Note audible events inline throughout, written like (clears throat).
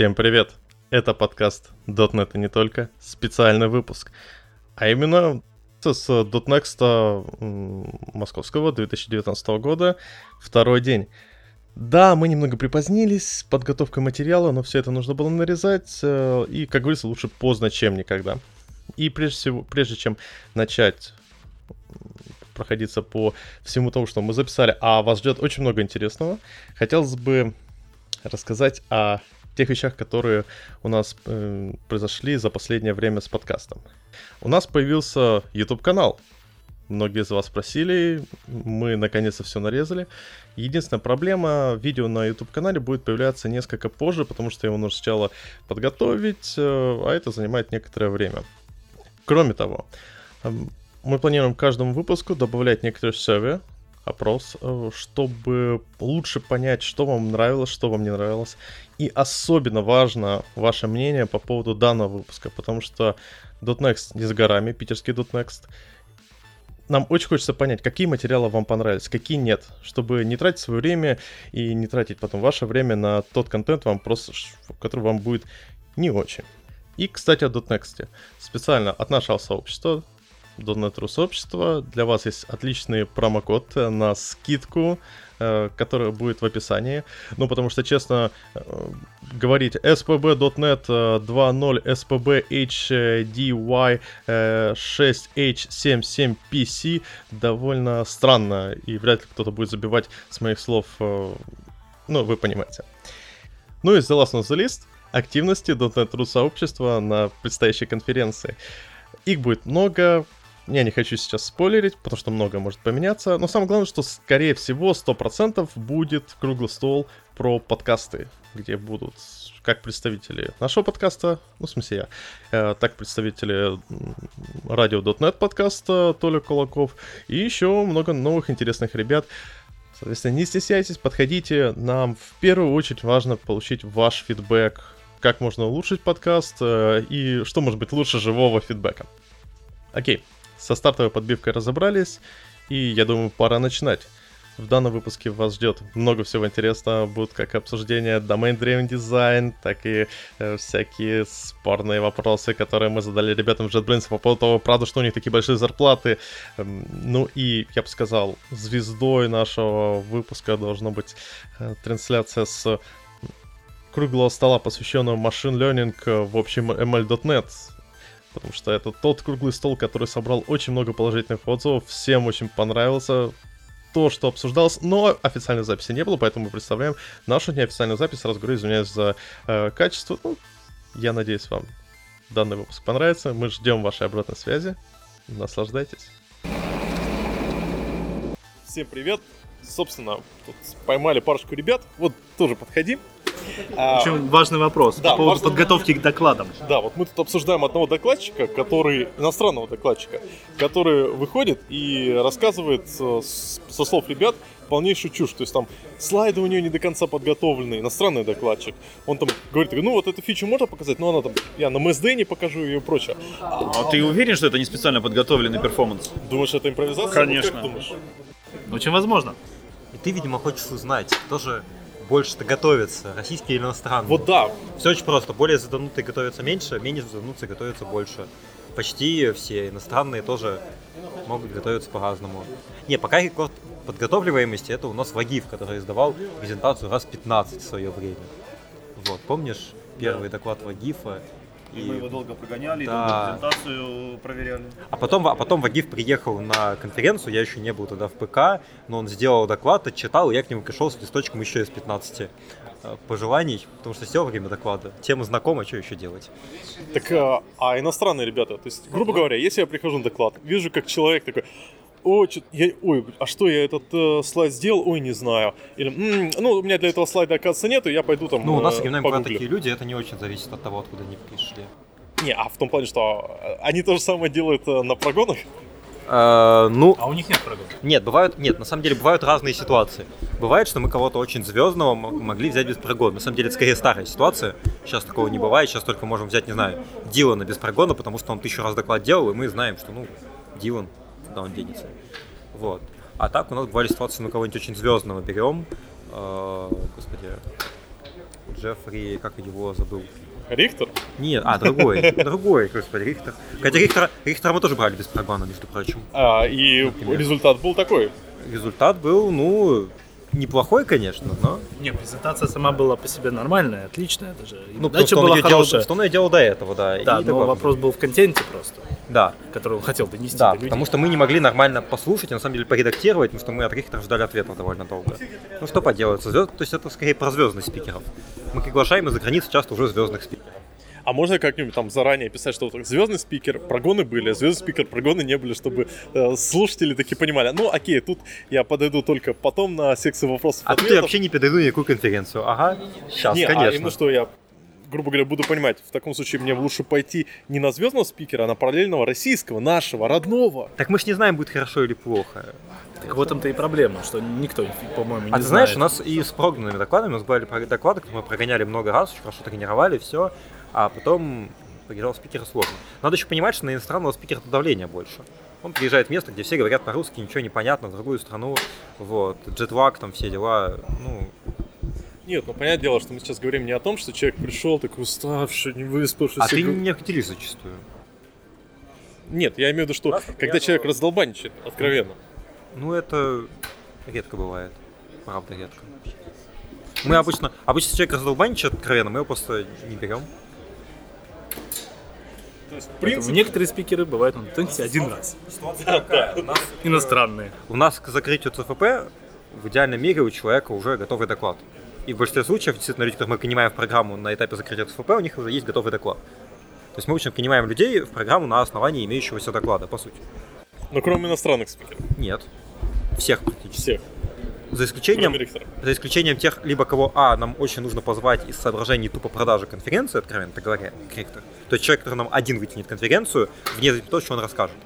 Всем привет! Это подкаст .NET и не только, специальный выпуск. А именно с .next московского 2019 года, второй день. Да, мы немного припозднились с подготовкой материала, но все это нужно было нарезать, э, и, как говорится, лучше поздно, чем никогда. И прежде всего, прежде чем начать проходиться по всему тому, что мы записали, а вас ждет очень много интересного, хотелось бы рассказать о тех вещах, которые у нас э, произошли за последнее время с подкастом. У нас появился YouTube-канал. Многие из вас спросили, мы наконец-то все нарезали. Единственная проблема, видео на YouTube-канале будет появляться несколько позже, потому что его нужно сначала подготовить, э, а это занимает некоторое время. Кроме того, эм, мы планируем каждому выпуску добавлять некоторые сервер, опрос, э, чтобы лучше понять, что вам нравилось, что вам не нравилось. И особенно важно ваше мнение по поводу данного выпуска, потому что .next не с горами, питерский .next. Нам очень хочется понять, какие материалы вам понравились, какие нет, чтобы не тратить свое время и не тратить потом ваше время на тот контент, вам просто, который вам будет не очень. И, кстати, о .next. Специально от нашего сообщества .NET.RU сообщества. Для вас есть отличный промокод на скидку, э, который будет в описании. Ну, потому что, честно, э, говорить spb.net 2.0 spb hdy 6h77pc довольно странно, и вряд ли кто-то будет забивать с моих слов, э, ну, вы понимаете. Ну и The Last on the List активности .NET.RU сообщества на предстоящей конференции. Их будет много, я не хочу сейчас спойлерить, потому что многое может поменяться. Но самое главное, что, скорее всего, 100% будет круглый стол про подкасты, где будут как представители нашего подкаста, ну, в смысле я, э, так представители радио.нет подкаста Толя Кулаков и еще много новых интересных ребят. Соответственно, не стесняйтесь, подходите. Нам в первую очередь важно получить ваш фидбэк, как можно улучшить подкаст э, и что может быть лучше живого фидбэка. Окей, со стартовой подбивкой разобрались, и я думаю, пора начинать. В данном выпуске вас ждет много всего интересного. Будут как обсуждения domain driven дизайн, так и э, всякие спорные вопросы, которые мы задали ребятам в JetBrains по поводу того, правда, что у них такие большие зарплаты. Эм, ну и, я бы сказал, звездой нашего выпуска должна быть э, трансляция с круглого стола, посвященного машин learning в общем ML.NET потому что это тот круглый стол, который собрал очень много положительных отзывов, всем очень понравился то, что обсуждалось, но официальной записи не было, поэтому мы представляем нашу неофициальную запись. Сразу говорю, извиняюсь за э, качество. Ну, я надеюсь, вам данный выпуск понравится. Мы ждем вашей обратной связи. Наслаждайтесь. Всем привет. Собственно, тут поймали парочку ребят. Вот тоже подходим. Очень а, важный вопрос да, по поводу важный... подготовки к докладам. Да, вот мы тут обсуждаем одного докладчика, который, иностранного докладчика, который выходит и рассказывает со слов ребят полнейшую чушь. То есть там слайды у нее не до конца подготовлены, иностранный докладчик. Он там говорит, ну вот эту фичу можно показать, но она там, я на MSD не покажу ее и прочее. А ты уверен, что это не специально подготовленный перформанс? Думаешь, это импровизация? Конечно. Вот как думаешь? Очень возможно. И ты, видимо, хочешь узнать, тоже больше-то готовятся, российские или иностранные. Вот да. Все очень просто. Более заданутые готовятся меньше, менее заданутые готовятся больше. Почти все иностранные тоже могут готовиться по-разному. Не, пока рекорд подготавливаемости это у нас Вагив, который издавал презентацию раз 15 в свое время. Вот, помнишь первый да. доклад Вагифа? И, мы его долго прогоняли, да. долго презентацию проверяли. А потом, а потом Вагив приехал на конференцию, я еще не был тогда в ПК, но он сделал доклад, отчитал, и я к нему пришел с листочком еще из 15 э, пожеланий, потому что все время доклада. Тема знакома, что еще делать? Так, а, а иностранные ребята, то есть, грубо говоря, если я прихожу на доклад, вижу, как человек такой, Ой, я, ой, а что я этот э, слайд сделал? Ой, не знаю. Или, м-м, ну, у меня для этого слайда, оказывается, нету, я пойду там Ну, у нас в Гимнайм такие люди, это не очень зависит от того, откуда они пришли. Не, а в том плане, что э, они то же самое делают э, на прогонах? А, ну, а у них нет прогонов? Нет, бывают, нет, на самом деле бывают разные ситуации. Бывает, что мы кого-то очень звездного могли взять без прогона. На самом деле это скорее старая ситуация. Сейчас такого не бывает. Сейчас только можем взять, не знаю, Дилана без прогона, потому что он тысячу раз доклад делал, и мы знаем, что, ну, Дилан куда он денется. Вот. А так у нас бывали ситуации, мы кого-нибудь очень звездного берем. Э, господи. Джеффри, как его забыл. Рихтер? Нет, а, другой, другой, господи, Рихтер. Хотя Рихтера, Рихтера мы тоже брали без прогона, между прочим. А, и Например. результат был такой. Результат был, ну, неплохой, конечно, но... Не, презентация сама была по себе нормальная, отличная даже. И Ну, потому что он, была делал, хорошая. что он ее делал до этого, да. Да, и но добавил. вопрос был в контенте просто, Да, который он хотел донести да, до людей. потому что мы не могли нормально послушать и на самом деле поредактировать, потому что мы от Рихтера ждали ответа довольно долго. Ну что поделать, звезд... то есть это скорее про звездных спикеров. Мы приглашаем из-за границы часто уже звездных спикеров. А можно как-нибудь там заранее писать, что вот звездный спикер, прогоны были, а звездный спикер, прогоны не были, чтобы э, слушатели такие понимали. Ну, окей, тут я подойду только потом на секцию вопросов А тут я вообще не подойду никакую конференцию. Ага, сейчас, Не, а конечно. именно что я, грубо говоря, буду понимать, в таком случае мне лучше пойти не на звездного спикера, а на параллельного российского, нашего, родного. Так мы ж не знаем, будет хорошо или плохо. Так в этом-то и проблема, что никто, по-моему, не А ты знает. знаешь, у нас и с прогнанными докладами, у нас были доклады, которые мы прогоняли много раз, очень хорошо тренировали, все, а потом прогонял спикера сложно. Надо еще понимать, что на иностранного спикера давление больше. Он приезжает в место, где все говорят по-русски, ничего не понятно, в другую страну, вот, джетлаг, там все дела, ну, Нет, ну понятное дело, что мы сейчас говорим не о том, что человек пришел такой уставший, не выспавшийся. а ты не определишь зачастую. Нет, я имею в виду, что когда человек раздолбанничает, откровенно. Ну, это редко бывает, правда редко. Мы обычно, обычно человек раздолбанничает откровенно, мы его просто не берем. То есть, в Поэтому принципе, некоторые спикеры бывают на теннисе один раз. Иностранные. У нас к закрытию ЦФП в идеальном мире у человека уже готовый доклад. И в большинстве случаев, действительно, люди, которых мы принимаем в программу на этапе закрытия ЦФП, у них уже есть готовый доклад. То есть мы очень принимаем людей в программу на основании имеющегося доклада, по сути. ну кроме иностранных спикеров, Нет. Всех практически. всех, За исключением, за исключением тех, либо кого, а, нам очень нужно позвать из соображений тупо продажи конференции, откровенно говоря, Криктор. То есть человек, который нам один вытянет конференцию, вне зависимости от того, что он расскажет.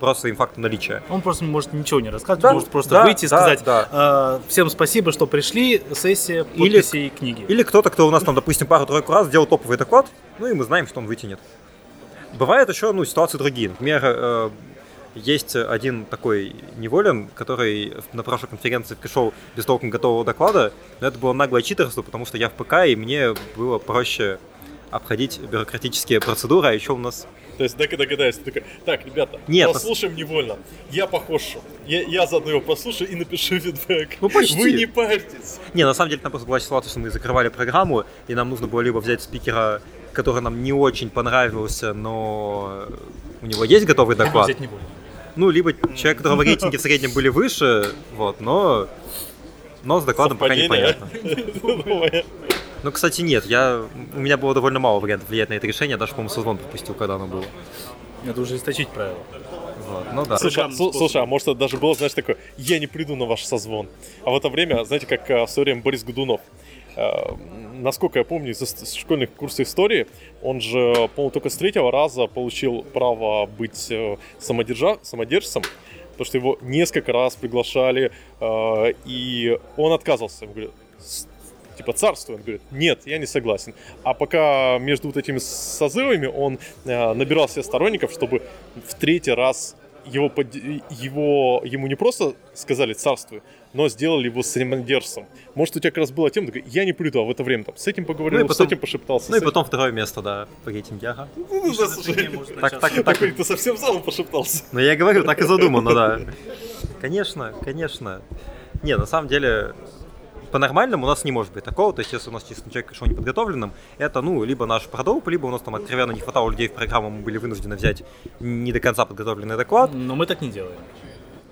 Просто своим фактом наличия. Он просто может ничего не рассказывать, Да, может просто да, выйти и да, сказать да. «Э, всем спасибо, что пришли, сессия, Или- и книги. Или кто-то, кто у нас там, допустим, пару-тройку раз сделал топовый доклад, ну и мы знаем, что он вытянет. Бывают еще, ну, ситуации другие. Например, э, есть один такой неволен, который на прошлой конференции пришел без толком готового доклада, но это было наглое читерство, потому что я в ПК, и мне было проще обходить бюрократические процедуры, а еще у нас... То есть так и догадаюсь, ты такой, так, ребята, Нет, послушаем невольно. Я похож. Я, я заодно его послушаю и напишу фидбэк. Ну, почти. Вы не парьтесь. Не, на самом деле там просто была ситуация, что мы закрывали программу, и нам нужно было либо взять спикера, который нам не очень понравился, но у него есть готовый доклад. взять не буду. Ну, либо человек, у которого рейтинги в среднем были выше, вот, но, но с докладом пока Совпадение? непонятно. Новое. Ну, кстати, нет, я, у меня было довольно мало вариантов влиять на это решение, даже, по-моему, созвон пропустил, когда оно было. Надо уже источить правила. Вот, ну да. Слушай, а, слушай, а может это даже было, знаешь, такое, я не приду на ваш созвон. А в это время, знаете, как э, в свое время Борис Годунов, насколько я помню, из школьных курсов истории, он же, по-моему, только с третьего раза получил право быть э, самодержа- самодержцем, потому что его несколько раз приглашали, э, и он отказывался. Он говорит, «С- типа царствует, говорит, нет, я не согласен. А пока между вот этими созывами он э, набирал себе сторонников, чтобы в третий раз его, под- его ему не просто сказали царствуй, но сделали его самодержцем. Может, у тебя как раз была тема, такая, я не приду, а в это время там с этим поговорил, Ну потом- с этим пошептался. Ну и этим- потом второе место, да, по рейтинге, ага. Ну, да, слушай, Так, так, так. ты совсем залом пошептался. Ну, я говорю, так и задумано, да. Конечно, конечно. Не, на самом деле, по-нормальному у нас не может быть такого. То есть, если у нас чисто человек пришел неподготовленным, это, ну, либо наш продолб, либо у нас там откровенно не хватало людей в программу, мы были вынуждены взять не до конца подготовленный доклад. Но мы так не делаем.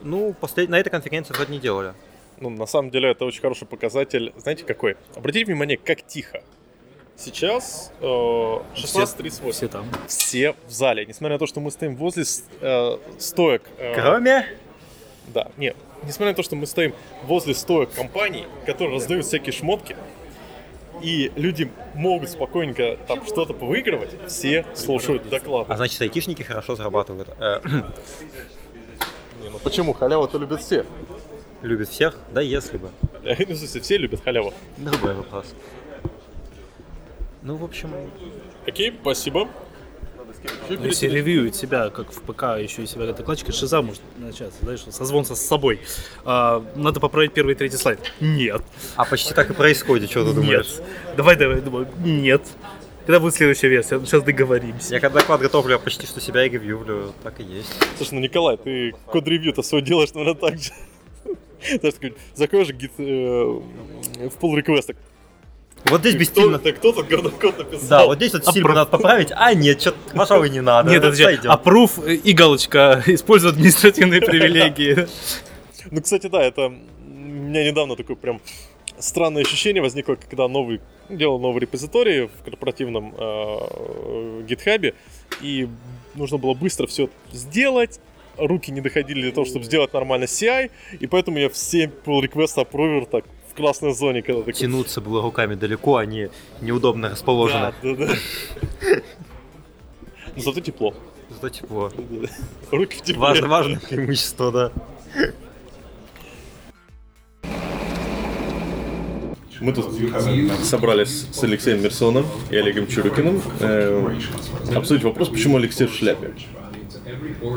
Ну, послед... на этой конференции вроде не делали. Ну, на самом деле, это очень хороший показатель. Знаете, какой? Обратите внимание, как тихо. Сейчас э, 16.38. Все там. Все в зале. Несмотря на то, что мы стоим возле э, стоек. э, Кроме... Да, нет. Несмотря на то, что мы стоим возле стоек компаний, которые раздают всякие шмотки, и люди могут спокойненько там что-то повыигрывать, все слушают доклады. А значит, айтишники хорошо зарабатывают. Э, (clears throat) Не, ну почему? Халяву-то любят все. любят всех? Да, если бы. Ну, в смысле, все любят халяву. Другой вопрос. Ну, в общем, Окей, спасибо. Ну, если ревьюет себя, как в ПК, еще и себя как докладчика, шиза может начаться, знаешь, созвон со с собой. А, надо поправить первый и третий слайд. Нет. А почти так и происходит, что ты думаешь? Нет. Давай, давай, думаю, нет. Когда будет следующая версия? Сейчас договоримся. Я когда доклад готовлю, я почти что себя и ревьюлю, так и есть. Слушай, ну Николай, ты код-ревью-то свой делаешь, наверное, так же. (laughs) Знаешь, такой, закроешь гид э, в pull реквестах. Вот здесь без стильно. да кто тут гордокод написал? Да, вот здесь вот стиль надо поправить. А, нет, что-то, пожалуй, не (laughs) надо. Нет, подожди, сойдет. approve и галочка, используй административные (laughs) привилегии. Ну, кстати, да, это у меня недавно такое прям странное ощущение возникло, когда новый делал новый репозиторий в корпоративном э, гитхабе, и нужно было быстро все сделать, руки не доходили для того, чтобы сделать нормально CI, и поэтому я все pull request аппровер так в красной зоне, когда такой... Тянуться было руками далеко, они неудобно расположены. Да, да, да. Но зато тепло. Зато тепло. Руки в тепле. Важно, важное преимущество, да. Мы тут собрались с Алексеем Мерсоном и Олегом Чурикиным э, обсудить вопрос, почему Алексей в шляпе.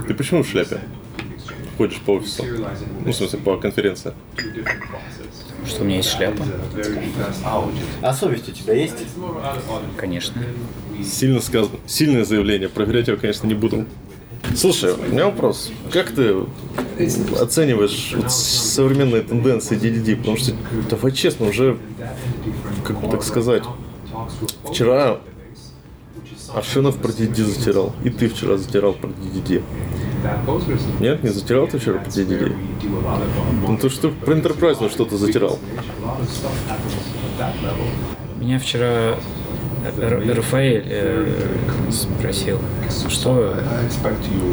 Ты почему в шляпе? Ходишь по офису. Ну, в смысле, по конференции. Что у меня есть шляпа? А совесть у тебя есть? Конечно. Сильно сказано. Сильное заявление. Проверять его, конечно, не буду. Слушай, у меня вопрос. Как ты оцениваешь вот современные тенденции DDD? Потому что, давай честно, уже, как бы так сказать, вчера Аршинов про DDD затирал. И ты вчера затирал про DDD. Нет, не затирал ты вчера про DDD? Ну ты что, про Enterprise что-то затирал. Меня вчера Рафаэль э, спросил, что,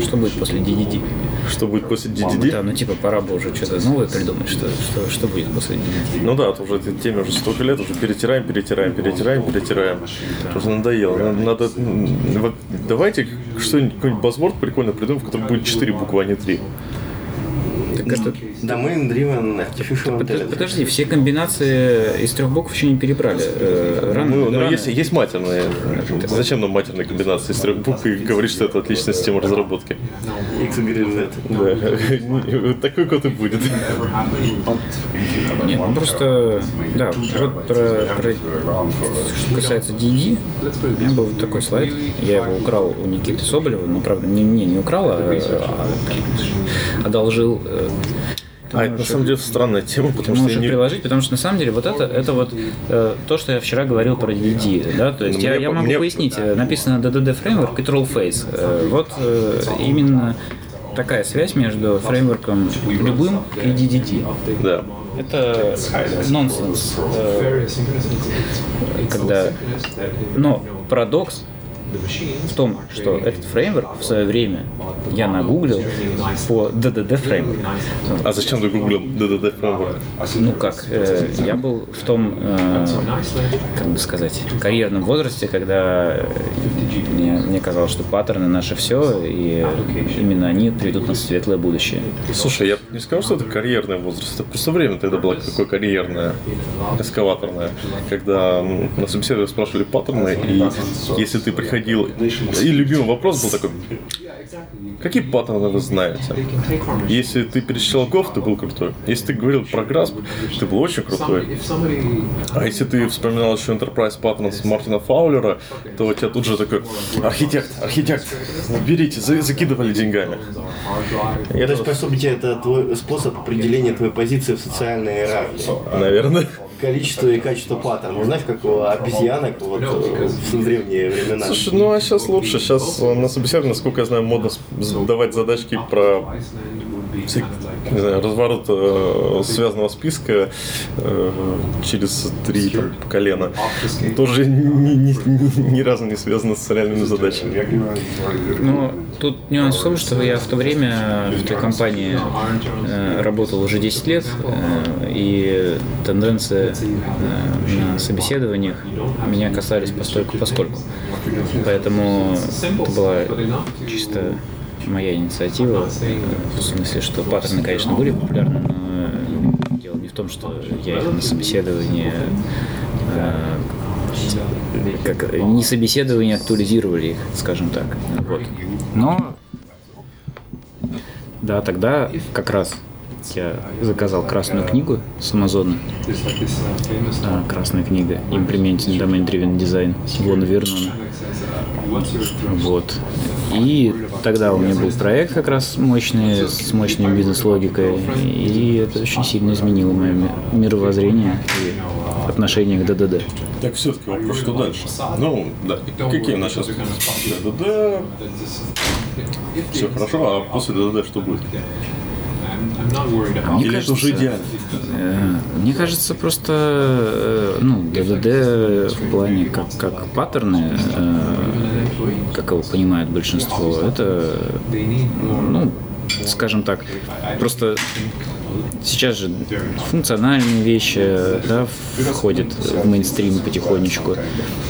что будет после DDD? Что будет после DDD? Да, ну типа пора бы уже что-то новое придумать, что, что, что будет после DDD. Ну да, это уже этой теме уже столько лет, уже перетираем, перетираем, перетираем, перетираем. Уже надоело. Надо, надо, вот давайте что-нибудь, какой-нибудь базворд прикольно придумаем, в котором будет 4 буквы, а не 3. Так это, Domain Driven Artificial Intelligence. подожди, все комбинации из трех букв еще не перебрали. Э, Рано, Ну, но рано- есть, есть матерные. Зачем нам матерные комбинации из трех букв и говорить, что это отличная система разработки? XYZ. Да. Такой код и будет. Нет, ну просто, да, вот про, про- что касается DD, у меня был такой слайд, я его украл у Никиты Соболева, ну, правда, не, не, не украл, а, а одолжил э, А это на самом деле странная тема, потому что можешь не... приложить, потому что на самом деле вот это, это вот э, то, что я вчера говорил про DD, да, то есть я, я могу мне- пояснить, э, написано DDD фреймворк и Trollface. Э, вот э, именно такая связь между фреймворком любым и DDD. Да. Это нонсенс, э, когда... Но парадокс в том, что этот фреймворк в свое время я нагуглил по DDD фреймворк. А зачем ты гуглил DDD фреймворк? Ну как, э, я был в том, э, как бы сказать, карьерном возрасте, когда э, мне, мне казалось, что паттерны наше все, и именно они приведут нас в светлое будущее. Слушай, я не скажу, что это карьерный возраст. Это просто время тогда было такое карьерное, эскалаторное. Когда на собеседовании спрашивали паттерны, и если ты приходил... И любимый вопрос был такой, какие паттерны вы знаете? Если ты перечислял Гоф, ты был крутой. Если ты говорил про Grasp, ты был очень крутой. А если ты вспоминал еще Enterprise Patterns Мартина Фаулера, то у тебя тут же такой архитект, архитект, берите, за- закидывали деньгами. Я То есть, по сути, это твой способ определения твоей позиции в социальной иерархии. Наверное. Количество и качество паттернов. Знаешь, как у обезьянок вот, э, в древние времена. Слушай, ну а сейчас лучше. Сейчас на собеседовании, насколько я знаю, модно давать задачки про не знаю, разворот э, связанного списка э, через три там, колена. Тоже ни, ни- ни- ни разу не связано с социальными задачами. Но тут нюанс в том, что я в то время в той компании э, работал уже 10 лет, э, и тенденции э, на собеседованиях меня касались постольку поскольку. Поэтому это была чисто моя инициатива, э, в смысле, что паттерны, конечно, были популярны, но дело не в том, что я их на собеседовании э, как, не собеседовали, актуализировали их, скажем так. Вот. Но да, тогда как раз я заказал красную книгу с Амазона. А, красная книга Implementing Domain Driven Design Вона Вернона. Вот. И тогда у меня был проект как раз мощный, с мощной бизнес-логикой, и это очень сильно изменило мое мировоззрение и отношение к ДДД. Так все-таки вопрос, что дальше? Ну, да, какие у нас сейчас ДДД, все хорошо, а после ДДД что будет? Мне Или кажется, это уже идеально? э, Мне кажется, просто э, ну, ДДД в плане как, как паттерны, э, как его понимает большинство, это, ну, скажем так, просто сейчас же функциональные вещи да, входят в мейнстрим потихонечку.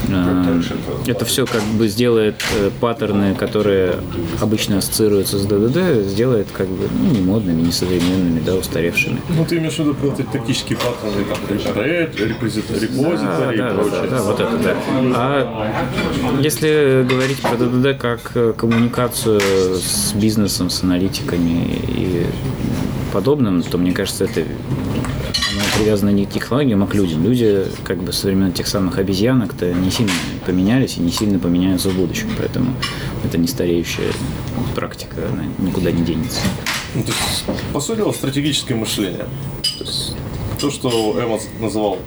Э, Это все как бы сделает э, паттерны, которые обычно ассоциируются с ДДД, сделает как бы ну, не модными, не современными, да, устаревшими. Ну, ты имеешь в виду про тактические паттерны, там, red, репозиторий Да, и да, прочее. да, да, вот это, да. А если говорить про ДДД как э, коммуникацию с бизнесом, с аналитиками и подобным, то мне кажется, это оно привязано не к технологиям, а к людям. Люди, как бы со времен тех самых обезьянок-то не сильно поменялись и не сильно поменяются в будущем. Поэтому это не стареющая практика, она никуда не денется. Ну, по сути стратегическое мышление. То есть, то, что Эммос называл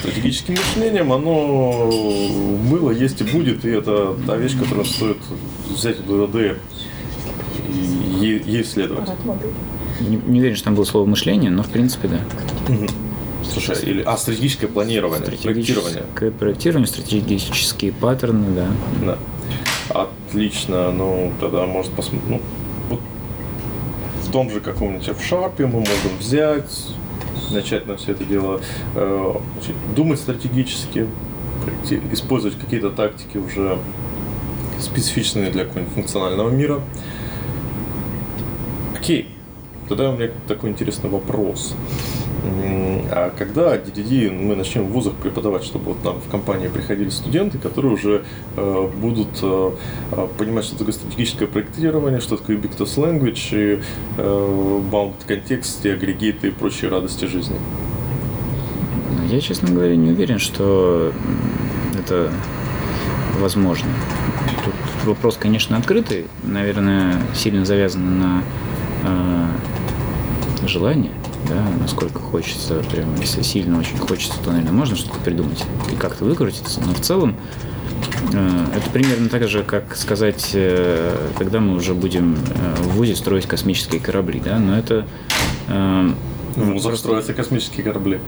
стратегическим мышлением, оно было, есть и будет, и это та вещь, которую стоит взять у ДДД и ей, исследовать. Не, не уверен, что там было слово мышление, но в принципе да. Слушай, или, а, стратегическое планирование, проектирование. Стратегическое проектирование, стратегические паттерны, да. Да. Отлично, ну тогда может посмотреть. Ну, вот в том же каком-нибудь в шарпе мы можем взять, начать на все это дело э, думать стратегически, использовать какие-то тактики уже специфичные для какого-нибудь функционального мира. Окей, тогда у меня такой интересный вопрос. А когда DDD мы начнем в вузах преподавать, чтобы вот нам в компании приходили студенты, которые уже э, будут э, э, понимать, что такое стратегическое проектирование, что такое Ubiquitous Language, и э, bounded контекст, и агрегейты и прочие радости жизни? Я, честно говоря, не уверен, что это возможно. Тут вопрос, конечно, открытый, наверное, сильно завязан на э, желание, да, насколько хочется, прям, если сильно очень хочется, то, наверное, можно что-то придумать и как-то выкрутиться, но в целом э, это примерно так же, как сказать, э, когда мы уже будем э, в ВУЗе строить космические корабли, да, но это в вузах строятся космические корабли.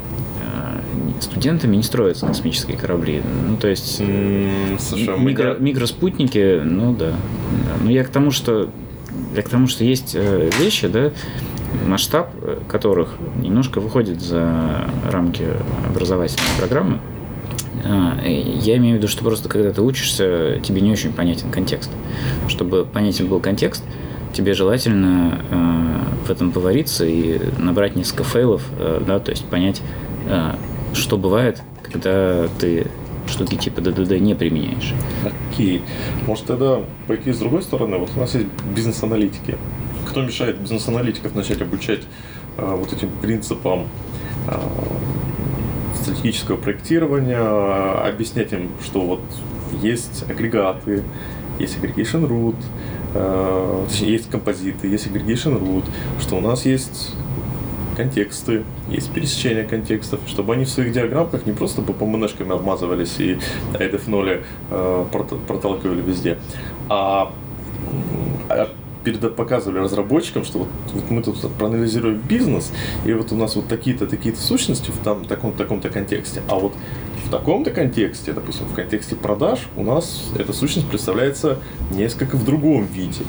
студентами не строятся космические корабли. Ну, то есть Слушай, мы микро- не- микроспутники, ну да. да. Но я к тому, что я к тому, что есть вещи, да, масштаб э, которых немножко выходит за рамки образовательной программы. А, Я имею в виду, что просто когда ты учишься, тебе не очень понятен контекст. Чтобы понятен был контекст, тебе желательно э, в этом повариться и набрать несколько фейлов, э, да, то есть понять, что бывает, когда ты штуки типа ДДД не применяешь. Окей. Может тогда пойти с другой стороны? Вот у нас есть бизнес-аналитики. Кто мешает бизнес-аналитиков начать обучать а, вот этим принципам а, стратегического проектирования, а, объяснять им, что вот есть агрегаты, есть aggregation root, точнее, есть композиты, есть aggregation root, что у нас есть контексты, есть пересечение контекстов, чтобы они в своих диаграммах не просто по ПМНшками обмазывались и IDF0 э, прот- проталкивали везде, а перед показывали разработчикам, что вот, вот мы тут проанализируем бизнес, и вот у нас вот такие-то, такие-то сущности в там, таком, таком-то контексте, а вот в таком-то контексте, допустим, в контексте продаж, у нас эта сущность представляется несколько в другом виде.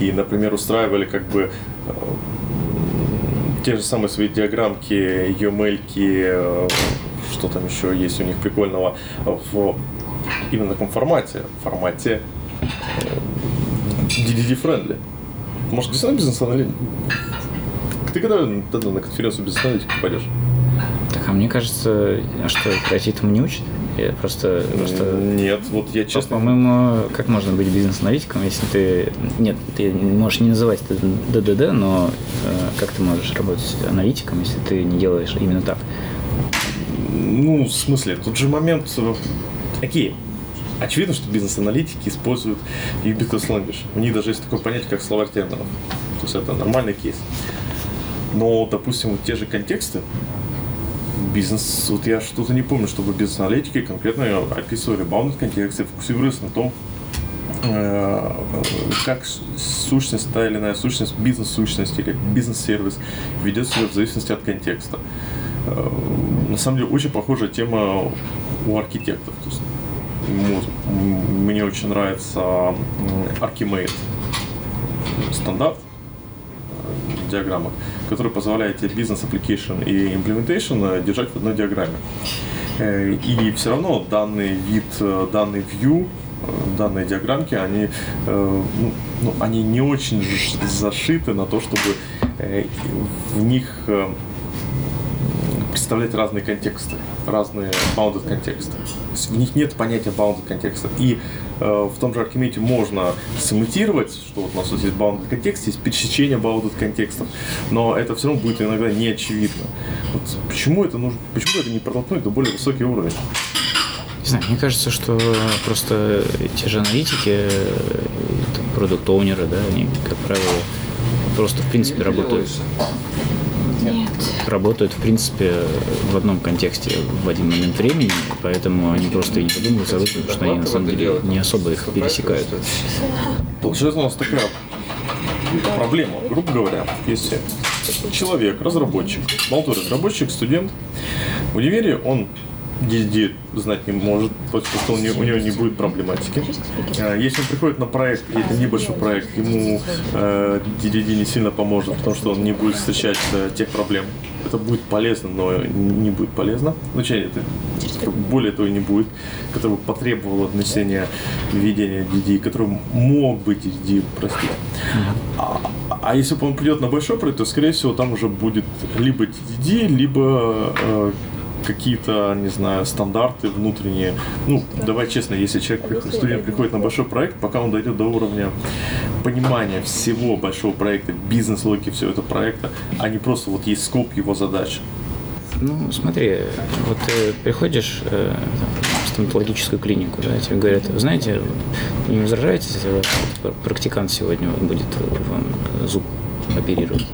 И, например, устраивали как бы э, те же самые свои диаграммки, UML, э, что там еще есть у них прикольного, в именно таком формате, формате DDD-friendly. Может, действительно бизнес-аналитик? Ты когда тогда на конференцию бизнес-аналитика пойдешь? Так, а мне кажется, а что, IT этому не учат? Я просто, просто Нет, вот я честно... по-моему, как можно быть бизнес-аналитиком, если ты... Нет, ты можешь не называть это ДДД, но э, как ты можешь работать аналитиком, если ты не делаешь именно так? Ну, в смысле, тут же момент... э, Окей, очевидно, что бизнес-аналитики используют ubiquitous language. У них даже есть такое понятие, как словарь терминов. То есть это нормальный кейс. Но, допустим, вот те же контексты, бизнес, вот я что-то не помню, чтобы бизнес-аналитики конкретно описывали bounded контексты, фокусируясь на том, э, как сущность, та или иная сущность, бизнес-сущность или бизнес-сервис ведет себя в зависимости от контекста. Э, На самом деле очень похожая тема у архитектов. То есть, мне очень нравится Archimate стандарт э, диаграммах, который позволяет тебе бизнес application и implementation э, держать в одной диаграмме. Э, И все равно данный вид, данный view, данные диаграммки, они, ну, ну, они не очень зашиты на то, чтобы в них представлять разные контексты, разные bounded контексты. В них нет понятия bounded контекста. И э, в том же Archimate можно сымитировать, что вот у нас вот есть bounded контекст, есть пересечение bounded контекстов, но это все равно будет иногда не очевидно. Вот почему это нужно, почему это не протолкнуть до более высокий уровень? Не знаю, мне кажется, что просто те же аналитики, продукт-оунеры, да, они, как правило, просто в принципе работают работают, в принципе, в одном контексте в один момент времени, поэтому они просто и не задумываются об этом, потому что они на самом деле не особо их пересекают. Получается у нас такая проблема, грубо говоря, если человек, разработчик, молодой разработчик, студент, в универе он DD знать не может, потому что у него, у него не будет проблематики. А Если он приходит на проект, и это небольшой проект, ему э, DDD не сильно поможет, потому что он не будет встречать э, тех проблем. Это будет полезно, но не будет полезно. Ну, точнее, это более того не будет, который бы потребовал внесения введения DD, который мог быть DD, простите. А, а если он придет на большой проект, то, скорее всего, там уже будет либо DDD, либо э, какие-то, не знаю, стандарты внутренние. Ну, давай честно, если человек, при- студент приходит на большой проект, пока он дойдет до уровня понимания всего большого проекта, бизнес-логики всего этого проекта, а не просто вот есть скоп его задач. Ну, смотри, вот ты приходишь э, в стоматологическую клинику, да, тебе говорят, вы знаете, не возражаете, если ваш практикант сегодня вот будет вам зуб оперировать?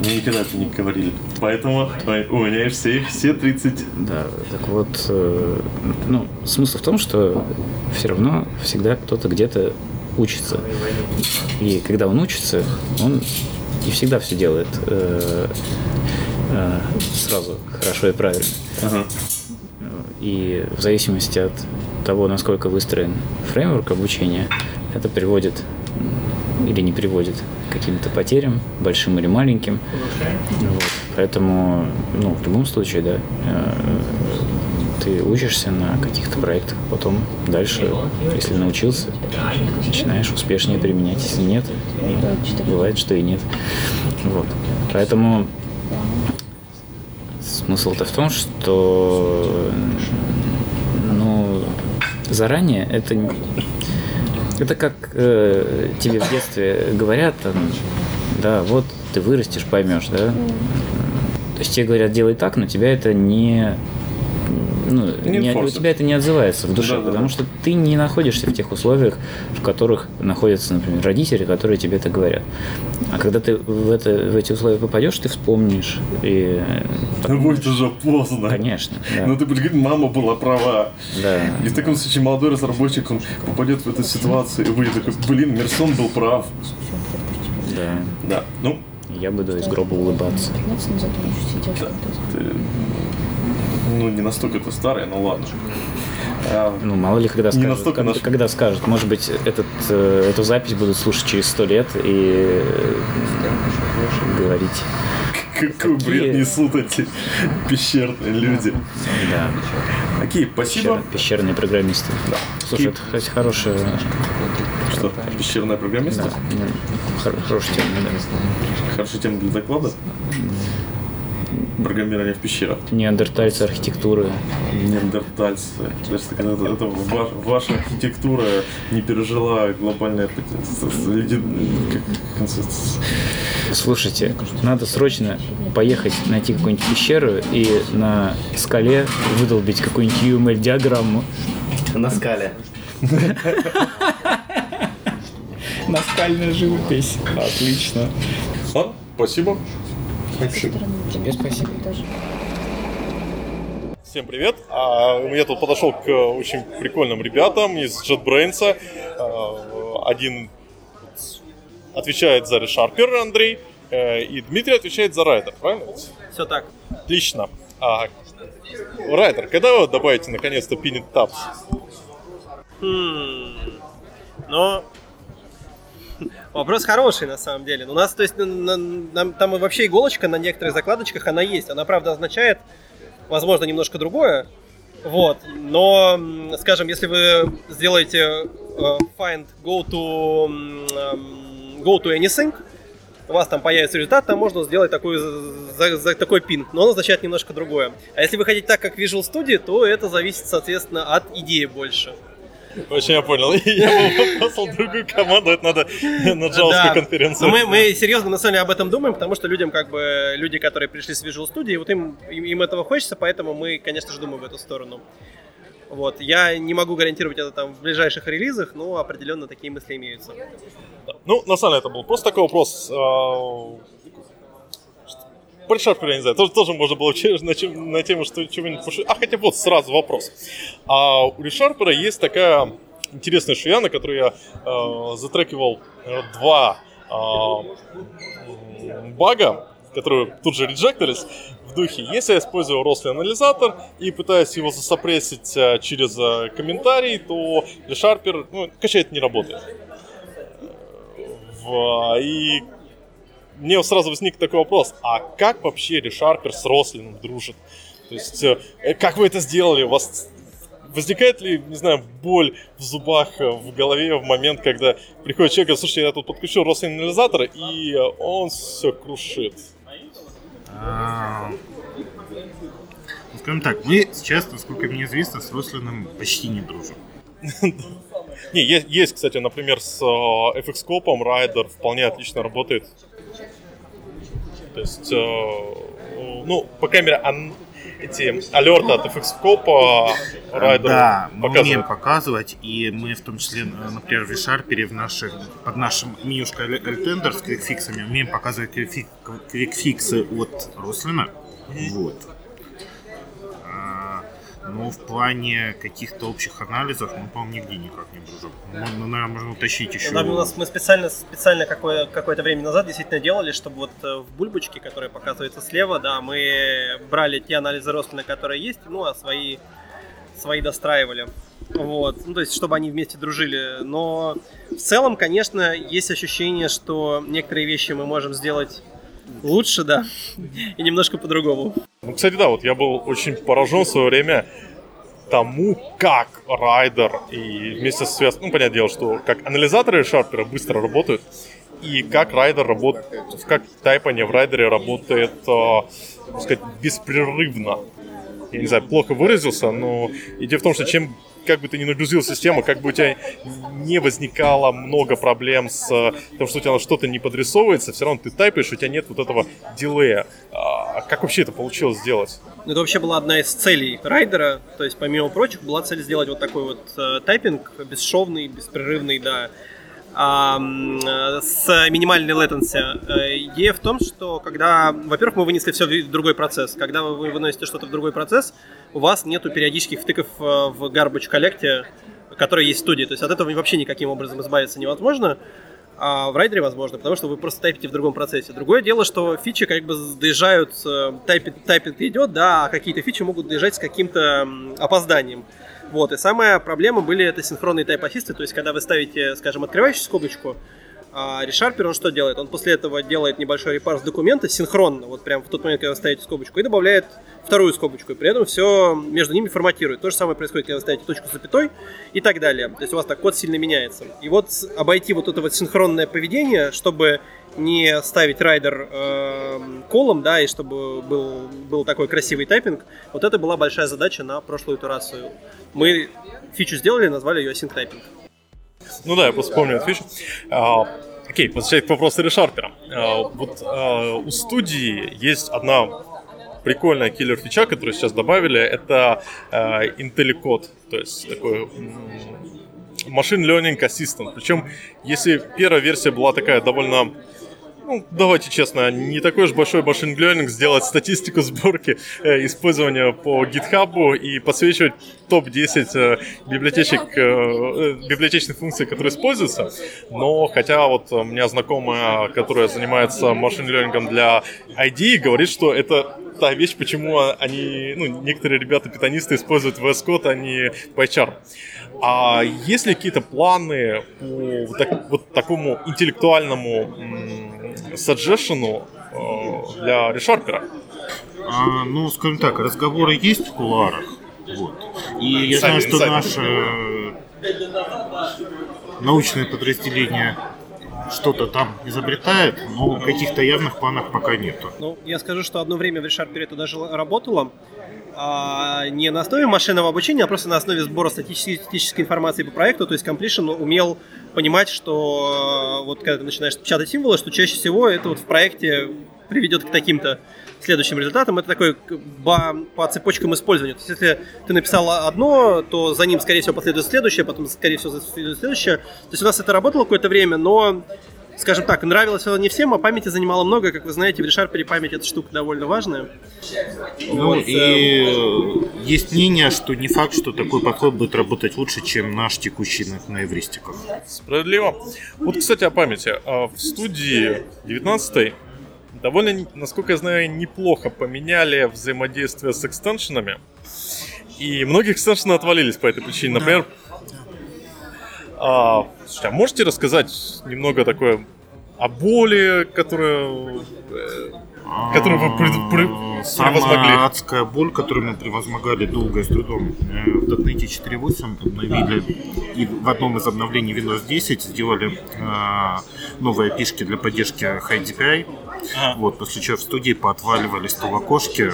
Мне никогда это не говорили. Поэтому у меня все, все 30... Да, так вот, э, ну, смысл в том, что все равно всегда кто-то где-то учится. И когда он учится, он не всегда все делает э, э, сразу хорошо и правильно. Ага. И в зависимости от того, насколько выстроен фреймворк обучения, это приводит или не приводит к каким-то потерям, большим или маленьким. Вот. Поэтому, ну, в любом случае, да, э, ты учишься на каких-то проектах, потом дальше, если научился, начинаешь успешнее применять. Если нет, бывает, что и нет. Вот. Поэтому смысл-то в том, что ну, заранее это это как э, тебе в детстве говорят, там, да, вот ты вырастешь, поймешь, да. То есть тебе говорят, делай так, но тебя это не ну, Не не- у тебя это не отзывается в душе, Да-да-да. потому что ты не находишься в тех условиях, в которых находятся, например, родители, которые тебе это говорят. А когда ты в, это, в эти условия попадешь, ты вспомнишь. И потом- Будет уже поздно. Конечно, да. Ну ты будешь говорить, мама была права. Да. И в таком случае молодой разработчик, он попадет в эту ситуацию и будет такой, блин, Мерсон был прав. Да. Да, ну, Я буду из гроба улыбаться. ты, ну не настолько это старый, но ладно. А, Ну, мало ли, когда скажут, настолько когда, наш- когда скажут, может быть, этот, э, эту запись будут слушать через сто лет и говорить. какой Какие- бред несут эти пещерные люди. Да, Окей, спасибо. пещер- пещерные программисты. Слушай, это, кстати, хорошая, Что, пещерная программиста? да, ну, хор- хорошая тема, да. Хорошая тема для доклада. Программирование в пещерах. неандертальцы архитектуры. Неандертальцы. То есть это, это, это ва- ваша архитектура не пережила глобальное Слушайте, надо срочно поехать найти какую-нибудь пещеру и на скале выдолбить какую-нибудь UML-диаграмму. На скале. (laughs) Наскальная живопись. Отлично. Ладно, спасибо. Тебе спасибо. Всем привет. А, я тут подошел к очень прикольным ребятам из JetBrains. А, Один отвечает за ReSharper Андрей, э, и Дмитрий отвечает за Райдер, правильно? Все так. Отлично. А, Райдер, когда вы добавите наконец-то Pinit Tabs? Хм. Но вопрос хороший на самом деле. У нас, то есть, на- на- нам- там вообще иголочка на некоторых закладочках она есть. Она, правда, означает, возможно, немножко другое. Вот. Но, скажем, если вы сделаете э, find go to эм, go to anything, у вас там появится результат, там можно сделать такой, за, за- такой пин, но он означает немножко другое. А если вы хотите так, как Visual Studio, то это зависит, соответственно, от идеи больше. Очень я понял. (laughs) Я послал другую команду, это надо на конференции. Но мы, мы серьезно на самом деле об этом думаем, потому что людям как бы люди, которые пришли с Visual Studio, вот им, им, им этого хочется, поэтому мы, конечно же, думаем в эту сторону. Вот. Я не могу гарантировать это там в ближайших релизах, но определенно такие мысли имеются. Ну, на самом деле, это был просто такой вопрос. По решарперу, я не знаю, тоже, тоже можно было на, чем- на тему что, чего-нибудь пошутить. А хотя вот сразу вопрос. А у решарпера есть такая интересная шия, на которой я э, затрекивал э, два м, бага, которые тут же реджектились в духе. Если я использую рослый анализатор и пытаюсь его засопрессить э, через э, комментарий, то ReSharper, ну, качает не работает. В- И мне сразу возник такой вопрос, а как вообще ReSharper с Рослином дружит? То есть, э, как вы это сделали? У вас возникает ли, не знаю, боль в зубах, э, в голове в момент, когда приходит человек и говорит, слушай, я тут подключил Рослин анализатор, и э, он все крушит. А, ну, Скажем так, мы сейчас, насколько мне известно, с Рослином почти не дружим. (laughs) Не, есть, кстати, например, с э, FX Cop'ом Райдер вполне отлично работает. То есть, э, ну, по камере ан- эти алерты от FX Cop'а Райдер да, мы умеем показывать, и мы в том числе, э, например, в ReSharper в наших, под нашим менюшкой Altender с квикфиксами умеем показывать квикфи- квикфиксы от Рослина. Вот. Но в плане каких-то общих анализов мы, по-моему, нигде никак не дружим. Мы, мы, наверное, можем утащить еще... Да, у нас мы специально, специально какое, какое-то время назад действительно делали, чтобы вот э, в бульбочке, которая показывается слева, да, мы брали те анализы Рослина, которые есть, ну, а свои, свои достраивали. Вот, ну, то есть, чтобы они вместе дружили. Но в целом, конечно, есть ощущение, что некоторые вещи мы можем сделать лучше, да, и немножко по-другому. Ну, кстати, да, вот я был очень поражен в свое время тому, как Райдер и вместе с связкой, ну, понятное дело, что как анализаторы Шарпера быстро работают, и как Райдер работает, как тайпание в Райдере работает, э, так сказать, беспрерывно. Я не знаю, плохо выразился, но идея в том, что чем как бы ты ни нагрузил систему, как бы у тебя не возникало много проблем с э, тем, что у тебя что-то не подрисовывается, все равно ты тайпаешь, у тебя нет вот этого дилея. А как вообще это получилось сделать? Это вообще была одна из целей райдера, то есть помимо прочих была цель сделать вот такой вот э, тайпинг бесшовный, беспрерывный, да, а, с минимальной latency. Э, Идея в том, что когда, во-первых, мы вынесли все в другой процесс. Когда вы выносите что-то в другой процесс, у вас нету периодических втыков э, в garbage коллекте, которые есть в студии. То есть от этого вообще никаким образом избавиться невозможно. А в райдере возможно, потому что вы просто тайпите в другом процессе. Другое дело, что фичи как бы доезжают, тайпинг, тайпинг идет, да, а какие-то фичи могут доезжать с каким-то опозданием. Вот, и самая проблема были это синхронные тайп-ассисты, то есть когда вы ставите, скажем, открывающую скобочку, А ReSharper, он что делает? Он после этого делает небольшой репарс документа синхронно, вот прям в тот момент, когда вы ставите скобочку, и добавляет вторую скобочку, и при этом все между ними форматирует. То же самое происходит, когда вы ставите точку с запятой и так далее. То есть у вас так код сильно меняется. И вот обойти вот это вот синхронное поведение, чтобы не ставить райдер э, колом, да, и чтобы был, был такой красивый тайпинг, вот это была большая задача на прошлую итерацию. Мы фичу сделали, назвали ее async typing. Ну да, я просто помню эту фичу. А, окей, возвращаясь к вопросу решарпера. А, вот а, у студии есть одна прикольная киллер-фича, которую сейчас добавили, это а, IntelliCode, то есть такой Machine Learning Assistant. Причем, если первая версия была такая довольно ну, давайте честно, не такой уж большой машин learning сделать статистику сборки э, использования по GitHub и подсвечивать топ-10 э, библиотечек, э, э, библиотечных функций, которые используются. Но хотя вот у меня знакомая, которая занимается машин learning для ID, говорит, что это та вещь, почему они, ну, некоторые ребята-питанисты используют VS Code, а не PyCharm. А есть ли какие-то планы по вот, так, вот такому интеллектуальному саджешену э, для решарпера? А, ну, скажем так, разговоры есть в кулуарах. Вот. И я знаю, что наше научное подразделение что-то там изобретает, но каких-то явных планов пока нету. Ну, я скажу, что одно время в ReSharper это даже работало, а, не на основе машинного обучения, а просто на основе сбора статистической информации по проекту. То есть Completion умел понимать, что вот когда ты начинаешь печатать символы, что чаще всего это вот в проекте приведет к таким-то следующим результатам. Это такой по, по цепочкам использования. То есть, если ты написал одно, то за ним, скорее всего, последует следующее, потом, скорее всего, последует следующее. То есть у нас это работало какое-то время, но скажем так, нравилось это не всем, а памяти занимало много. Как вы знаете, в ReSharper память эта штука довольно важная. Ну вот, и э... есть мнение, что не факт, что такой подход будет работать лучше, чем наш текущий на, на эвристиках. Справедливо. Вот, кстати, о памяти. А в студии 19 довольно, насколько я знаю, неплохо поменяли взаимодействие с экстеншенами. И многие экстеншены отвалились по этой причине. Например, а, слушайте, а можете рассказать немного такое о боли, которую, э, которую вы пред, Самая адская боль, которую мы превозмогали долго и с трудом в .NET 4.8 обновили и в одном из обновлений Windows 10 сделали э, новые пишки для поддержки High DPI. А. Вот, после чего в студии поотваливались то окошки,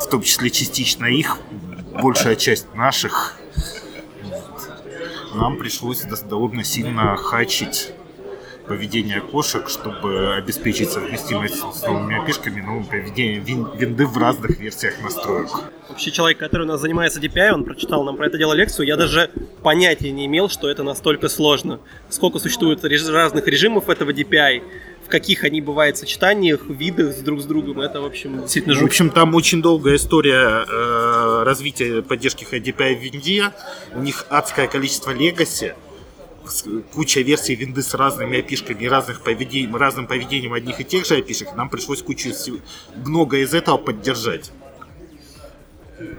в том числе частично их, большая часть наших нам пришлось довольно сильно хачить поведение кошек, чтобы обеспечить совместимость с новыми опишками, новым поведением винды в разных версиях настроек. Вообще человек, который у нас занимается DPI, он прочитал нам про это дело лекцию, я даже понятия не имел, что это настолько сложно. Сколько существует разных режимов этого DPI, каких они бывают сочетаниях, видах с друг с другом. Это, в общем, действительно жутко. В общем, там очень долгая история э, развития поддержки HDPI в Винде. У них адское количество легаси куча версий винды с разными опишками разных поведением, разным поведением одних и тех же опишек, нам пришлось кучу много из этого поддержать.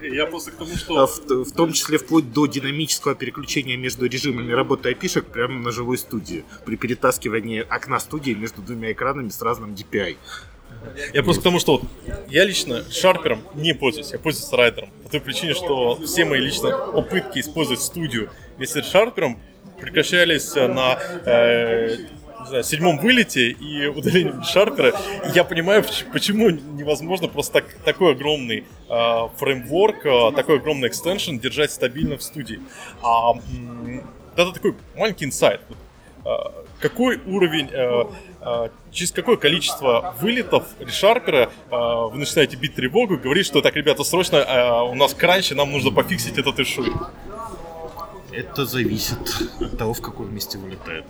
Я просто к тому, что... А в, в том числе вплоть до динамического переключения между режимами работы опишек прямо на живой студии. При перетаскивании окна студии между двумя экранами с разным DPI. Я просто к тому, что вот я лично шарпером не пользуюсь, я пользуюсь райдером. По той причине, что все мои лично попытки использовать студию вместе с шарпером прекращались на э, не знаю, седьмом вылете и (laughs) удалением шарпера. Я понимаю, почему невозможно просто так, такой огромный э, фреймворк, э, такой огромный экстеншн держать стабильно в студии. А, это такой маленький инсайт. Э, какой уровень, э, через какое количество вылетов решарпера э, вы начинаете бить тревогу говорить, что так, ребята, срочно у нас кранчи, нам нужно пофиксить этот ишуй. Это зависит от того, в каком месте вылетает.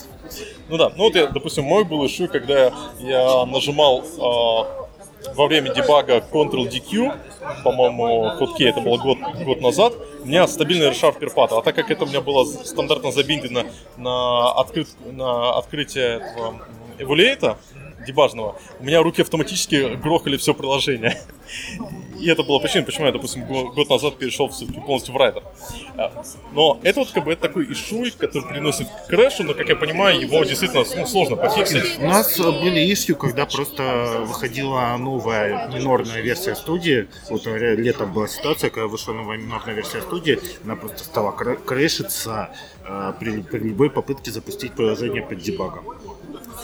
Ну да, ну вот я, допустим, мой был issue, когда я нажимал э, во время дебага Ctrl-DQ, по-моему, хоткей, это было год, год назад, у меня стабильный решав перпата. А так как это у меня было стандартно забиндено на, открыт, на открытие этого эволейта, дебажного, у меня руки автоматически грохали все приложение. И это была причина, почему я, допустим, год назад перешел все-таки полностью в райдер. А, но это вот как бы это такой ишуй, который приносит крэшу, но, как я понимаю, его действительно ну, сложно пофиксить. У нас были ишью, когда просто выходила новая минорная версия студии. Вот летом была ситуация, когда вышла новая минорная версия студии, она просто стала крэшиться э, при, при любой попытке запустить приложение под дебагом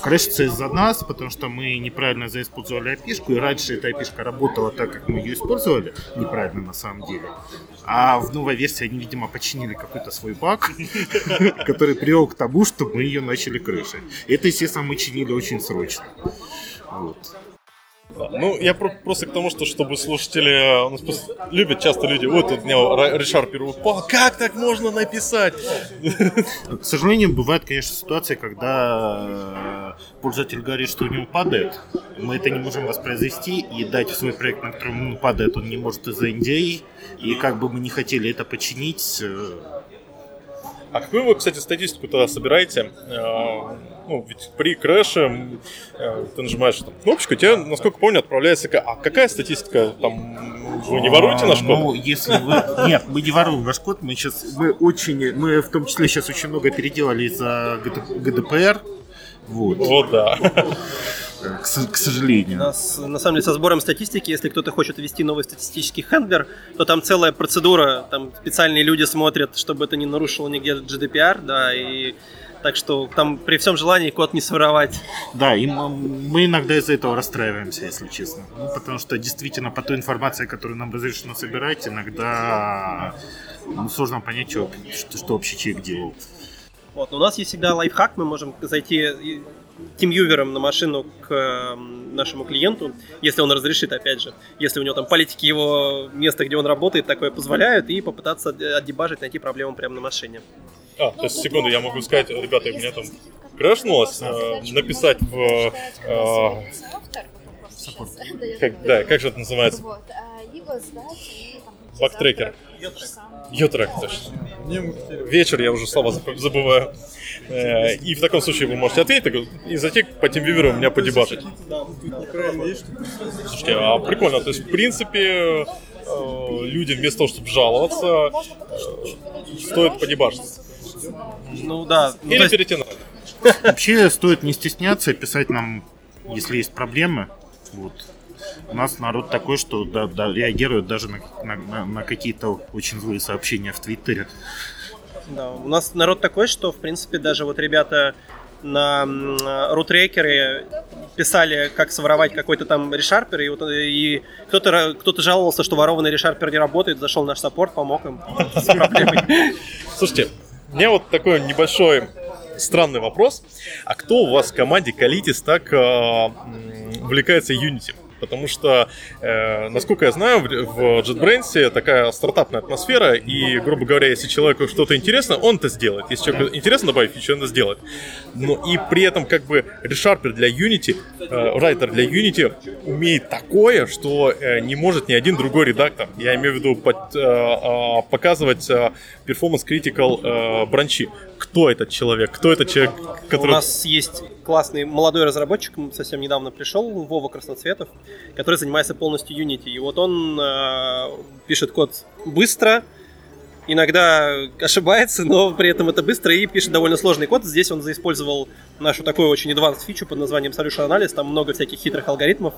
крышится из-за нас, потому что мы неправильно заиспользовали опишку, и раньше эта опишка работала так, как мы ее использовали, неправильно на самом деле. А в новой версии они, видимо, починили какой-то свой баг, (laughs) который привел к тому, что мы ее начали крышить. Это, естественно, мы чинили очень срочно. Вот. Ну, я про- просто к тому, что чтобы слушатели э, у любят часто люди, вот тут мне Ришарпер упал, как так можно написать? К сожалению, бывает, конечно, ситуация, когда э, пользователь говорит, что у него падает, мы это не можем воспроизвести и дать свой проект, на котором он падает, он не может из-за NDA, и как бы мы не хотели это починить, э, а какую вы, кстати, статистику тогда собираете? Э, ну, ведь при крэше э, ты нажимаешь там, кнопочку, тебе, насколько помню, отправляется... А какая статистика? Там, вы не воруете наш код? Ну, если вы... Нет, мы не воруем ваш код, мы сейчас... Мы очень... Мы в том числе сейчас очень много переделали из-за GDPR. Вот. Вот, да. к, к сожалению. У нас, на самом деле, со сбором статистики, если кто-то хочет ввести новый статистический хендлер, то там целая процедура, там специальные люди смотрят, чтобы это не нарушило нигде GDPR, да, и так что там при всем желании код не своровать. Да, и мы, мы иногда из-за этого расстраиваемся, если честно. Ну, потому что действительно по той информации, которую нам разрешено собирать, иногда ну, сложно понять, что, что, что вообще человек делал. Вот, но у нас есть всегда лайфхак, мы можем зайти тимювером на машину к эм, нашему клиенту, если он разрешит, опять же, если у него там политики его места, где он работает, такое позволяют, и попытаться отдебажить, найти проблему прямо на машине. А, то есть, секунду, я могу сказать, ребята, у меня там крашнулось, э, написать в... Э, как, да, как же это называется? Бактрекер. Ютрек, точно. Вечер я уже слова забываю. Э, и в таком случае вы можете ответить и зайти по TeamViewer у меня подебажить. Слушайте, а прикольно. То есть, в принципе, э, люди вместо того, чтобы жаловаться, э, стоит подебажить. Ну да. Ну, Или есть... на Вообще стоит не стесняться, писать нам, если есть проблемы. Вот. У нас народ такой, что да, да, реагирует даже на, на, на какие-то очень злые сообщения в Твиттере. Да, у нас народ такой, что, в принципе, даже вот ребята на рутрекере писали, как своровать какой-то там решарпер, и, вот, и кто-то, кто-то жаловался, что ворованный решарпер не работает, зашел в наш саппорт, помог им с проблемой. Слушайте, у меня вот такой небольшой странный вопрос. А кто у вас в команде Калитис так э, увлекается Unity? Потому что, э, насколько я знаю, в, в JetBrains такая стартапная атмосфера, и, грубо говоря, если человеку что-то интересно, он это сделает. Если человеку интересно добавить фичу, он это сделает. Но и при этом, как бы, ReSharper для Unity, э, Writer для Unity умеет такое, что э, не может ни один другой редактор. Я имею в виду под, э, э, показывать э, Performance Critical э, бранчи. Кто этот человек? Кто этот человек, который... У нас есть классный молодой разработчик, совсем недавно пришел, Вова Красноцветов, который занимается полностью Unity. И вот он э, пишет код быстро, иногда ошибается, но при этом это быстро и пишет довольно сложный код. Здесь он заиспользовал нашу такую очень advanced фичу под названием Solution Analysis, там много всяких хитрых алгоритмов.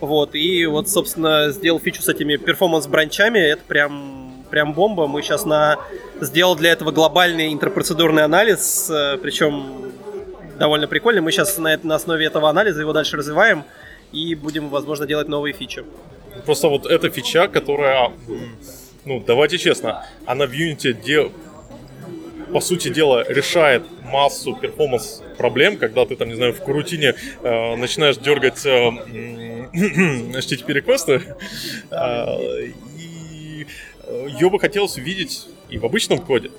Вот, и вот, собственно, сделал фичу с этими перформанс-бранчами, это прям, прям бомба. Мы сейчас на... сделал для этого глобальный интерпроцедурный анализ, э, причем довольно прикольный. Мы сейчас на, на основе этого анализа его дальше развиваем и будем, возможно, делать новые фичи. Просто вот эта фича, которая, ну, давайте честно, она в Unity де... по сути дела решает массу перформанс проблем, когда ты там, не знаю, в Курутине э, начинаешь дергать э, HTTP (clears throat) реквесты, э, и ее бы хотелось увидеть и в обычном коде.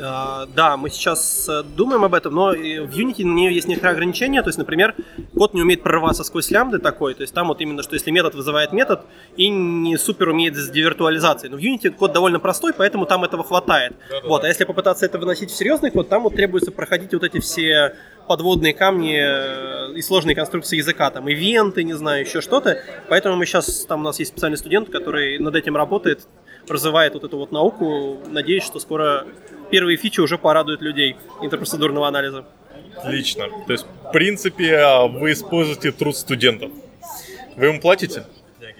А, да, мы сейчас э, думаем об этом, но в Unity на нее есть некоторые ограничения. То есть, например, код не умеет прорываться сквозь лямбды такой. То есть там вот именно, что если метод вызывает метод и не супер умеет с девиртуализацией. Но в Unity код довольно простой, поэтому там этого хватает. Да-да-да. Вот, а если попытаться это выносить в серьезный код, там вот требуется проходить вот эти все подводные камни э, и сложные конструкции языка, там, ивенты, не знаю, еще что-то. Поэтому мы сейчас, там у нас есть специальный студент, который над этим работает, развивает вот эту вот науку. Надеюсь, что скоро первые фичи уже порадуют людей интерпроцедурного анализа. Отлично. То есть, в принципе, а, вы используете труд студентов. Вы им платите?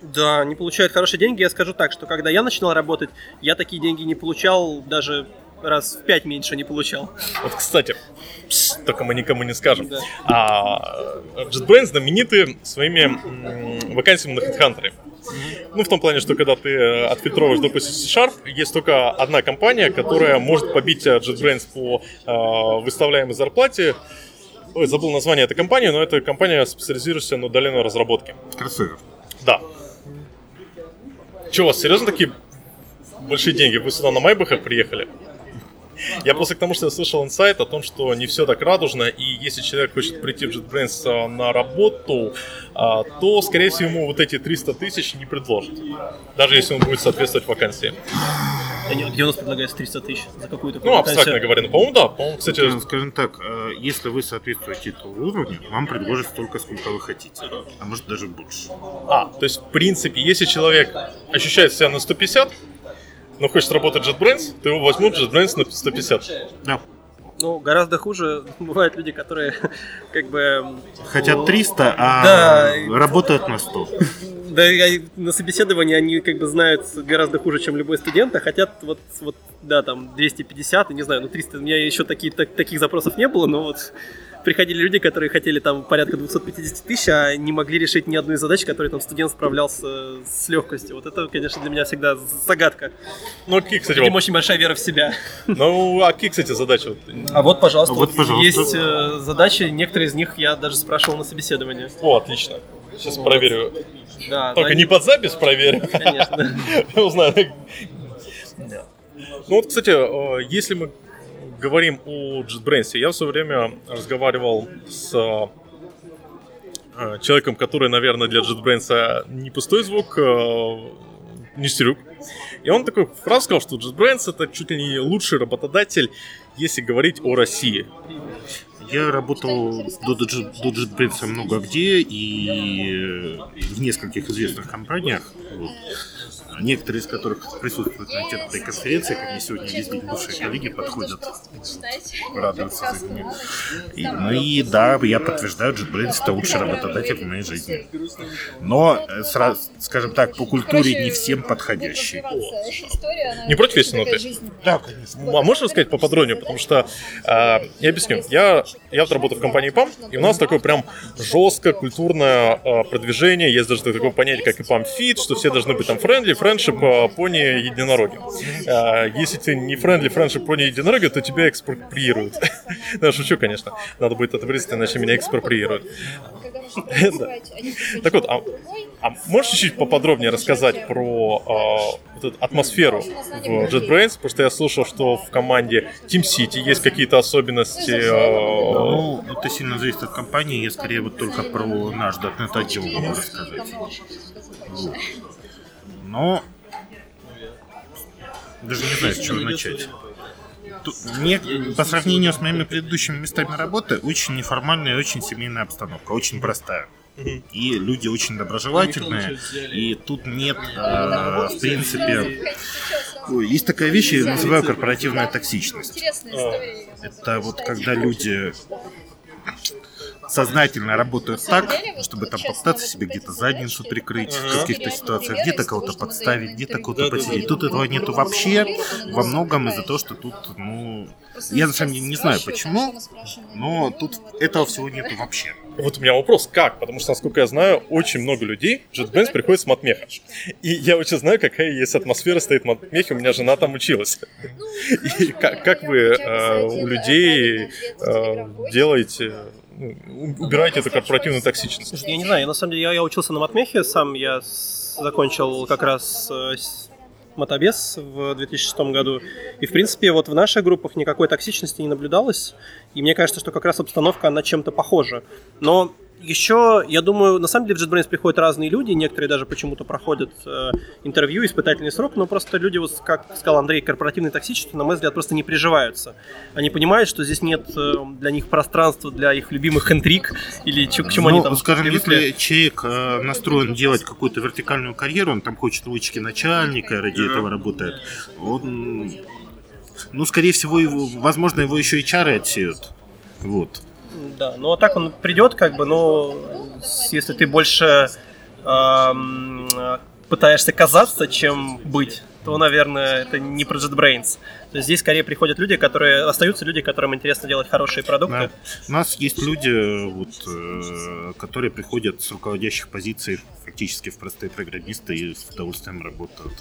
Да, они получают хорошие деньги. Я скажу так, что когда я начинал работать, я такие деньги не получал, даже раз в пять меньше не получал. Вот, кстати, пс, только мы никому не скажем. Да. А, JetBrains знамениты своими м, вакансиями на HeadHunter. Ну, в том плане, что когда ты э, отфильтровываешь, допустим, C-Sharp, есть только одна компания, которая может побить э, JetBrains по э, выставляемой зарплате. Ой, забыл название этой компании, но это компания, специализирующаяся на удаленной разработке. Кроссовер. Да. Че, у вас серьезно такие большие деньги? Вы сюда на Майбахах приехали? Я просто к тому, что я слышал инсайт о том, что не все так радужно, и если человек хочет прийти в JetBrains а, на работу, а, то, скорее всего, ему вот эти 300 тысяч не предложат. Даже если он будет соответствовать вакансии. Где у нас предлагается 300 тысяч за какую-то Ну, абстрактно говоря. Ну, по-моему, да. По-моему, кстати, Скажем, скажем так, э, если вы соответствуете этому уровню, вам предложат столько, сколько вы хотите. А может даже больше. а, то есть, в принципе, если человек ощущает себя на 150, но хочет работать в JetBrains, то его возьмут JetBrains на 150. Да. Ну, гораздо хуже (laughs) бывают люди, которые (laughs) как бы... Хотят 300, а Да. работают на 100. (laughs) Да, на собеседовании они как бы знают гораздо хуже, чем любой студент, а хотят вот, вот да, там 250, и не знаю, ну 300, у меня еще такие, так- таких запросов не было, но вот приходили люди, которые хотели там порядка 250 тысяч, а не могли решить ни одну из задач, которые там студент справлялся с легкостью. Вот это, конечно, для меня всегда загадка. Ну, какие, кстати, воп- очень большая вера в себя. ну, а какие, кстати, задачи? Вот, А вот, пожалуйста, Вот, пожалуйста. есть э, задачи, некоторые из них я даже спрашивал на собеседовании. О, отлично. Сейчас проверю. Да, Только они- не под запись проверю. Конечно. (laughs) Узнаю. Ну вот, кстати, э, если мы говорим о JetBrains, я в свое время разговаривал с э, человеком, который, наверное, для JetBrains не пустой звук, э, Нестерюк. И он такой фразу сказал, что JetBrains это чуть ли не лучший работодатель, если говорить о России. Я работал до JetBrains много где и в нескольких известных компаниях. Вот. Некоторые из которых присутствуют на этой конференции, ко мне сегодня везде бывшие коллеги подходят, радуются за меня. И, ну и да, я подтверждаю, JetBrains это лучший работодатель в моей жизни. Но, э, сра- скажем так, по культуре не всем подходящий. Не против, если ноты? Да, конечно. А можешь рассказать поподробнее? Потому что, э, я объясню, я, я вот работаю в компании PAM, и у нас такое прям жесткое культурное э, продвижение, есть даже такое понятие, company fit, что все должны быть там friendly, friendship, пони, единороги. Если ты не friendly, friendship, пони, единороги, то тебя экспроприируют. (laughs) Да, шучу, конечно. Надо будет это вырезать, иначе меня экспроприируют. Да. (laughs) Так вот, а, а можешь чуть-чуть поподробнее рассказать про эту атмосферу в JetBrains? Потому что я слышал, что в команде TeamCity есть какие-то особенности. э, Ну, это сильно зависит от компании. Я скорее вот только про наш .NET отдел могу рассказать. Но даже не знаю, с чего начать. Мне, по сравнению с моими предыдущими местами работы, очень неформальная и очень семейная обстановка, очень простая. И люди очень доброжелательные, и тут нет, э, в принципе, есть такая вещь, я называю корпоративная токсичность. Это вот когда люди сознательно работают так, чтобы там попытаться себе где-то задницу прикрыть в каких-то ситуациях, где-то кого-то подставить, где-то кого-то подсидеть. Тут этого нету вообще, во многом из-за того, что тут, ну, я на самом деле не знаю почему, но тут этого всего нету вообще. Вот у меня вопрос, как? Потому что, насколько я знаю, очень много людей в JetBrains приходят с матмеха. И я очень знаю, какая есть атмосфера стоит в матмехе, у меня жена там училась. И как, как вы э, у людей э, делаете, убираете эту корпоративную токсичность? Я не знаю, я на самом деле я, я учился на матмехе, сам я закончил как раз э, с- мотобес в 2006 году. И, в принципе, вот в наших группах никакой токсичности не наблюдалось. И мне кажется, что как раз обстановка, она чем-то похожа. Но еще, я думаю, на самом деле в JetBrains приходят разные люди, некоторые даже почему-то проходят э, интервью, испытательный срок, но просто люди, вот, как сказал Андрей, корпоративной токсичности, на мой взгляд, просто не приживаются. Они понимают, что здесь нет э, для них пространства для их любимых интриг или ч- к чему ну, они там скажем, привыкли. если человек э, настроен делать какую-то вертикальную карьеру, он там хочет ручки начальника, ради этого работает, он, ну, скорее всего, его, возможно, его еще и чары отсеют. Вот. Да, ну а так он придет, как бы, но с- если ты больше эм, пытаешься казаться, чем быть, то, наверное, это не про JetBrains. То есть здесь скорее приходят люди, которые остаются люди, которым интересно делать хорошие продукты. Да. У нас есть люди, вот, э, которые приходят с руководящих позиций фактически в простые программисты и с удовольствием работают.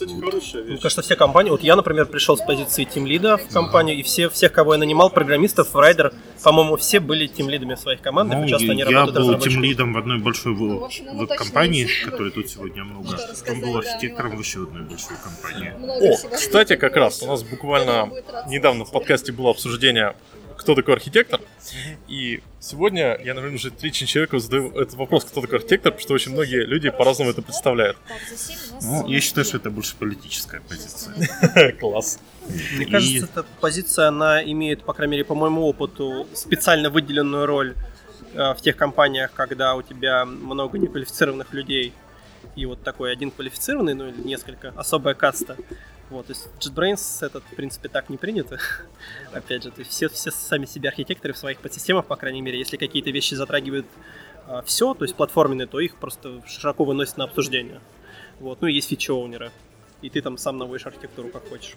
Мне кажется, все компании, вот я, например, пришел с позиции тимлида в компанию, и все, всех, кого я нанимал, программистов, райдер, по-моему, все были тимлидами в своих командах, Ну, и часто они я был разработчиками. тем лидом в одной большой Ну, в- в веб-компании, уточнили. которой тут сегодня много. Он был архитектором в еще одной большой компании. О, кстати, как раз у нас буквально недавно в подкасте было обсуждение, кто такой архитектор. И сегодня я, наверное, уже третий человеку задаю этот вопрос, кто такой архитектор, потому что очень многие люди по-разному это представляют. Ну, я считаю, что это больше политическая позиция. (laughs) Класс. Мне И- кажется, эта позиция, она имеет, по крайней мере, по моему опыту, специально выделенную роль э, в тех компаниях, когда у тебя много неквалифицированных людей и вот такой один квалифицированный, ну или несколько, особая каста. Вот, то есть JetBrains этот, в принципе, так не принято. (laughs) Опять же, то есть все, все сами себе архитекторы в своих подсистемах, по крайней мере, если какие-то вещи затрагивают все, то есть платформенные, то их просто широко выносят на обсуждение. Вот, ну и есть фичи-оунеры. И ты там сам наводишь архитектуру как хочешь.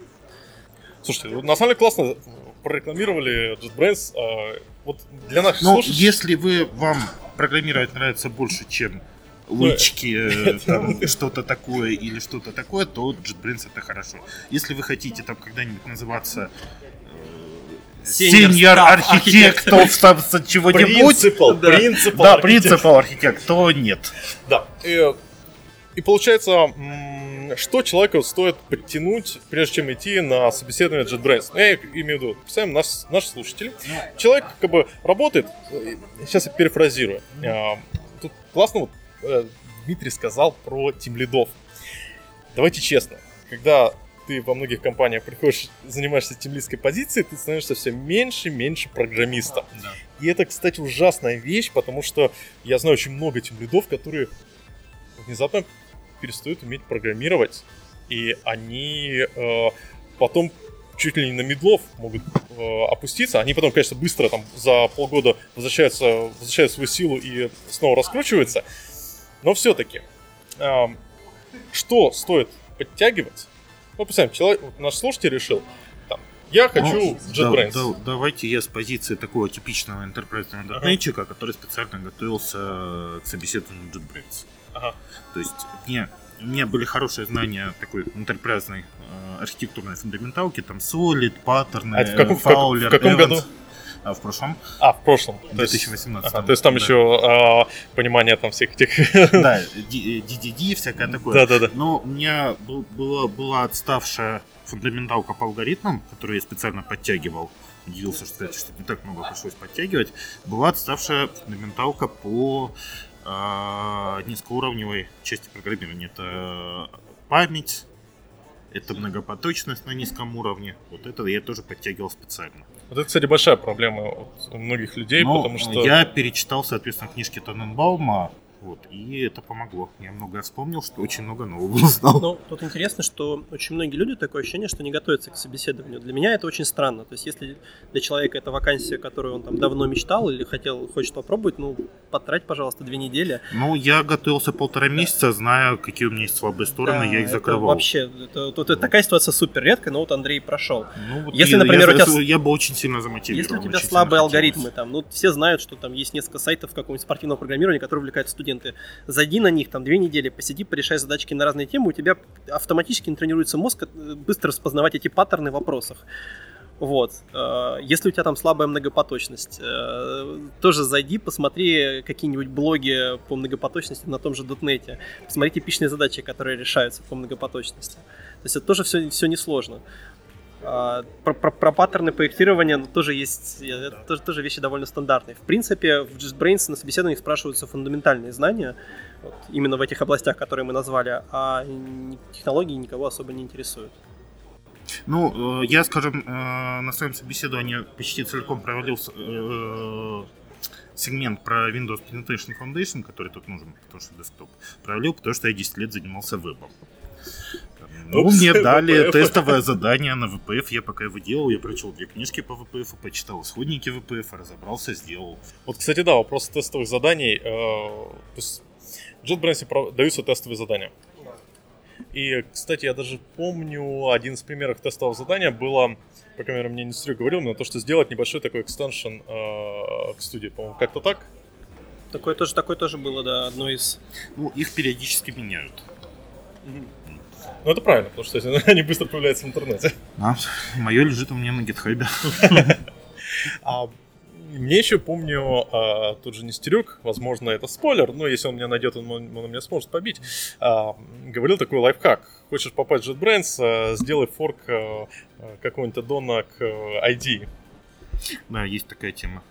Слушайте, на самом деле классно прорекламировали JetBrains. а, Вот для наших Ну, слушателей... если вы вам программировать нравится больше, чем лычки, э, (laughs) там, что-то такое или что-то такое, то JetBrains это хорошо. Если вы хотите там когда-нибудь называться сеньор staff архитектов (laughs) там, чего-нибудь, Принципал, Да. принципал да, принципал архитект, то нет. Да. И, и получается, что человеку стоит подтянуть, прежде чем идти на собеседование JetBrains? Ну, Я имею в виду, представим, наш, наш слушатель. Человек как бы работает, э, сейчас я перефразирую. А, Тут классно вот э, Дмитрий сказал про тимлидов. Давайте честно, когда ты во многих компаниях приходишь, занимаешься тимлидской позицией, ты становишься все меньше и меньше программистом. И это, кстати, ужасная вещь, потому что я знаю очень много тимлидов, которые внезапно перестают уметь программировать, и они э, потом чуть ли не на медлов могут э, опуститься. Они потом, конечно, быстро там за полгода возвращаются, возвращают свою силу и снова раскручиваются. Но все-таки, что стоит подтягивать? Ну, представим, человек, вот наш слушатель решил, там, я хочу Ну, JetBrains. да- да- давайте я с позиции такого типичного интерпретного дотнетчика, который специально готовился к собеседованию JetBrains. Ага. То есть мне, у меня были хорошие знания такой интерпрайзной э, архитектурной фундаменталки, там Solid, паттерны, А в каком- Fowler, в каком Evans. году? А в прошлом, А, в прошлом. в То есть- 2018. Ага, то есть там да. еще а, понимание там всех этих... (laughs) Да, (laughs) DDD, всякое такое. Да-да-да. Но у меня был- была, была отставшая фундаменталка по алгоритмам, которую я специально подтягивал. Удивился, что, кстати, что не так много пришлось подтягивать. Была отставшая фундаменталка по а, низкоуровневой части программирования. Это память, это многопоточность на низком уровне. Вот это я тоже подтягивал специально. Вот это, кстати, большая проблема у многих людей, Но потому что... я перечитал, соответственно, книжки Таненбаума, вот, и это помогло. Я многое вспомнил, что очень много нового (laughs) узнал. Ну, тут интересно, что очень многие люди такое ощущение, что не готовятся к собеседованию. Для меня это очень странно. То есть, если для человека это вакансия, которую он там давно мечтал или хотел, хочет попробовать, ну, потрать, пожалуйста, две недели. Ну, я готовился полтора месяца, зная, какие у меня есть слабые стороны, Да, я их закрывал. Вообще, это, тут это такая ситуация супер редкая, но вот Андрей прошел. Ну, вот Если, я- например, я, у тебя- я был очень сильно замотивирован. Если у тебя слабые алгоритмы, там, ну, все знают, что там есть несколько сайтов какого-нибудь спортивного программирования, которые увлекают студенты. Зайди на них, там, две недели, посиди, порешай задачки на разные темы, у тебя автоматически тренируется мозг э, быстро распознавать эти паттерны в вопросах. Вот. Э, Если у тебя там слабая многопоточность, э, тоже зайди, посмотри какие-нибудь блоги по многопоточности на том же дотнете. Посмотри типичные задачи, которые решаются по многопоточности. То есть это тоже все, все несложно. А, Про, про- про паттерны проектирования ну, тоже есть, это тоже, тоже вещи довольно стандартные. В принципе, в JetBrains на собеседованиях спрашиваются фундаментальные знания, вот, именно в этих областях, которые мы назвали, а технологии никого особо не интересуют. Ну, э, я, скажем, э, на своем собеседовании почти целиком провалил э, сегмент про Windows Presentation Foundation, который тут нужен, потому что десктоп, провалил, потому что я 10 лет занимался вебом. Ну, Упс, мне дали VPF. тестовое задание на VPF, я пока его делал, я прочел две книжки по VPF, почитал исходники VPF, разобрался, сделал. Вот, кстати, да, вопрос тестовых заданий. э, То есть в JetBrains даются тестовые задания. И, кстати, я даже помню, один из примеров тестового задания было, по крайней мере, мне не говорил, но то, что сделать небольшой такой экстеншн э, к студии, по-моему, как-то так. Такое тоже, такое тоже было, да, одно из... Ну, их периодически меняют. Ну, это правильно, потому что (laughs) они быстро появляются в интернете. А, мое лежит у меня на гитхабе. (laughs) А мне еще помню, а, тот же Нестерюк, возможно, это спойлер, но если он меня найдет, он, он меня сможет побить, а, говорил такой лайфхак. Хочешь попасть в JetBrains, а, сделай форк а, какого-нибудь аддона к ID. Да, есть такая тема.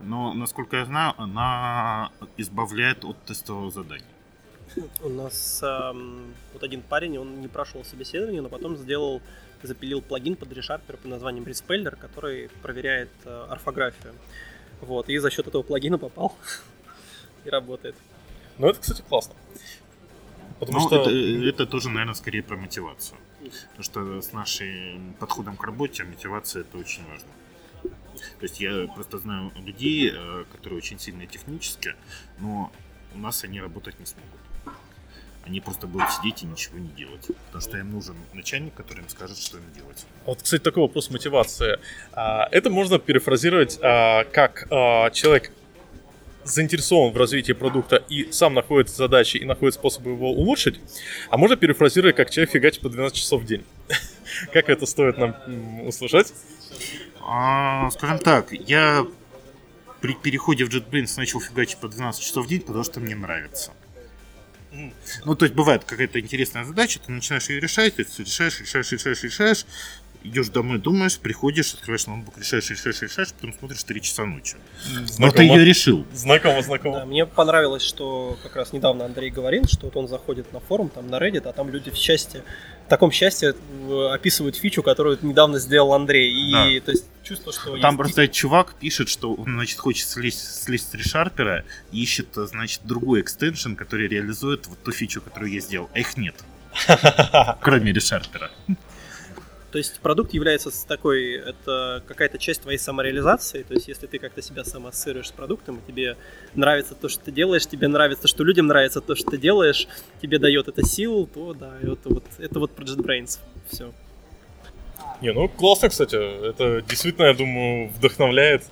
Но, насколько я знаю, она избавляет от тестового задания. У нас ам, вот один парень, он не прошел собеседование, но потом сделал, запилил плагин под ReSharper под названием Respeller, который проверяет э, орфографию. Вот, и за счет этого плагина попал (laughs) и работает. Ну, это, кстати, классно. Потому Ну, что... это, это тоже, наверное, скорее про мотивацию. Потому что с нашим подходом к работе мотивация это очень важно. То есть я просто знаю людей, э, которые очень сильные технически, но у нас они работать не смогут. Они просто будут сидеть и ничего не делать. Потому что им нужен начальник, который им скажет, что им делать. Вот, кстати, такой вопрос мотивации. А, Это можно перефразировать а, как а, человек заинтересован в развитии продукта и сам находит задачи и находит способы его улучшить, а можно перефразировать как человек фигачит по 12 часов в день. (laughs) Как это стоит нам услышать? Скажем так, я при переходе в JetBrains начал фигачить по 12 часов в день, потому что мне нравится. Ну, то есть бывает какая-то интересная задача, ты начинаешь ее решать, ты решаешь, решаешь, решаешь, решаешь, идешь домой, думаешь, приходишь, открываешь ноутбук, решаешь, решаешь, решаешь, потом смотришь 3 часа ночи. Но ты ее решил. Знакомо, Да, знакомо. мне понравилось, что как раз недавно Андрей говорил, что вот он заходит на форум, там на Reddit, а там люди в счастье, в таком счастье э, описывают фичу, которую недавно сделал Андрей. И Да. то есть чувство, что Там есть просто чувак пишет, что он, значит, хочет слезть, слезть с решарпера, и ищет, значит, другой экстеншн, который реализует вот ту фичу, которую я сделал. А их нет. (laughs) Кроме решарпера. То есть продукт является такой, это какая-то часть твоей самореализации, то есть если ты как-то себя самоассоциируешь с продуктом, и тебе нравится то, что ты делаешь, тебе нравится, что людям нравится то, что ты делаешь, тебе дает это силу, то да, это вот, это вот про JetBrains. Все. Не, ну классно, кстати. Это действительно, я думаю, вдохновляет.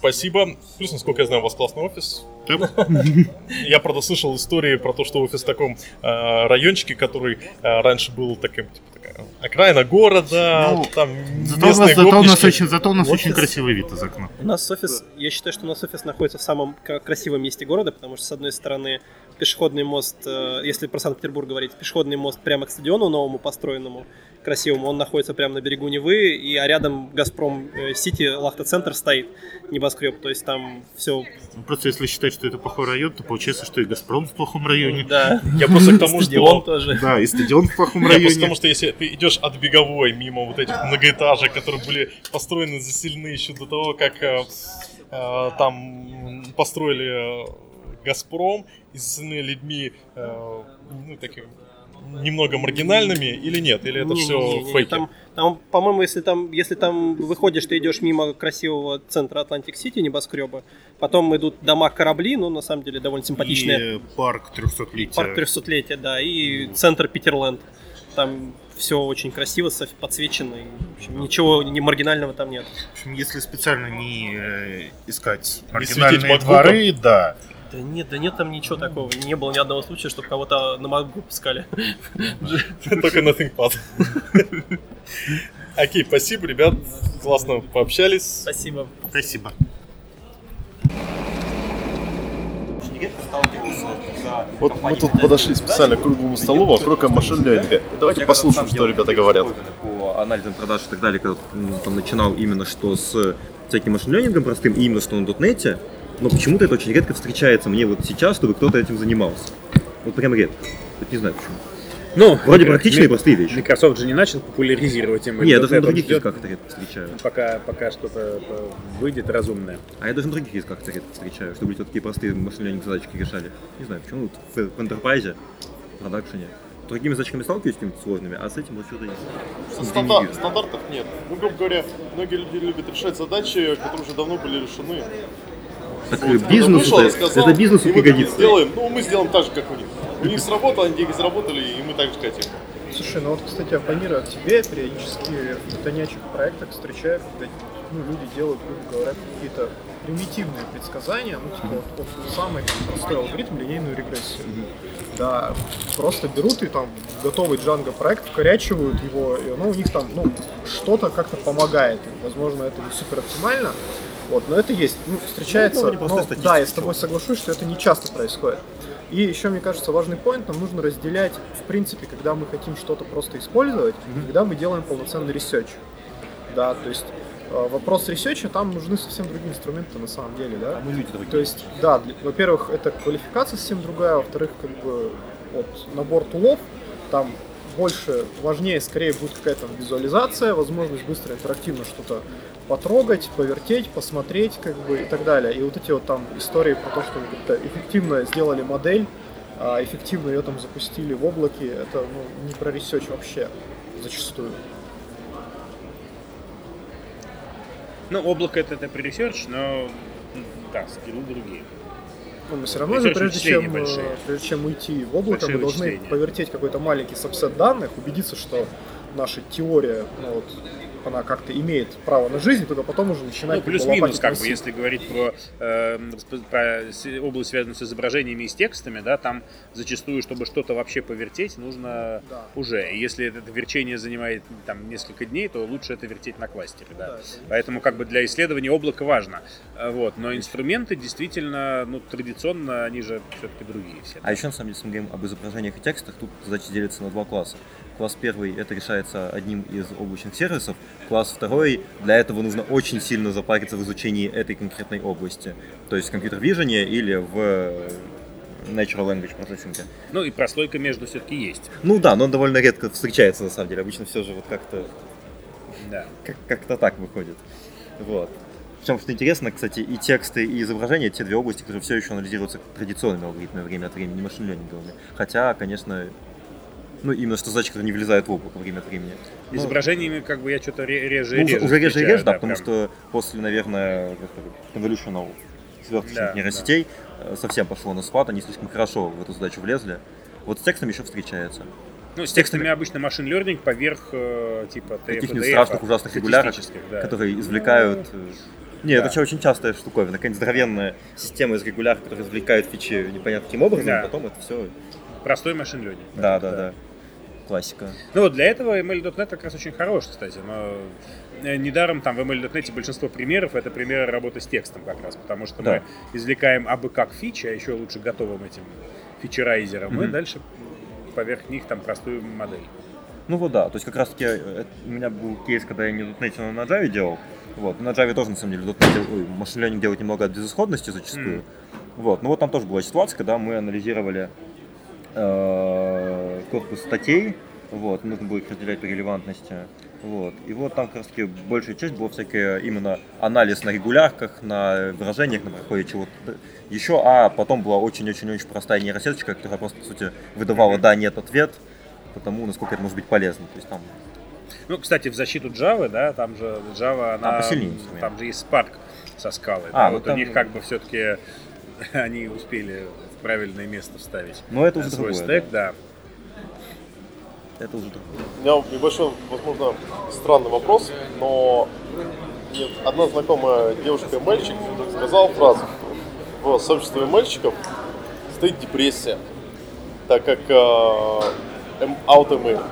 Спасибо. Плюс, насколько я знаю, у вас классный офис. (laughs) Я, правда, слышал истории про то, что офис в таком э, райончике, который э, раньше был таким, типа, окраина города, Ну, там Зато у нас, местные зато у нас гопнички. очень, зато у нас очень красивый вид из окна. У нас офис, я считаю, что у нас офис находится в самом красивом месте города, потому что, с одной стороны, пешеходный мост, э, если про Санкт-Петербург говорить, пешеходный мост прямо к стадиону новому построенному, красивому, он находится прямо на берегу Невы, и а рядом Газпром э, Сити, Лахта-центр стоит, небоскреб, то есть там все, Ну, Просто если считать, что это плохой район, то получается, что и Газпром в плохом районе. да, Я просто к тому, что... тоже. Да, и стадион в плохом Я просто районе. потому, что если ты идешь от беговой мимо вот этих многоэтажек, которые были построены, заселены еще до того, как э, там построили Газпром и заселены людьми э, ну, такими немного маргинальными или нет? Или это Не, все не, не, фейки? Там, там, по-моему, если там, если там выходишь, ты идешь мимо красивого центра Атлантик Сити, небоскреба, потом идут дома корабли, ну, на самом деле, довольно симпатичные. И парк 300-летия. Парк 300-летия, да, и центр Питерленд. Там все очень красиво, подсвечено. и, в общем, ничего не маргинального там нет. В общем, если специально не э, искать маргинальные дворы, да. Да нет, да нет там ничего такого. Не было ни одного случая, чтобы кого-то на MacBook опускали. (laughs) Только на ThinkPad. (laughs) Окей, спасибо, ребят. Классно пообщались. Спасибо. Спасибо. Вот мы тут подошли специально к круглому столу вокруг машин ленинга. Давайте послушаем, что ребята говорят. По анализам продаж и так далее, когда начинал именно что с всяким машин-ленингом простым, и именно что на дотнете, но почему-то это очень редко встречается мне вот сейчас, чтобы кто-то этим занимался. Вот прям редко. Вот не знаю почему. Ну, Вроде практичные Ми- простые вещи. Microsoft же не начал популяризировать ML.NET, Не, я даже на других ждет, языках это редко встречаю. Пока, пока что-то выйдет разумное. А я даже на других языках это редко встречаю, чтобы вот такие простые машин задачки решали. Не знаю, почему вот в, в Enterprise, в продакшене. С другими задачками сталкиваюсь какими-то сложными, а с этим вот что-то есть. Стандарт- стандартов нет. Ну, грубо говоря, многие люди любят решать задачи, которые уже давно были решены. Так Вот, вышел, это, рассказал, это бизнесу пригодится. сделаем, ну, мы сделаем так же, как у них. У них сработало, они деньги заработали, и мы так же хотим. Слушай, ну вот, кстати, оппонируя к тебе, периодически в тонячек проектах встречаю, когда ну, люди делают, грубо говоря, какие-то примитивные предсказания, ну, типа, вот, вот самый простой алгоритм, линейную регрессию. Да, просто берут и там готовый Django проект, вкорячивают его, и оно у них там, ну, что-то как-то помогает. Возможно, это не супер оптимально, вот, но это есть. Ну, встречается, Ну, но- просто да, я с тобой соглашусь, что это не часто происходит. И еще, мне кажется, важный point, нам нужно разделять, в принципе, когда мы хотим что-то просто использовать, и когда мы делаем полноценный research. Да, то есть э, вопрос ресерча, там нужны совсем другие инструменты на самом деле, да. А мы люди другие. То есть, да, для- во-первых, это квалификация совсем другая, во-вторых, как бы вот набор тулов, там больше, важнее, скорее будет какая-то визуализация, возможность быстро интерактивно что-то потрогать, повертеть, посмотреть, как бы и так далее. И вот эти вот там истории про то, что как-то эффективно сделали модель, а, эффективно ее там запустили в облаке, это ну, не про research вообще зачастую. Ну, облако это, это pre-research, но м, да, скиллы другие. Но мы все равно же, прежде чем, э, большие. прежде чем уйти в облако, Большие мы должны вычисления. повертеть какой-то маленький subset данных, убедиться, что наша теория, ну, вот, она как-то имеет право на жизнь, только потом уже начинать Ну, плюс-минус, как бы, если говорить про, э, про область, связанную с изображениями и с текстами, да, там зачастую, чтобы что-то вообще повертеть, нужно Да. уже. И если это верчение занимает там несколько дней, то лучше это вертеть на кластере, да. Да, это- Поэтому как бы для исследования облака важно. А, Вот. Но инструменты действительно, ну, традиционно, они же все-таки другие все. А еще, на самом деле, если мы говорим об изображениях и текстах, тут задача делится на два класса. Класс первый это решается одним из облачных сервисов. Класс второй для этого нужно очень сильно запариться в изучении этой конкретной области. То есть в компьютер vision или в э, Natural Language Processing. Ну и прослойка между все-таки есть. Ну да, но он довольно редко встречается на самом деле. Обычно все же вот как-то Да. как- как-то так выходит. Вот. Причем, что интересно, кстати, и тексты, и изображения, те две области, которые все еще анализируются традиционными алгоритмами время от времени, не машин-лернинговыми. Хотя, конечно, ну, именно что которые не влезают в облако время от времени. Ну, Изображениями как бы я что-то реже и ну, реже. уже реже и реже, да, потому прям. что после, наверное, convolutional сверточных Да, нейросетей э, совсем пошло на спад, они слишком хорошо в эту задачу влезли. Вот с текстом еще встречается. Ну, с текстами обычно машин learning поверх э, типа Каких-нибудь страшных ужасных регуляров, да. которые извлекают... э, Не, да. это вообще очень частая штуковина. Какая-нибудь здоровенная система из регуляров, которые извлекают фичи непонятно каким образом, Да. а потом это все... Простой машин learning. Да, да, да. Классика. Ну вот для этого ML.NET как раз очень хорош, кстати. Но э, недаром там в ML.NET большинство примеров это примеры работы с текстом как раз, потому что Да. мы извлекаем абы как фичи, а еще лучше готовым этим фичерайзером, и Мгм. дальше поверх них там простую модель. Ну вот да, то есть как раз таки э, у меня был кейс, когда я не .NET, но на Java делал. Вот, на Java тоже на самом деле .NET, ой, машин делать немного от безысходности зачастую. Мгм. Вот, ну вот там тоже была ситуация, когда мы анализировали э, корпус статей, вот, нужно было их разделять по релевантности. Вот. И вот там как раз таки большая часть была всякая именно анализ на регулярках, на выражениях, на проходе чего-то еще, а потом была очень-очень-очень простая нейросеточка, которая просто, по сути, выдавала да, нет, ответ, потому насколько это может быть полезно. То есть там Ну, кстати, в защиту Java, да, там же Java, она, Там посильнее там же есть Spark со скалой. А, да, вот там- у них как бы все-таки (laughs) они успели в правильное место вставить Но это уже свой другое, стек, да. это уже другое. У меня небольшой, возможно, странный вопрос, но одна знакомая девушка и мальчик сказала фразу. В сообществе мальчиков стоит депрессия, так как э, эм- AutoML.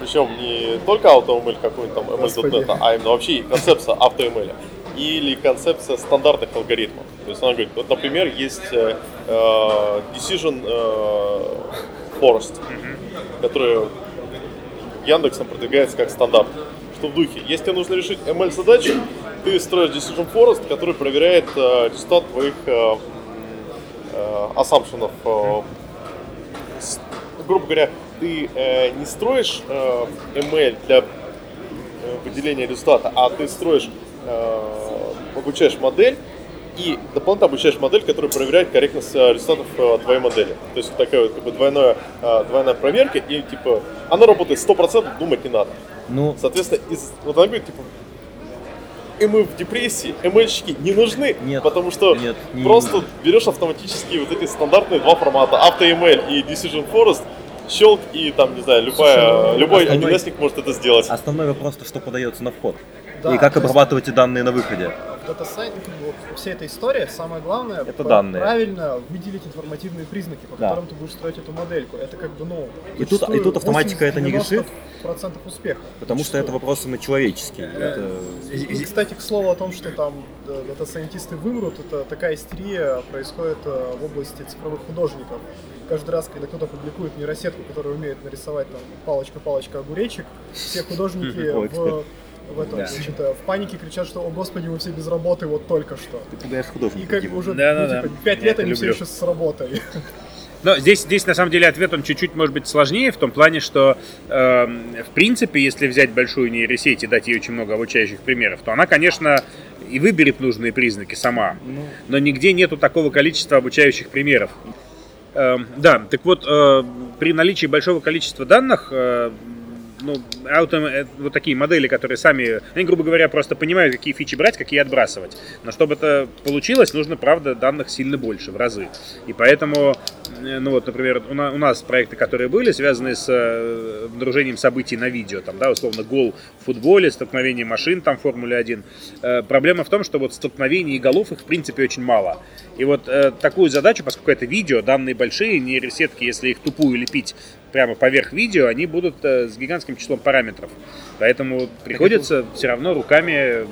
Причем не только AutoML какой-нибудь там ML.NET, а именно вообще концепция AutoML. Или концепция стандартных алгоритмов. То есть она говорит, вот, например, есть э, э, decision э, forest, который Яндексом продвигается как стандарт. Что в духе, если тебе нужно решить ML-задачу, ты строишь decision forest, который проверяет э, результат твоих э, э. Э, с- грубо говоря, ты э, не строишь э, ML для э, выделения результата, а ты строишь, обучаешь модель и дополнительно обучаешь модель, которая проверяет корректность э, результатов э, твоей модели. То есть такая вот как бы двойная, э, двойная проверка, и типа она работает 100%, думать не надо. Ну, Соответственно, из, вот она говорит, типа, и мы в депрессии, ML-щики не нужны, Нет, потому что нет, не- просто берешь автоматически вот эти стандартные два формата, AutoML и Decision Forest, щелк и там, не знаю, любая, Слушай, ну, любой основной- 1 может это сделать. Основной вопрос, то, что подается на вход. Да, и как обрабатывать эти данные на выходе. Science, вот вся эта история, самое главное, Это данные. правильно выделить информативные признаки, по Да. которым ты будешь строить эту модельку. Это как бы, ну, И тут- и тут автоматика это не решит. процентов успеха. Потому что это вопрос именно человеческий. Это... И, кстати, к слову о том, что там э, дата-сайентисты вымрут, это такая истерия происходит э, в области цифровых художников. Каждый раз, когда кто-то публикует нейросетку, которая умеет нарисовать там палочка-палочка огуречек, все художники в, в, этом, Да. значит, э, в панике кричат, что «О господи, мы все без работы вот только что». Ты пугаешь И художника. как Дима. уже Да-да-да. ну, типа, пять Я лет они все люблю. еще с работой. Но здесь, здесь на самом деле ответ он чуть-чуть может быть сложнее в том плане, что эм, в принципе, если взять большую нейросеть и дать ей очень много обучающих примеров, то она, конечно, и выберет нужные признаки сама. Но нигде нету такого количества обучающих примеров. Эм, да, так вот, э, при наличии большого количества данных, э, ну, auto- э, вот такие модели, которые сами, они, грубо говоря, просто понимают, какие фичи брать, какие отбрасывать. Но чтобы это получилось, нужно, правда, данных сильно больше, в разы. И поэтому, ну вот, например, у на- у нас проекты, которые были, связаны с э, обнаружением событий на видео, там, да, условно, гол в футболе, столкновение машин, там, в Формуле 1. Э, Проблема в том, что вот столкновений и голов их, в принципе, очень мало. И вот э, такую задачу, поскольку это видео, данные большие, нейросетки, если их тупую лепить прямо поверх видео, они будут э, с гигантским числом параметров. Поэтому приходится все равно руками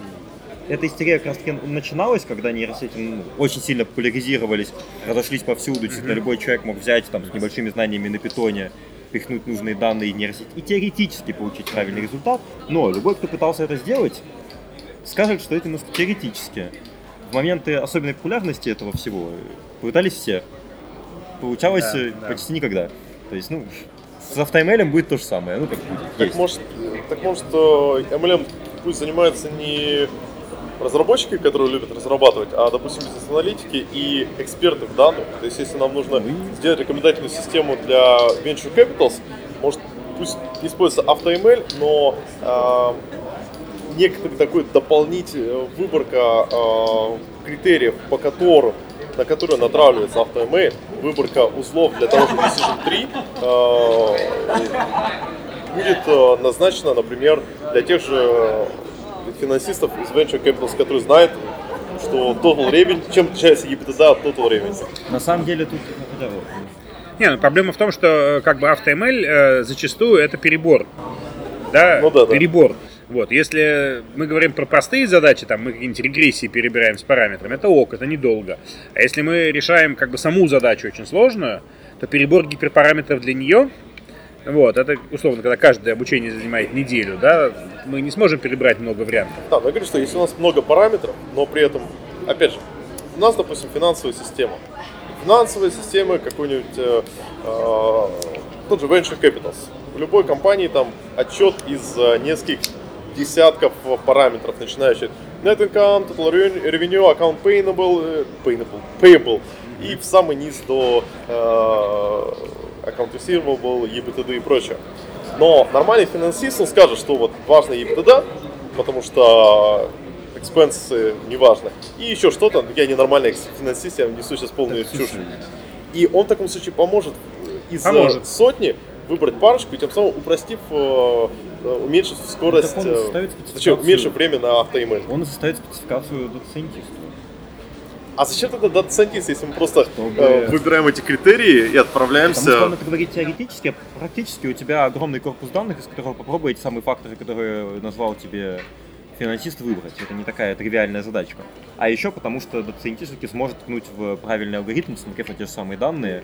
Эта истерия как раз таки начиналась, когда нейросети ну, очень сильно популяризировались, разошлись повсюду, действительно любой человек мог взять там с небольшими знаниями на питоне, пихнуть нужные данные нейросети и теоретически получить правильный результат. Но любой, кто пытался это сделать, скажет, что это немножко теоретически. В моменты особенной популярности этого всего пытались все. Получалось Да, э, да. почти никогда. То есть, ну, с автоML будет то же самое. Ну, как будет. Так есть. может, так может э, MLM пусть занимаются не разработчики, которые любят разрабатывать, а, допустим, бизнес-аналитики и эксперты в данных. То есть, если нам нужно сделать рекомендательную систему для venture capitals, может, пусть используется AutoML, но э, некоторый такой дополнительный выборка э, критериев, по которым на которые натравливается AutoML, выборка узлов для того же Decision 3 э, будет э, назначена, например, для тех же э, финансистов из Venture Capitals, которые знают, что Total Revenue, чем отличается EBITDA от Total Revenue. На самом деле тут Не, ну проблема в том, что э, как бы AutoML э, зачастую это перебор. Да, Ну да, да. перебор. Вот, если мы говорим про простые задачи, там мы какие-нибудь регрессии перебираем с параметрами, это ок, это недолго. А если мы решаем как бы саму задачу очень сложную, то перебор гиперпараметров для нее, вот, это условно, когда каждое обучение занимает неделю, да, мы не сможем перебрать много вариантов. Да, но я говорю, что если у нас много параметров, но при этом, опять же, у нас, допустим, финансовая система. Финансовая система какой-нибудь, э, э, тот же Venture Capitals. У любой компании там отчет из э, нескольких десятков параметров, начинающих net income, total revenue, account payable, э, payable, payable и в самый низ до э, account receivable, EBITDA и прочее. Но нормальный финансист, он скажет, что вот важно EBITDA, потому что экспенсы не важно. И еще что-то, я ненормальный финансист, я несу сейчас полную чушь. И он в таком случае поможет из Поможет. сотни выбрать парочку, и тем самым упростив, э, э, уменьшив скорость, Так э, зачем, уменьшив время на автоимейл. Он составит спецификацию дата-сайентисту. А зачем тогда дата сайентист, если мы просто Чтобы- э, выбираем эти критерии и отправляемся? Потому что он это говорит теоретически, а практически у тебя огромный корпус данных, из которого попробуй эти самые факторы, которые назвал тебе финансист выбрать. Это не такая тривиальная задачка. А еще потому, что все-таки сможет ткнуть в правильный алгоритм, смотрев на те же самые данные,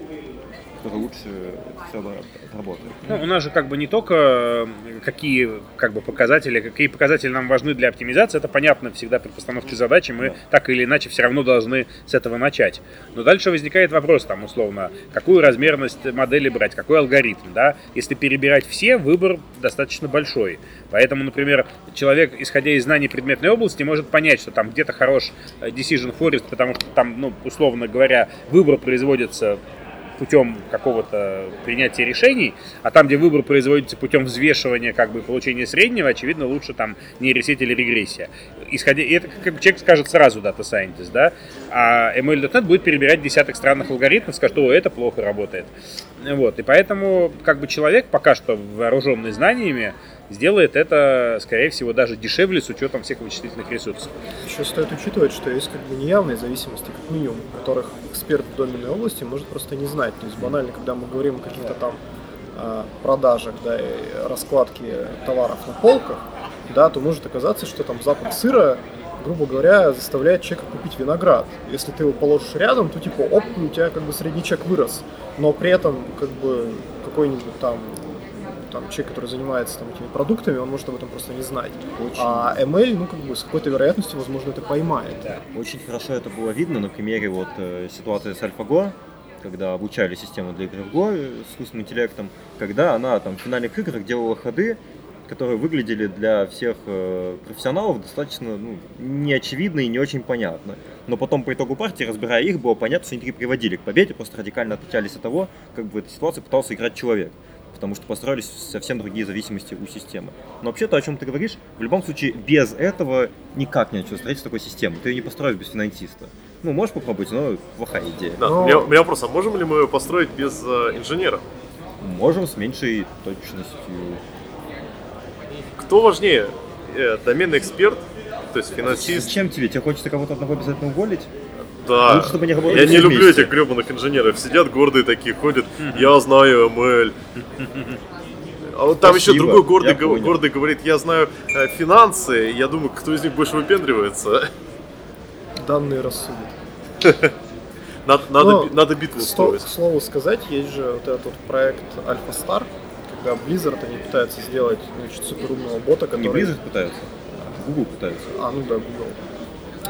которые лучше все отработают. Ну, у нас же как бы не только э, какие как бы показатели, какие показатели нам важны для оптимизации, это понятно всегда при постановке задачи, мы Да. так или иначе все равно должны с этого начать. Но дальше возникает вопрос, там, условно, какую размерность модели брать, какой алгоритм, да? Если перебирать все, выбор достаточно большой. Поэтому, например, человек, исходя из знаний предметной области, может понять, что там где-то хорош э, decision forest, потому что там, ну, условно говоря, выбор производится путем какого-то принятия решений, а там, где выбор производится путем взвешивания, как бы получения среднего, очевидно, лучше там нейросеть или регрессия. Исходя, и это как бы человек скажет сразу Data Scientist, да, а ML.NET будет перебирать десяток странных алгоритмов, скажет, что это плохо работает. Вот, и поэтому, как бы человек, пока что вооруженный знаниями, сделает это, скорее всего, даже дешевле с учетом всех вычислительных ресурсов. Еще стоит учитывать, что есть как бы неявные зависимости, как минимум, которых эксперт в доменной области может просто не знать. То есть банально, когда мы говорим о каких-то там а, продажах, да, и раскладке товаров на полках, да, то может оказаться, что там запах сыра, грубо говоря, заставляет человека купить виноград. Если ты его положишь рядом, то типа оп, у тебя как бы средний чек вырос. Но при этом как бы какой-нибудь там там человек, который занимается там, этими продуктами, он может об этом просто не знать. А ML, ну, как бы, с какой-то вероятностью, возможно, это поймает. Очень хорошо это было видно на примере вот э, ситуации с AlphaGo, когда обучали систему для игры в Go э, с искусственным интеллектом, когда она там в финальных играх делала ходы, которые выглядели для всех э, профессионалов достаточно ну, неочевидно и не очень понятно. Но потом по итогу партии, разбирая их, было понятно, что они приводили к победе, просто радикально отличались от того, как бы в этой ситуации пытался играть человек. Потому что построились совсем другие зависимости у системы. Но вообще то, о чем ты говоришь, в любом случае без этого никак не начнется строить такой системы. Ты ее не построишь без финансиста. Ну, можешь попробовать, но плохая идея. Да, у, меня, у меня вопрос, а можем ли мы ее построить без э, инженера? Можем с меньшей точностью. Кто важнее? Э, доменный эксперт, то есть финансист? Зачем тебе? Тебе хочется кого-то одного обязательно уволить? Да. Лучше, чтобы они работали Я не люблю этих гребаных инженеров. Сидят гордые такие, ходят. Я знаю ML. А вот там еще Спасибо, другой гордый, го- гордый говорит, я знаю э, финансы, я думаю, кто из них больше выпендривается. Данные рассудят. (laughs) Надо, надо, би- надо битву устроить. К слову сказать, есть же вот этот вот проект Alpha Star, когда Blizzard они пытаются сделать значит, суперумного бота, который... Не Blizzard пытаются, Google пытаются. А, ну да, Google.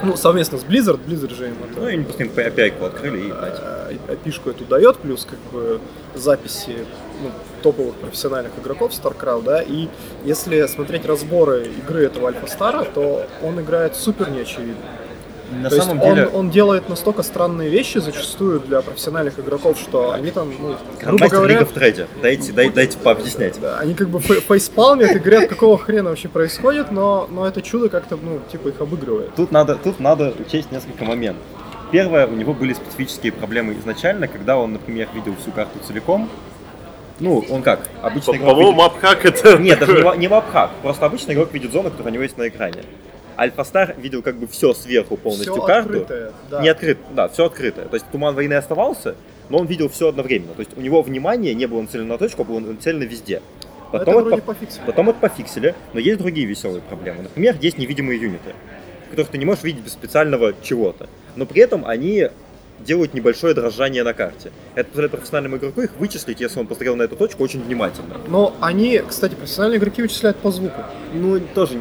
Ну, совместно с Blizzard, Blizzard же им это... Ну, они просто им API открыли и э, API-шку эту дает, плюс как бы записи ну, топовых профессиональных игроков StarCraft, да, и если смотреть разборы игры этого Альфа Стара, то он играет супер неочевидно. На То самом есть он- деле- он, делает настолько странные вещи зачастую для профессиональных игроков, что они там, ну, грубо говоря, League of Trade. Дайте, дай- дайте пообъяснять. да, они как бы фей- фейспалмят и говорят, какого хрена вообще происходит, но, но это чудо как-то, ну, типа их обыгрывает. Тут надо, тут надо учесть несколько моментов. Первое, у него были специфические проблемы изначально, когда он, например, видел всю карту целиком. Ну, он как? Обычный игрок По-моему, видит- мапхак это Нет, даже не, не мапхак. Просто обычный игрок видит зону, которая у него есть на экране. Альфа Стар видел как бы все сверху полностью Всё карту. открытое, да. Не открыто, да, все открытое. То есть туман войны оставался, но он видел все одновременно. То есть у него внимание не было нацелено на точку, а было нацелено везде. Это Потом вроде по- пофиксили. Потом это пофиксили, но есть другие веселые проблемы. Например, есть невидимые юниты, которых ты не можешь видеть без специального чего-то. Но при этом они делают небольшое дрожание на карте. Это позволяет профессиональному игроку их вычислить, если он посмотрел на эту точку очень внимательно. Но они, кстати, профессиональные игроки вычисляют по звуку. Ну, тоже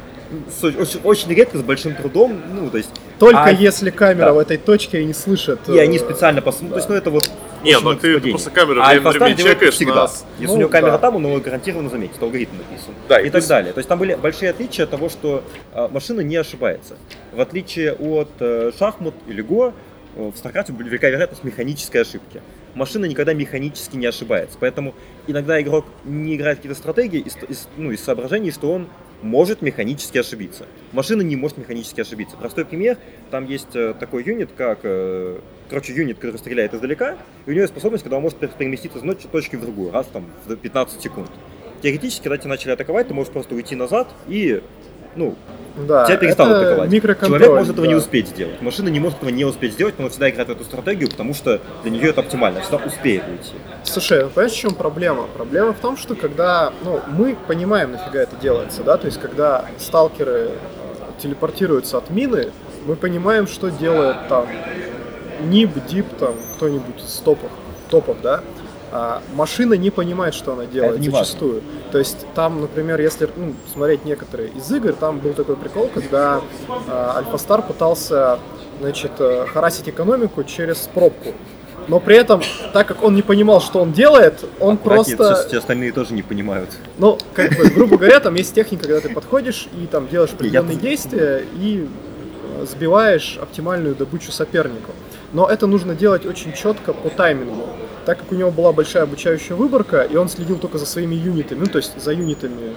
очень, очень редко, с большим трудом, ну, то есть... Только а- если камера да. в этой точке и не слышит. И они э, специально посмотрят, то есть, ну, это вот... Не, ну ты просто камеру А время времени чекаешь всегда. нас. Если Ну, у него камера да. там, он его гарантированно заметит, алгоритм написан. Да, и и так плюс- далее. То есть там были большие отличия от того, что а, машина не ошибается. В отличие от э, шахмат или го, э, в StarCraft была велика вероятность механической ошибки. Машина никогда механически не ошибается. Поэтому иногда игрок не играет какие-то стратегии из, из- ну, из соображений, что он может механически ошибиться. Машина не может механически ошибиться. Простой пример. Там есть э, такой юнит, как... э, короче, юнит, который стреляет издалека, и у него есть способность, когда он может пер- переместиться из точки в другую, раз там в 15 секунд. Теоретически, когда тебя начали атаковать, ты можешь просто уйти назад и, ну, Да, тебя перестанут атаковать. Человек может этого не да. успеть сделать. Машина не может этого не успеть сделать, но она всегда играет в эту стратегию, потому что для нее это оптимально, всегда успеет уйти. Слушай, ну понимаешь, в чем проблема? Проблема в том, что когда, ну, мы понимаем, нафига это делается, да, то есть когда сталкеры, телепортируется от мины, мы понимаем, что делает там НИБ, ДИП, там кто-нибудь из топов, топов, да, а машина не понимает, что она делает Это не важно. зачастую. То есть там, например, если ну, смотреть некоторые из игр, там был такой прикол, когда а, Альфа-Стар пытался значит, э, харасить экономику через пробку. Но при этом, так как он не понимал, что он делает, он Аккуратнее, просто... все, все остальные тоже не понимают. Ну, как бы, грубо говоря, там есть техника, когда ты подходишь и там делаешь определенные Я- действия и э, сбиваешь оптимальную добычу сопернику. Но это нужно делать очень четко по таймингу. Так как у него была большая обучающая выборка, и он следил только за своими юнитами, ну то есть за юнитами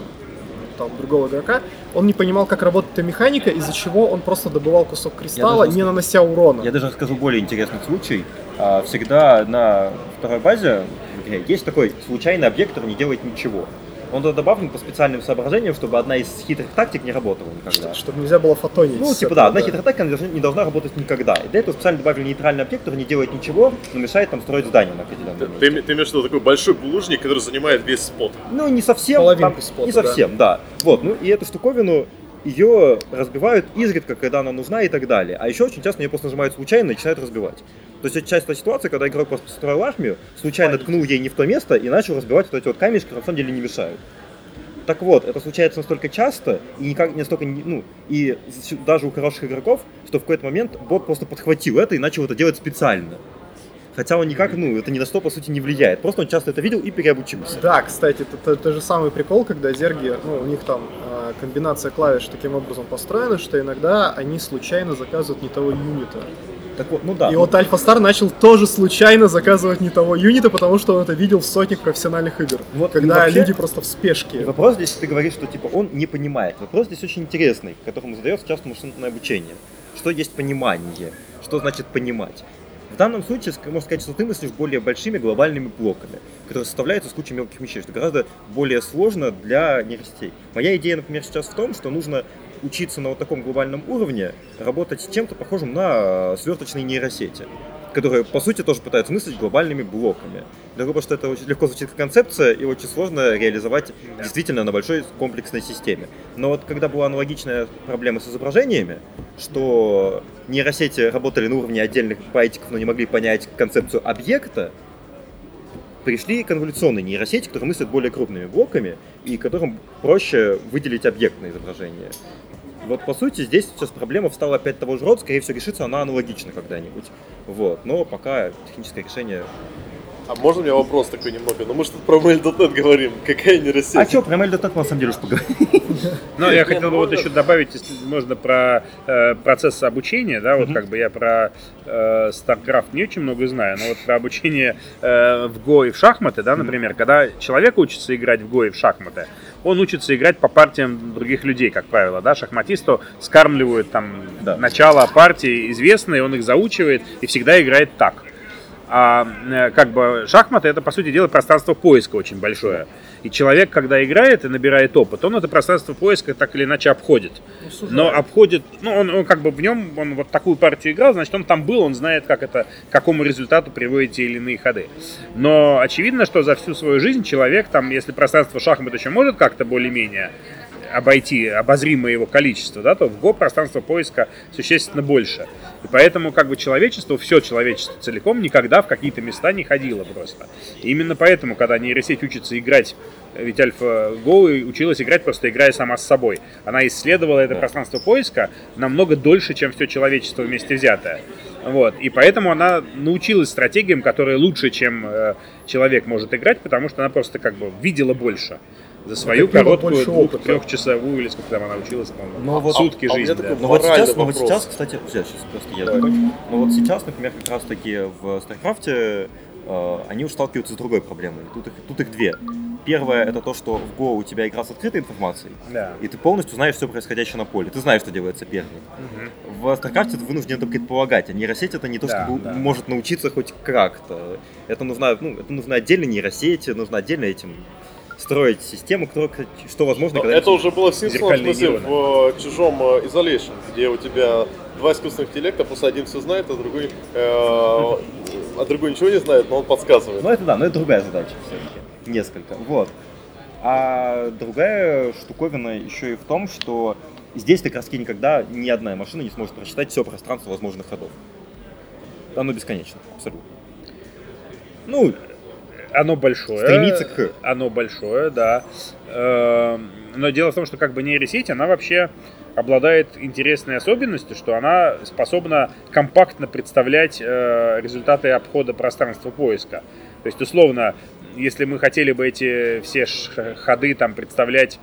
там, другого игрока, он не понимал, как работает эта механика, из-за чего он просто добывал кусок кристалла, даже не нанося урона. Я даже расскажу более интересный случай. А, Всегда на второй базе в игре есть такой случайный объект, который не делает ничего. Он туда добавлен по специальным соображениям, чтобы одна из хитрых тактик не работала никогда. Чтобы нельзя было фотонить. Ну, типа этого, да, одна хитрая тактика не должна, работать никогда. И для этого специально добавили нейтральный объект, который не делает ничего, но мешает там строить здание на определенном месте. Ты, ты имеешь в виду такой большой булыжник, который занимает весь спот. Ну, не совсем. Половинку там- спота, Не совсем, да. Вот, ну и эту штуковину ее разбивают изредка, когда она нужна и так далее. А еще очень часто ее просто нажимают случайно и начинают разбивать. То есть это частая ситуация, когда игрок просто строил армию, случайно ткнул ей не в то место и начал разбивать вот эти вот камешки, которые на самом деле не мешают. Так вот, это случается настолько часто и никак не настолько, ну, и даже у хороших игроков, что в какой-то момент бот просто подхватил это и начал это делать специально. Хотя он никак, ну, это ни на что, по сути, не влияет. Просто он часто это видел и переобучился. Да, кстати, это, это, это же самый прикол, когда зерги, ну, у них там э, комбинация клавиш таким образом построена, что иногда они случайно заказывают не того юнита. Так вот, ну да. И вот Альфа Стар начал тоже случайно заказывать не того юнита, потому что он это видел в сотнях профессиональных игр. Вот, когда ну, вообще- люди просто в спешке. вопрос здесь, ты говоришь, что типа он не понимает. Вопрос здесь очень интересный, которому задается часто машинное обучение. Что есть понимание? Что значит понимать? В данном случае, можно сказать, что ты мыслишь более большими глобальными блоками, которые составляются из кучи мелких вещей, что гораздо более сложно для нейросетей. Моя идея, например, сейчас в том, что нужно учиться на вот таком глобальном уровне работать с чем-то похожим на сверточные нейросети, которые, по сути, тоже пытаются мыслить глобальными блоками. Для того, что это очень легко звучит как концепция и очень сложно реализовать действительно на большой комплексной системе. Но вот когда была аналогичная проблема с изображениями, что нейросети работали на уровне отдельных байтиков, но не могли понять концепцию объекта, пришли конволюционные нейросети, которые мыслят более крупными блоками и которым проще выделить объект на изображение. Вот по сути здесь сейчас проблема встала опять того же рода, скорее всего решится она аналогично когда-нибудь. Вот, но пока техническое решение А можно у меня вопрос такой немного? Ну мы же тут про Mail.net говорим. Какая нейросеть? А что, про мы на самом деле уж поговорим. (laughs) Ну, я хотел бы вот еще добавить, если можно, про э, процесс обучения, да, вот как бы я про э, StarCraft не очень много знаю, но вот про обучение э, в Go и в шахматы, да, например, когда человек учится играть в Go и в шахматы, он учится играть по партиям других людей, как правило, да, шахматисту скармливают там Да. начало партии известные, он их заучивает и всегда играет так. А э, как бы шахматы это по сути дела пространство поиска очень большое. И человек, когда играет и набирает опыт, он это пространство поиска так или иначе обходит. Но обходит, ну он, он как бы в нем, он вот такую партию играл, значит он там был, он знает, как это, к какому результату приводит те или иные ходы. Но очевидно, что за всю свою жизнь человек, там, если пространство шахмат еще может как-то более-менее обойти обозримое его количество, да, то в Go пространство поиска существенно больше. И поэтому как бы человечество, все человечество целиком никогда в какие-то места не ходило просто. И именно поэтому, когда нейросеть учится играть, ведь Альфа Go и училась играть просто играя сама с собой. Она исследовала это пространство поиска намного дольше, чем все человечество вместе взятое. Вот. И поэтому она научилась стратегиям, которые лучше, чем э, человек может играть, потому что она просто как бы видела больше за свою короткую двух- трехчасовую или сколько там она училась, по-моему, Ну, вот- сутки а жизни. такой да. Ну вот сейчас, ну вот сейчас, кстати, сейчас, сейчас просто я закончу. Но вот сейчас, например, как раз таки в StarCraft э, они уже сталкиваются с другой проблемой. Тут их, тут их две. Первое это то, что в Go у тебя игра с открытой информацией, Да. и ты полностью знаешь все происходящее на поле. Ты знаешь, что делает соперник. В StarCraft ты вынужден это предполагать, а нейросеть это не то, Да, что да. может научиться хоть как-то. Это нужна, ну, это нужна отдельная нейросеть, нужно отдельно этим строить систему, которая, что возможно, Но когда это уже было в Зеркальные смысле, в э, чужом э, Isolation, где у тебя два искусственных интеллекта, просто один все знает, а другой, э, а другой ничего не знает, но он подсказывает. Ну это да, но это другая задача все-таки. Несколько. Вот. А другая штуковина еще и в том, что Здесь ты краски никогда ни одна машина не сможет прочитать все пространство возможных ходов. Оно бесконечно, абсолютно. Ну, оно большое. Стремится к. Оно большое, да. Эм, Но дело в том, что как бы нейросеть, она вообще обладает интересной особенностью, что она способна компактно представлять э, результаты обхода пространства поиска. То есть, условно, если мы хотели бы эти все ходы там представлять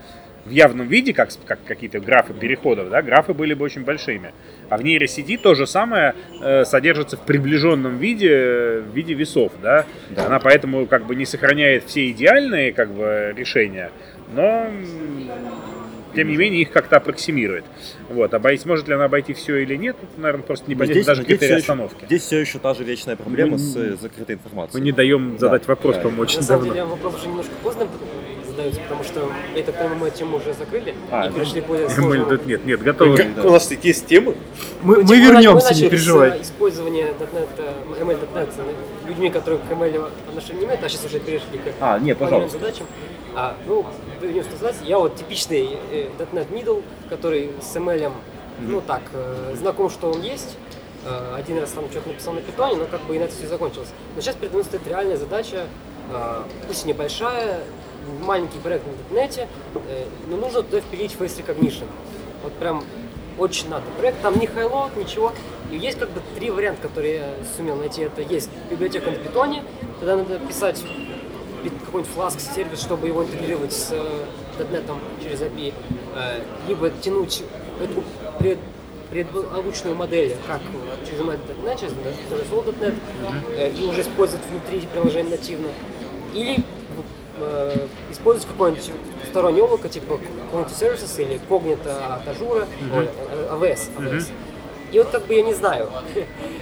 в явном виде, как, как какие-то графы переходов, да, графы были бы очень большими. А в нейросети то же самое э, содержится в приближенном виде, э, в виде весов, да. Она поэтому как бы не сохраняет все идеальные как бы решения, но тем не менее их как-то аппроксимирует. Вот, обойти, может ли она обойти все или нет, тут, наверное, просто не Но понятно здесь- даже критерии всё еще- остановки. Здесь все еще та же вечная проблема Мы с э, закрытой информацией. Мы не даем задать вопрос, да. по-моему, очень На самом давно. деле вопрос уже немножко поздно задается, потому что, я так понимаю, мы тему уже закрыли А, и пришли к ну, более мы сложному. тут нет, нет, готовы. Как- У нас тут есть темы. Мы, мы Типа, вернемся, не с, переживай. э, использования .NET, э, ML.NET людьми, которые к ML отношения не имеют, а сейчас уже перешли к А, не, выполнению пожалуйста. задачам. А, ну, вернемся назад. Я вот типичный э, .NET Middle, который с ML, ну так, э, знаком, что он есть. Э, один раз там что-то написал на питоне, но как бы и на это все закончилось. Но сейчас передо мной стоит реальная задача, э, пусть и небольшая, маленький проект на .NET, э, но нужно туда впилить face recognition. Вот прям очень надо. Проект там не highload, ничего. И есть как бы три варианта, которые я сумел найти. Это есть библиотека на питоне, тогда надо писать пи- какой-нибудь Flask сервис, чтобы его интегрировать с э, .NET через API, э, либо тянуть эту пред, предобученную модель, как через .NET, через .NET, и уже использовать внутри приложения нативно, или э, использовать какое-нибудь стороннее облако, типа Community Services или Cognito от Azure, ой, э, AWS, AWS. И вот как бы я не знаю,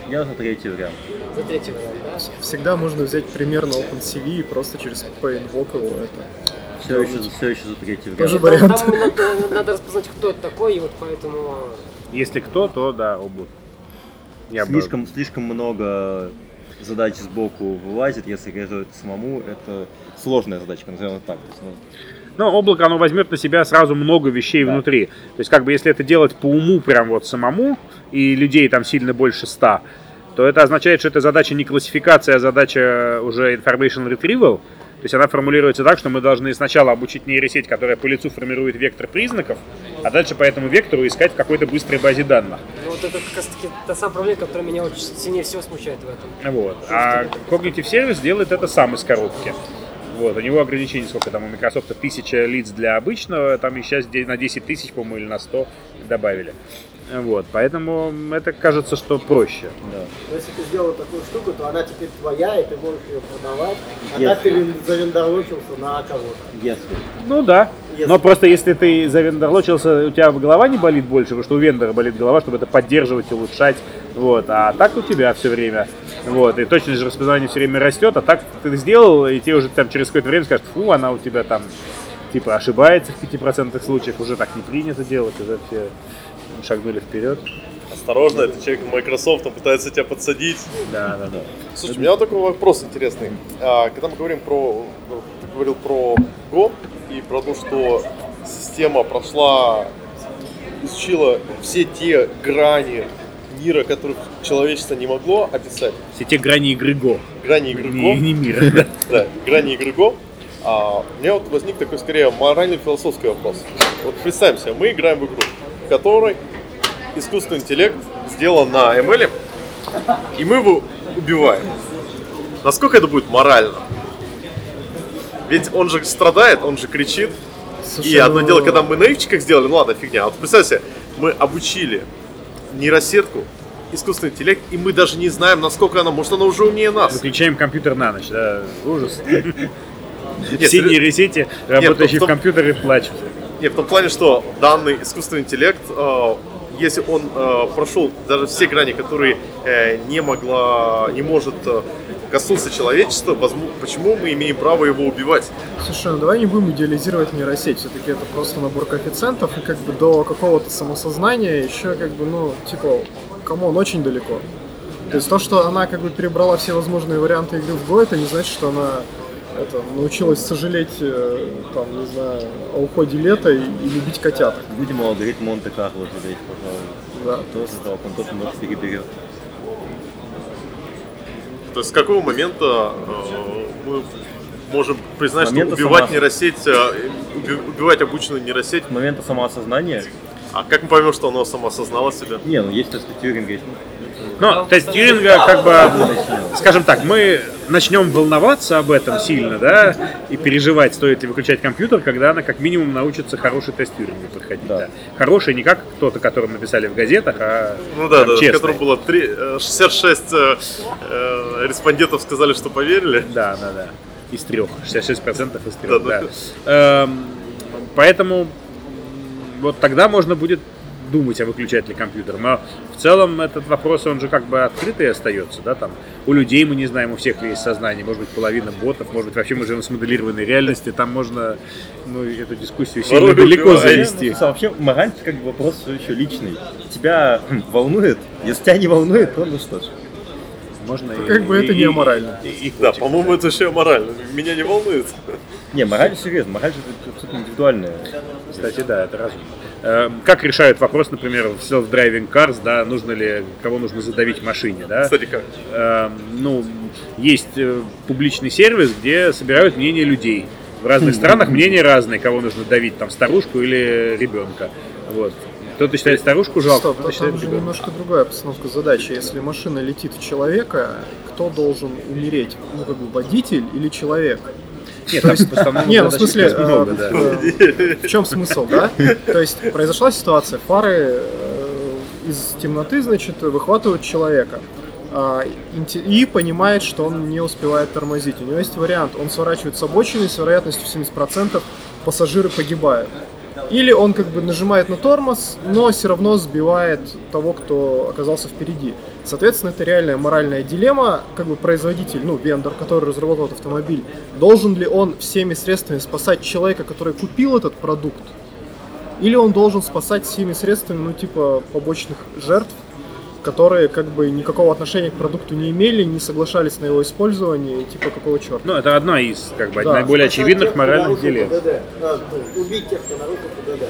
Я за третий вариант. за третий вариант, да? Всегда можно взять пример на OpenCV и просто через PaintVoc его это. Все еще, все еще за третий Тоже вариант. вариант. Там надо, надо распознать, кто это такой, и вот поэтому Если кто, то да, обувь. Я бы- слишком, слишком много задач сбоку вылазит, если реализовать самому, это сложная задачка, назовем это так. Ну, Но облако, оно возьмет на себя сразу много вещей внутри. То есть, как бы, если это делать по уму прям вот самому, и людей там сильно больше ста, то это означает, что эта задача не классификация, а задача уже information retrieval. То есть она формулируется так, что мы должны сначала обучить нейросеть, которая по лицу формирует вектор признаков, а дальше по этому вектору искать в какой-то быстрой базе данных. ну, вот это как раз таки та самая проблема, которая меня очень сильнее всего смущает в этом. Вот. А Cognitive Service делает это сам из коробки. Вот, у него ограничение, сколько там у Microsoft, тысяча лиц для обычного, там и сейчас на 10 тысяч, по-моему, или на 100 добавили. Вот, поэтому это кажется, что проще. Но если ты сделал такую штуку, то она теперь твоя, и ты можешь ее продавать. А Если. так ты завендорочился на кого-то. если. Ну да. Если- Но просто если ты завендорлочился, у тебя голова не болит больше, потому что у вендора болит голова, чтобы это поддерживать, улучшать. Вот. А так у тебя все время. Вот. И точность же распознавания все время растет, а так ты сделал, и тебе уже там через какое-то время скажут, фу, она у тебя там типа ошибается в 5% случаев, уже так не принято делать, уже все шагнули вперед. Осторожно, это человек Microsoft, он пытается тебя подсадить. Да, да, да. Слушай, у меня вот такой вопрос интересный. А, когда мы говорим про, ну, ты говорил про Go и про то, что система прошла, изучила все те грани мира, которых человечество не могло описать. Все те грани игры Go. Грани игры Не, Go. не мира. (laughs) да. Грани игры Go. А, у меня вот возник такой скорее морально-философский вопрос. Вот представим себе, мы играем в игру, которой искусственный интеллект сделан на ML, и мы его убиваем. Насколько это будет морально? Ведь он же страдает, он же кричит. Слушай, и одно ну- дело, когда мы на ивчиках сделали, ну ладно, фигня. А Вот представь себе, мы обучили нейросетку, искусственный интеллект, и мы даже не знаем, насколько она, может, она уже умнее нас. Выключаем компьютер на ночь, да, ужас. (laughs) Все нейросети, работающие в компьютере, плачут. Не, в том плане, что данный искусственный интеллект, э, если он э, прошел даже все грани, которые э, не могла, не может э, коснуться человечества, возму- почему мы имеем право его убивать? Слушай, ну давай не будем идеализировать нейросеть. Все-таки это просто набор коэффициентов, и как бы до какого-то самосознания еще как бы, ну, типа, come on, очень далеко. То есть то, что она как бы перебрала все возможные варианты игры в Go, это не значит, что она это, научилась сожалеть, э, там, не знаю, о уходе лета и, и любить котяток. Видимо, алгоритм Монте-Карло жалеть, пожалуй. Да. Тоже жалко, он тоже много переберет. То есть с какого момента э, мы можем признать, момента что убивать сама- нейросеть, э, уби- убивать обычную нейросеть? С момента самоосознания. А как мы поймем, что оно самоосознало себя? Не, ну есть тесты Тьюринга, есть. Ну, тест Тьюринга, как бы, скажем так, мы начнем волноваться об этом сильно, да, и переживать, стоит ли выключать компьютер, когда она как минимум научится хороший тест Тьюринга проходить. Да. Хороший не как кто-то, которым написали в газетах, а Ну да, прям да, в честный. котором было три- э, 66 э, э, респондентов сказали, что поверили. Да, да, да. Из трех. 66% из трех, Да, да. да. Эм, поэтому вот тогда можно будет думать, а выключать ли компьютер. Но в целом этот вопрос, он же как бы открытый остается, да, там. У людей мы не знаем, у всех ли есть сознание, может быть, половина ботов, может быть, вообще мы живем в смоделированной реальности, там можно, ну, эту дискуссию сильно Воруй, далеко убивай. завести. Ну, Вообще, мораль как бы вопрос все еще личный. Тебя хм, волнует? Если тебя не волнует, то ну что ж. Можно Как бы это не аморально. Да, по-моему, это еще аморально. Меня не волнует. Не, мораль серьезно, мораль же это абсолютно индивидуальная. Кстати, да, это разумно. Эм, Как решают вопрос, например, в self-driving cars, да, нужно ли, кого нужно задавить в машине, да? Кстати, как? Эм, Ну, есть э, публичный сервис, где собирают мнение людей. В разных странах мнения разные, кого нужно давить, там, старушку или ребенка. Вот. Кто-то считает старушку жалко, Стоп, кто-то считает там же ребенка. немножко другая постановка задачи. Если машина летит в человека, кто должен умереть? Ну, как бы водитель или человек? Нет, там есть- постановок не, ну в задач смысле, э, э, в чем смысл, да? То есть произошла ситуация, фары э, из темноты, значит, выхватывают человека. а, И понимает, что он не успевает тормозить. У него есть вариант, он сворачивает с обочины, с вероятностью в 70% пассажиры погибают. Или он как бы нажимает на тормоз, но все равно сбивает того, кто оказался впереди. Соответственно, это реальная моральная дилемма, как бы производитель, ну, вендор, который разработал этот автомобиль, должен ли он всеми средствами спасать человека, который купил этот продукт, или он должен спасать всеми средствами, ну, типа, побочных жертв, которые как бы никакого отношения к продукту не имели, не соглашались на его использование, и типа какого черта. Ну, это одна из, как бы, Да. наиболее очевидных моральных ну, убить тех, кто нарушил ПДД.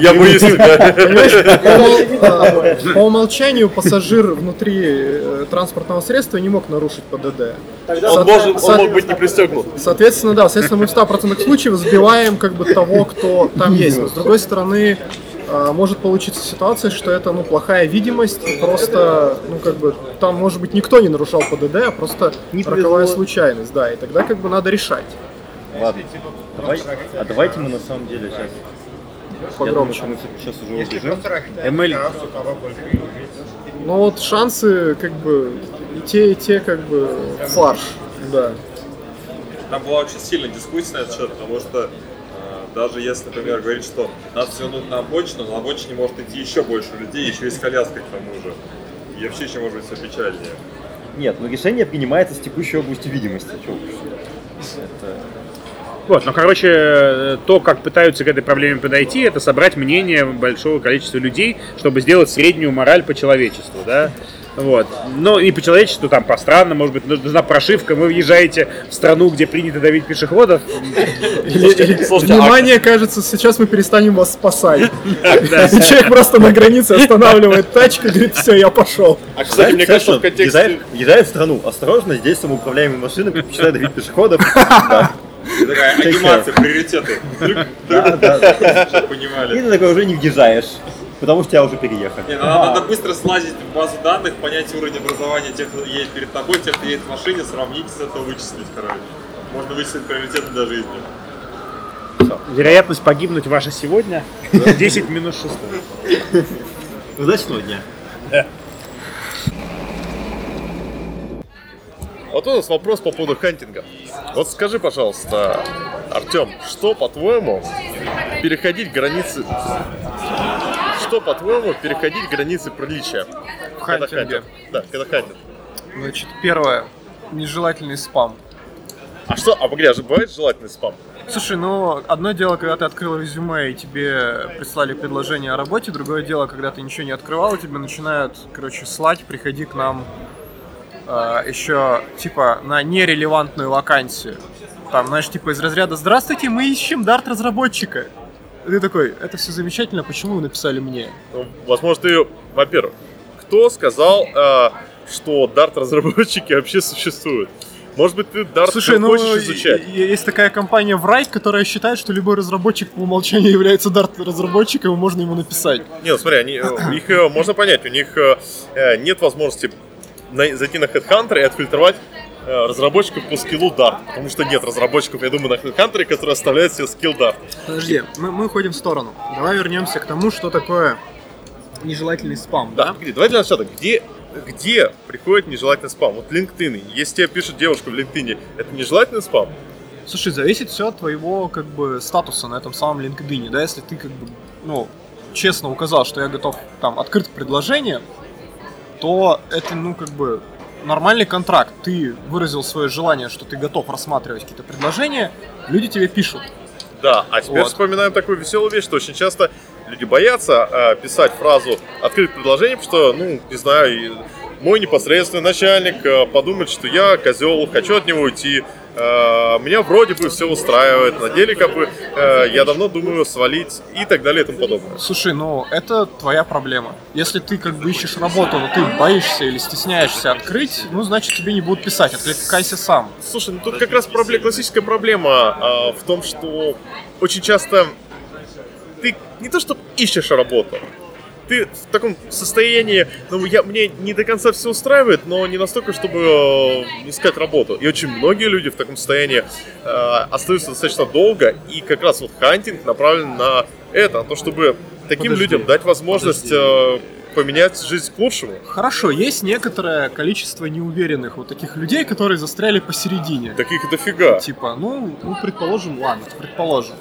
Я. Понимаешь, по, умол- по умолчанию пассажир внутри э, транспортного средства не мог нарушить ПДД. Он, мог быть не пристегнут. Соответственно, да, соответственно, мы в 100% случаев сбиваем как бы того, кто там есть. Но с другой стороны, может получиться ситуация, что это ну плохая видимость, просто, ну как бы, там может быть никто не нарушал ПДД, а просто роковая случайность, да, и тогда как бы надо решать. Ладно, давай, а давайте мы на самом деле сейчас... Погромче. Я думаю, мы сейчас уже убежим. Эмэль, Но вот шансы как бы и те, и те как бы фарш, да. Там была очень сильная дискуссия на этот счет, потому что даже если, например, говорить, что надо свернуть на обочину, на обочине может идти еще больше людей, еще и с коляской к тому же. И вообще еще может быть все печальнее. Нет, но решение принимается с текущей области видимости. Это... Вот, ну, короче, э, то, как пытаются к этой проблеме подойти, это собрать мнение большого количества людей, чтобы сделать среднюю мораль по человечеству, да. Вот. Но не по человечеству, там, по странам, может быть, нужна прошивка, вы въезжаете в страну, где принято давить пешеходов. А- внимание, кажется, сейчас мы перестанем вас спасать. И Человек просто на границе останавливает тачку и говорит, все, я пошел. А, кстати, мне кажется, в контексте... Въезжает, въезжает в страну. Осторожно, здесь самоуправляемые машины предпочитают давить пешеходов. (laughs) И такая анимация, приоритеты. Да, да. Чтобы И понимали. ты такой уже не въезжаешь, потому что тебя уже переехали. Не, ну, надо, надо быстро слазить в базу данных, понять уровень образования тех, кто едет перед тобой, тех, кто едет в машине, сравнить с этого вычислить, короче. Можно вычислить приоритеты для жизни. Вероятность погибнуть ваша сегодня 10 минус 6. Удачного дня. Вот у нас вопрос по поводу хантинга. Вот скажи, пожалуйста, Артем, что по-твоему переходить границы... Что, по-твоему, переходить границы приличия? В Когда хантинге. хантят? Да, когда хантят. Значит, первое. Нежелательный спам. А что, а погоди, а же бывает желательный спам? Слушай, ну, одно дело, когда ты открыл резюме и тебе прислали предложение о работе, другое дело, когда ты ничего не открывал, и тебе начинают, короче, слать, приходи к нам э, еще типа на нерелевантную вакансию. Там, знаешь, типа из разряда «Здравствуйте, мы ищем дарт-разработчика». Ты такой, это все замечательно, почему вы написали мне? Ну, возможно, ты, во-первых, кто сказал, э, что дарт-разработчики вообще существуют? Может быть, ты Dart Слушай, ну, хочешь изучать? есть такая компания Write, которая считает, что любой разработчик по умолчанию (laughs) является дарт-разработчиком, и можно ему написать. Не, ну смотри, они, э, их э, можно понять, у них э, нет возможности зайти на HeadHunter и отфильтровать разработчиков по скиллу Dart, потому что нет разработчиков, я думаю, на HeadHunter, которые оставляют себе скилл Dart. Подожди, мы, мы уходим в сторону. Давай вернемся к тому, что такое нежелательный спам, Да, погоди, давай для начала, где, где приходит нежелательный спам? Вот LinkedIn, если тебе пишет девушка в LinkedIn, это нежелательный спам? Слушай, зависит все от твоего как бы статуса на этом самом LinkedIn, да, если ты как бы, ну, честно указал, что я готов там открыть предложение, то это, ну, как бы нормальный контракт. Ты выразил свое желание, что ты готов рассматривать какие-то предложения, люди тебе пишут. Да, а теперь Вот. вспоминаем такую веселую вещь, что очень часто люди боятся э, писать фразу «открыть предложение», потому что, ну, не знаю, мой непосредственный начальник э, подумает, что я козел, хочу от него уйти, меня вроде бы все устраивает, на деле как бы э, я давно думаю свалить и так далее и тому подобное. Слушай, ну это твоя проблема. Если ты как бы ищешь работу, но ты боишься или стесняешься открыть, ну значит тебе не будут писать, откликайся сам. Слушай, ну тут как раз проблема, классическая проблема а, в том, что очень часто ты не то что ищешь работу, ты в таком состоянии, ну, я, мне не до конца все устраивает, но не настолько, чтобы э, искать работу. И очень многие люди в таком состоянии э, остаются достаточно долго, и как раз вот хантинг направлен на это, на то, чтобы таким Подожди, людям дать возможность э, поменять жизнь к лучшему. Хорошо, есть некоторое количество неуверенных вот таких людей, которые застряли посередине. Таких дофига. Типа, ну, ну, предположим, ладно, предположим,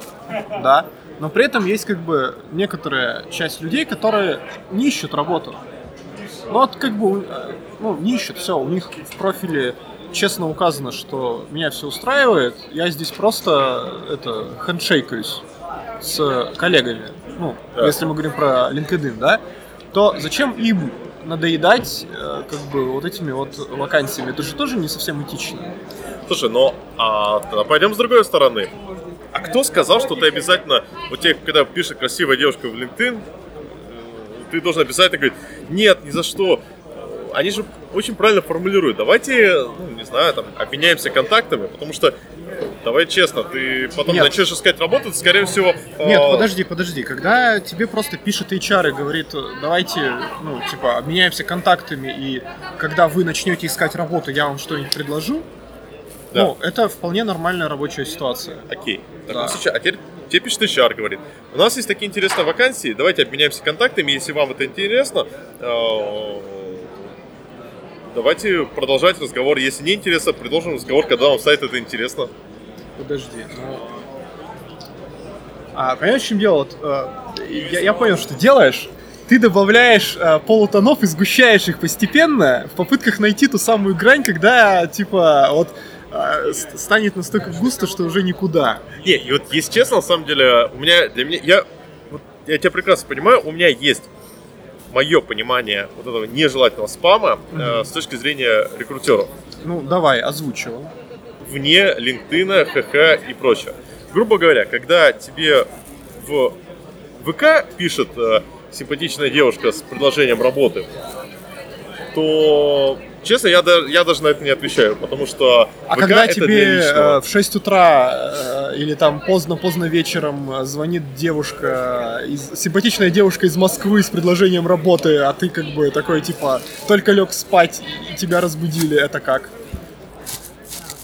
да. Но при этом есть как бы некоторая часть людей, которые не ищут работу. Ну вот как бы, э, ну, не ищут, все, у них в профиле честно указано, что меня все устраивает, я здесь просто это хендшейкаюсь с коллегами. Ну, Да. если мы говорим про LinkedIn, да, то зачем им надоедать э, как бы вот этими вот вакансиями? Это же тоже не совсем этично. Слушай, ну, а пойдем с другой стороны. А кто сказал, что ты обязательно, вот тебе, когда пишет красивая девушка в LinkedIn, э, ты должен обязательно говорить, нет, ни за что. Они же очень правильно формулируют. Давайте, ну, не знаю, там, обменяемся контактами, потому что, давай честно, ты потом Нет. начнешь искать работу, ты, скорее всего... Нет, э, подожди, подожди. Когда тебе просто пишет HR и говорит, давайте, ну, типа, обменяемся контактами, и когда вы начнете искать работу, я вам что-нибудь предложу, Да. ну, это вполне нормальная рабочая ситуация. Окей. В Да. случае, а теперь тебе пишет HR, говорит, у нас есть такие интересные вакансии, давайте обменяемся контактами, если вам это интересно, э, давайте продолжать разговор. Если не интересно, предложим разговор, когда вам станет это интересно. Подожди, ну... А, понимаешь, в чем дело? Вот, э, я, я понял, что делаешь. Ты добавляешь э, полутонов и сгущаешь их постепенно в попытках найти ту самую грань, когда, типа, вот с- станет настолько густо, что уже никуда. Не, и вот если честно, на самом деле, у меня, для меня, я, вот я тебя прекрасно понимаю, у меня есть мое понимание вот этого нежелательного спама э, с точки зрения рекрутеров. Ну, давай, озвучивал. вне LinkedIn, ХХ и прочее. Грубо говоря, когда тебе в ВК пишет э, симпатичная девушка с предложением работы, то, честно, я, я даже на это не отвечаю, потому что А ВК когда тебе э, в 6 утра э, или там поздно-поздно вечером э, звонит девушка, из, симпатичная девушка из Москвы с предложением работы, а ты как бы такой типа только лег спать и тебя разбудили, это как?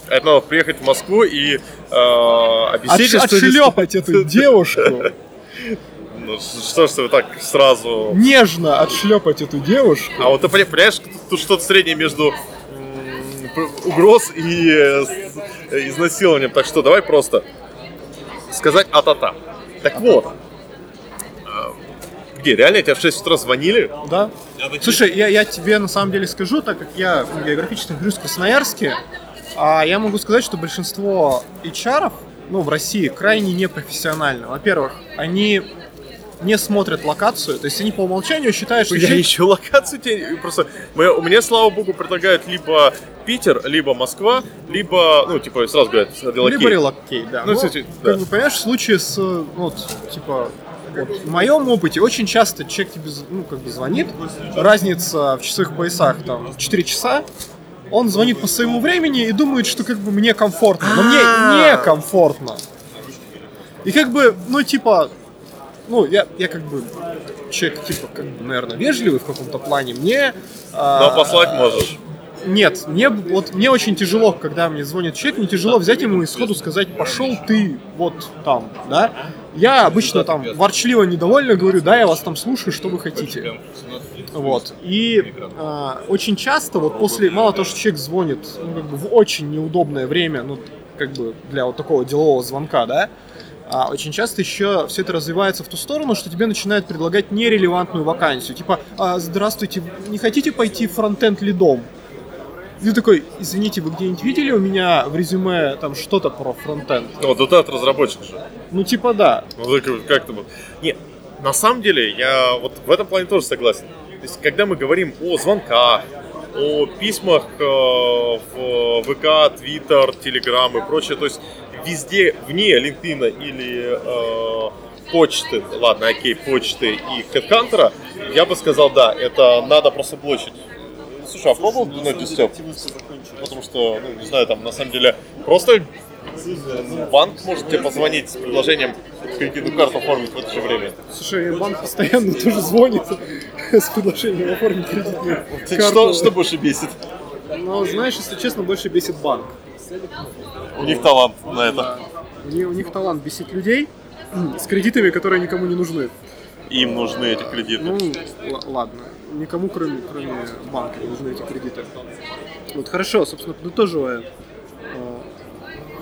Это надо приехать в Москву и э, объяснить, Отш- что... отшлепать эту девушку, (laughs) Ну, что ж ты так сразу... нежно отшлепать эту девушку. А вот ты понимаешь, тут что-то среднее между угроз и э, изнасилованием. Так что давай просто сказать а-та-та. Так вот, а, где, реально тебя в 6 утра звонили? Да. Слушай, я, я тебе на самом деле скажу, так как я географически нахожусь в Красноярске, а я могу сказать, что большинство HR, ну, в России крайне непрофессионально. Во-первых, они не смотрят локацию, то есть они по умолчанию считают, что Я человек- ищу локацию тебе. Просто мы- мне, слава богу, предлагают либо Питер, либо Москва, либо, ну, типа, сразу говорят, relocate. Либо relocate, да. Ну, Но, кстати, как да. бы, понимаешь, в случае с, э, вот, типа, вот, в моем опыте очень часто человек тебе, ну, как бы звонит, разница в часовых поясах, там, 4 часа, он звонит по своему времени и думает, что, как бы, мне комфортно, но мне не комфортно. И, как бы, ну, типа, ну, я, я как бы человек, типа, как бы, наверное, вежливый в каком-то плане, мне... а, Но послать можешь. нет, мне, вот, мне очень тяжело, когда мне звонит человек, мне тяжело взять ему и сходу сказать, пошел ты вот там, да. Я обычно там ворчливо, недовольно говорю, да, я вас там слушаю, что вы хотите. Вот. И а, очень часто, вот после, мало того, что человек звонит ну, как бы в очень неудобное время, ну, как бы для вот такого делового звонка, да, а очень часто еще все это развивается в ту сторону, что тебе начинают предлагать нерелевантную вакансию. Типа, «А, здравствуйте, не хотите пойти фронтенд лидом? И ты такой, извините, вы где-нибудь видели у меня в резюме там что-то про фронтенд? Ну, .NET разработчик же. Ну, типа, да. Ну, так как-то вот. Не, на самом деле, я вот в этом плане тоже согласен. То есть, когда мы говорим о звонках, о письмах э, в ВК, Твиттер, Телеграм и прочее, то есть везде вне LinkedIn или э, почты, ладно, окей, почты и HeadHunter, я бы сказал, да, это надо просто блочить. Слушай, а пробовал Дунет Степ? Потому что, ну, не знаю, там, на самом деле, просто банк может тебе позвонить с предложением кредитную карту оформить в это же время. Слушай, банк постоянно (laughs) тоже звонит (laughs) с предложением оформить кредитную карту. Что, что больше бесит? Ну, знаешь, если честно, больше бесит банк. У них талант на это. У них, у них талант бесить людей (clears throat) с кредитами, которые никому не нужны. Им нужны эти кредиты. Ну, л- ладно. Никому, кроме, кроме банка, не нужны эти кредиты. Вот хорошо, собственно, подытоживая э,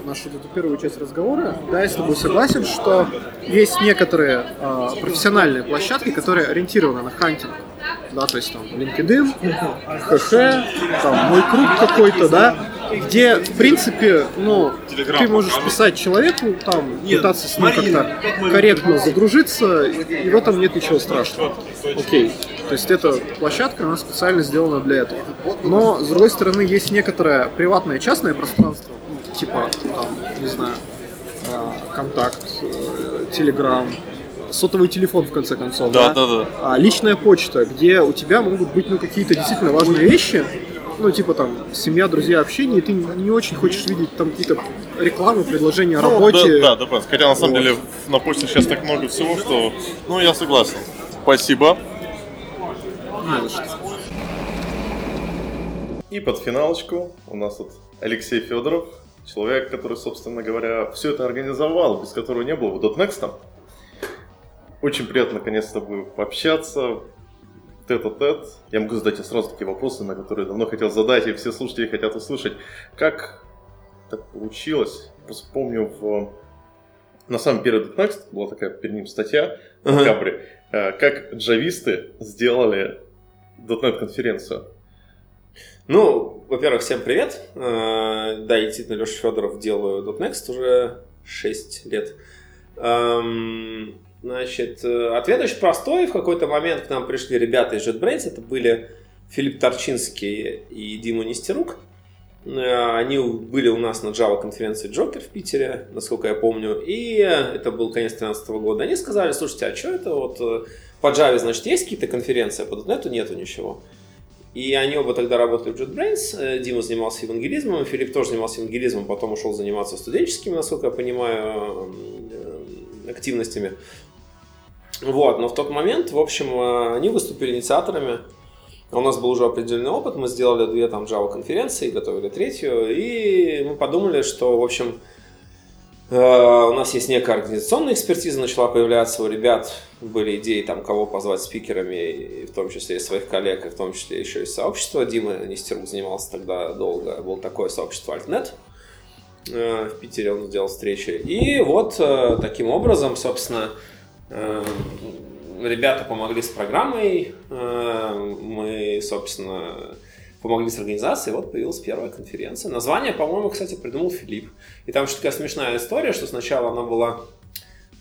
нашу эту первую часть разговора, да, я с тобой согласен, что есть некоторые э, профессиональные площадки, которые ориентированы на хантинг. Да, то есть там LinkedIn, ХХ, там мой круг какой-то, да, где, в принципе, ну, ты можешь писать человеку, там, пытаться с ним как-то корректно задружиться, и в этом нет ничего страшного. Окей. То есть эта площадка, она специально сделана для этого. Но, с другой стороны, есть некоторое приватное частное пространство, ну, типа, там, не знаю, э, контакт, э, телеграм, сотовый телефон, в конце концов, Да, да, да. а личная почта, где у тебя могут быть ну, какие-то действительно важные вещи, ну, типа там, семья, друзья, общение, и ты не очень хочешь видеть там какие-то рекламы, предложения о Ну, работе. Да, да, да. Хотя на самом Вот. деле на почте сейчас так много всего, что... Ну, я согласен. Спасибо. Не что. И под финалочку у нас тут Алексей Федоров, человек, который, собственно говоря, все это организовал, без которого не было бы .next. Очень приятно наконец с тобой пообщаться, тет-а-тет. Я могу задать тебе сразу такие вопросы, на которые давно хотел задать, и все слушатели хотят услышать. Как так получилось? Просто помню, в... на самом первый .next была такая перед ним статья в Ага. декабре, э, как джависты сделали .NET конференцию. Ну, во-первых, всем привет. Э, Да, я действительно Леша Федоров делаю .next уже 6 лет. Значит, э, ответ очень простой. В какой-то момент к нам пришли ребята из JetBrains. Это были Филипп Торчинский и Дима Нестерук. Э, Они были у нас на Java конференции Джокер в Питере, насколько я помню. И это был конец 2013 года. Они сказали, слушайте, а что это вот э, по Java, значит, есть какие-то конференции, а по .NET нету ничего. И они оба тогда работали в JetBrains. Дима занимался евангелизмом, Филипп тоже занимался евангелизмом, потом ушел заниматься студенческими, насколько я понимаю, активностями. Вот, но в тот момент, в общем, э, они выступили инициаторами. У нас был уже определенный опыт, мы сделали две там Java конференции, готовили третью, и мы подумали, что, в общем, э, у нас есть некая организационная экспертиза, начала появляться у ребят, были идеи там, кого позвать спикерами, и в том числе и своих коллег, и в том числе еще и сообщества. Дима Нестерук занимался тогда долго, было такое сообщество AltNet. Э, В Питере он сделал встречи. И вот таким образом, собственно, ребята помогли с программой, э, мы, собственно, помогли с организацией, вот появилась первая конференция. Название, по-моему, кстати, придумал Филипп. И там еще такая смешная история, что сначала она была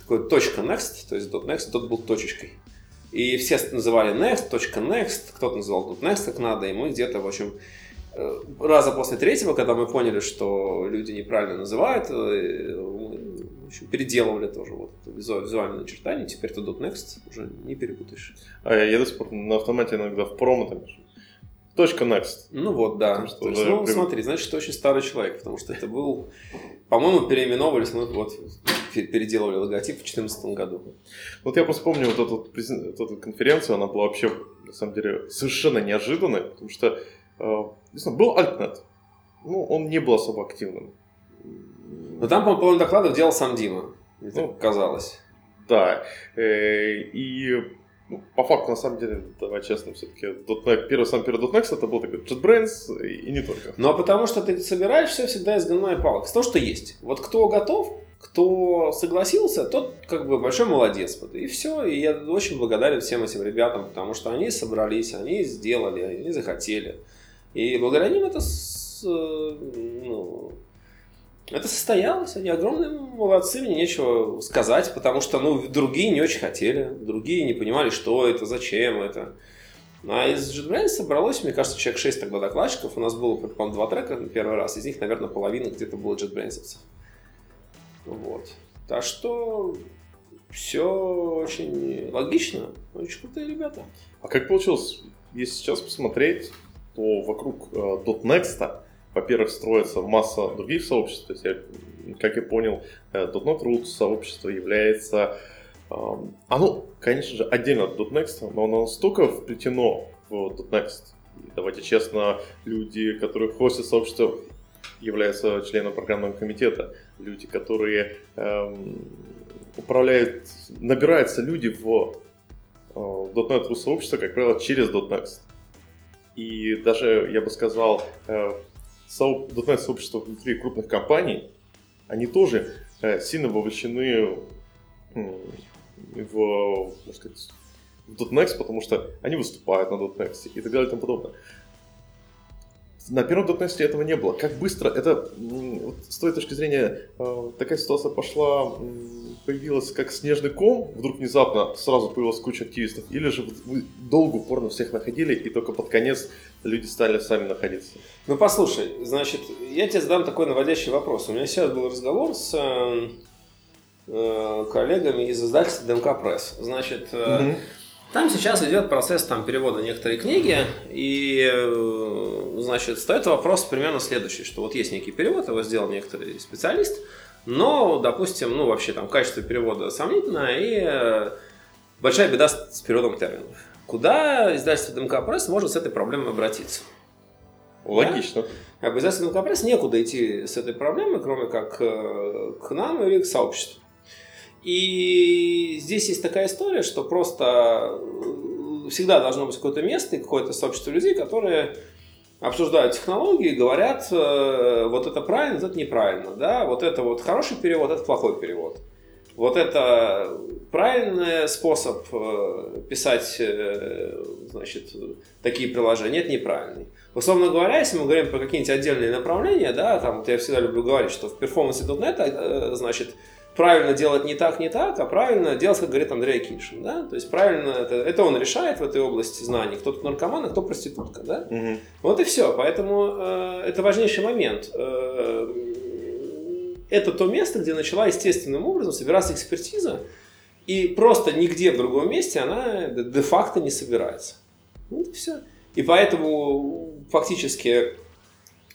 такой точка .next, то есть .next, тот был точечкой. И все называли next, точка .next, кто-то называл .next как надо, и мы где-то, в общем, э, раза после третьего, когда мы поняли, что люди неправильно называют, э, общем, переделывали тоже вот это визуальное начертание, теперь ты .next уже не перепутаешь. А я, я до сих пор на автомате иногда в промо там. Точка next. Ну вот, да. что То есть, ну, прям- смотри, значит, ты очень старый человек, потому что это был, по-моему, переименовывались, мы вот пе- переделывали логотип в 2014 году. Вот я просто помню вот эту, вот вот эту конференцию, она была вообще, на самом деле, совершенно неожиданной, потому что, э, был Альтнет, ну, он не был особо активным. Но там, по-моему, половину докладов делал сам Дима, мне Ну, так казалось. Да, э, и ну, по факту, на самом деле, давай честно, все-таки, первый, сам первый .next это был такой JetBrains и, и не только. Ну, а потому что ты собираешь все всегда из говна и палок. С того, что есть. Вот кто готов, кто согласился, тот как бы большой молодец. Вот, И все. И я очень благодарен всем этим ребятам, потому что они собрались, они сделали, они захотели. И благодаря ним это, с- э, ну, это состоялось. Они огромные молодцы, мне нечего сказать, потому что ну, другие не очень хотели, другие не понимали, что это, зачем это. А из JetBrains собралось, мне кажется, человек 6 тогда докладчиков. У нас было, по-моему, два трека на первый раз. Из них, наверное, половина где-то было JetBrainsовцев. Вот. Так что все очень логично. Очень крутые ребята. А как получилось, если сейчас посмотреть, то вокруг э, .next, во-первых, строится масса других сообществ. То есть, я, как я понял, э, .NET Roots сообщество является... э, оно, конечно же, отдельно от .next, но оно настолько вплетено в .next. Давайте честно, люди, которые хостят сообщество, являются членом программного комитета. Люди, которые эм, управляют... Набираются люди в э, .NET сообщество, как правило, через .next. И даже, я бы сказал, э, .NET сообщество внутри крупных компаний, они тоже э, сильно вовлечены в, можно сказать, в .next, потому что они выступают на .next и так далее и тому подобное. На первом .next этого не было. Как быстро это, с той точки зрения, э, такая ситуация пошла, появилась как снежный ком, вдруг внезапно сразу появилась куча активистов, или же вы долго упорно всех находили, и только под конец люди стали сами находиться. Ну, послушай, значит, я тебе задам такой наводящий вопрос. У меня сейчас был разговор с э, э, коллегами из издательства ДМК Пресс. Значит, э, Мгм. там сейчас идет процесс там, перевода некоторой книги, и, э, значит, стоит вопрос примерно следующий, что вот есть некий перевод, его сделал некоторый специалист, но, допустим, ну, вообще там качество перевода сомнительное, и э, большая беда с, переводом терминов. Куда издательство ДМК Пресс может с этой проблемой обратиться? Логично. Как бы издательству ДМК Пресс некуда идти с этой проблемой, кроме как э, к нам или к сообществу. И здесь есть такая история, что просто э, всегда должно быть какое-то место и какое-то сообщество людей, которые обсуждают технологии, говорят, э, вот это правильно, вот это неправильно, да, вот это вот хороший перевод, это плохой перевод. Вот это правильный способ э, писать, э, значит, такие приложения, это неправильный. Условно говоря, если мы говорим про какие-нибудь отдельные направления, да, там, вот я всегда люблю говорить, что в перформансе.net, э, значит, правильно делать не так, не так, а правильно делать, как говорит Андрей Акиншин, да, то есть правильно, это, это он решает в этой области знаний, кто тут наркоман, а кто проститутка, да, Мгм. вот и все. Поэтому э, это важнейший момент. Э, это то место, где начала естественным образом собираться экспертиза, и просто нигде в другом месте она де- де-факто не собирается. Вот и все. И поэтому фактически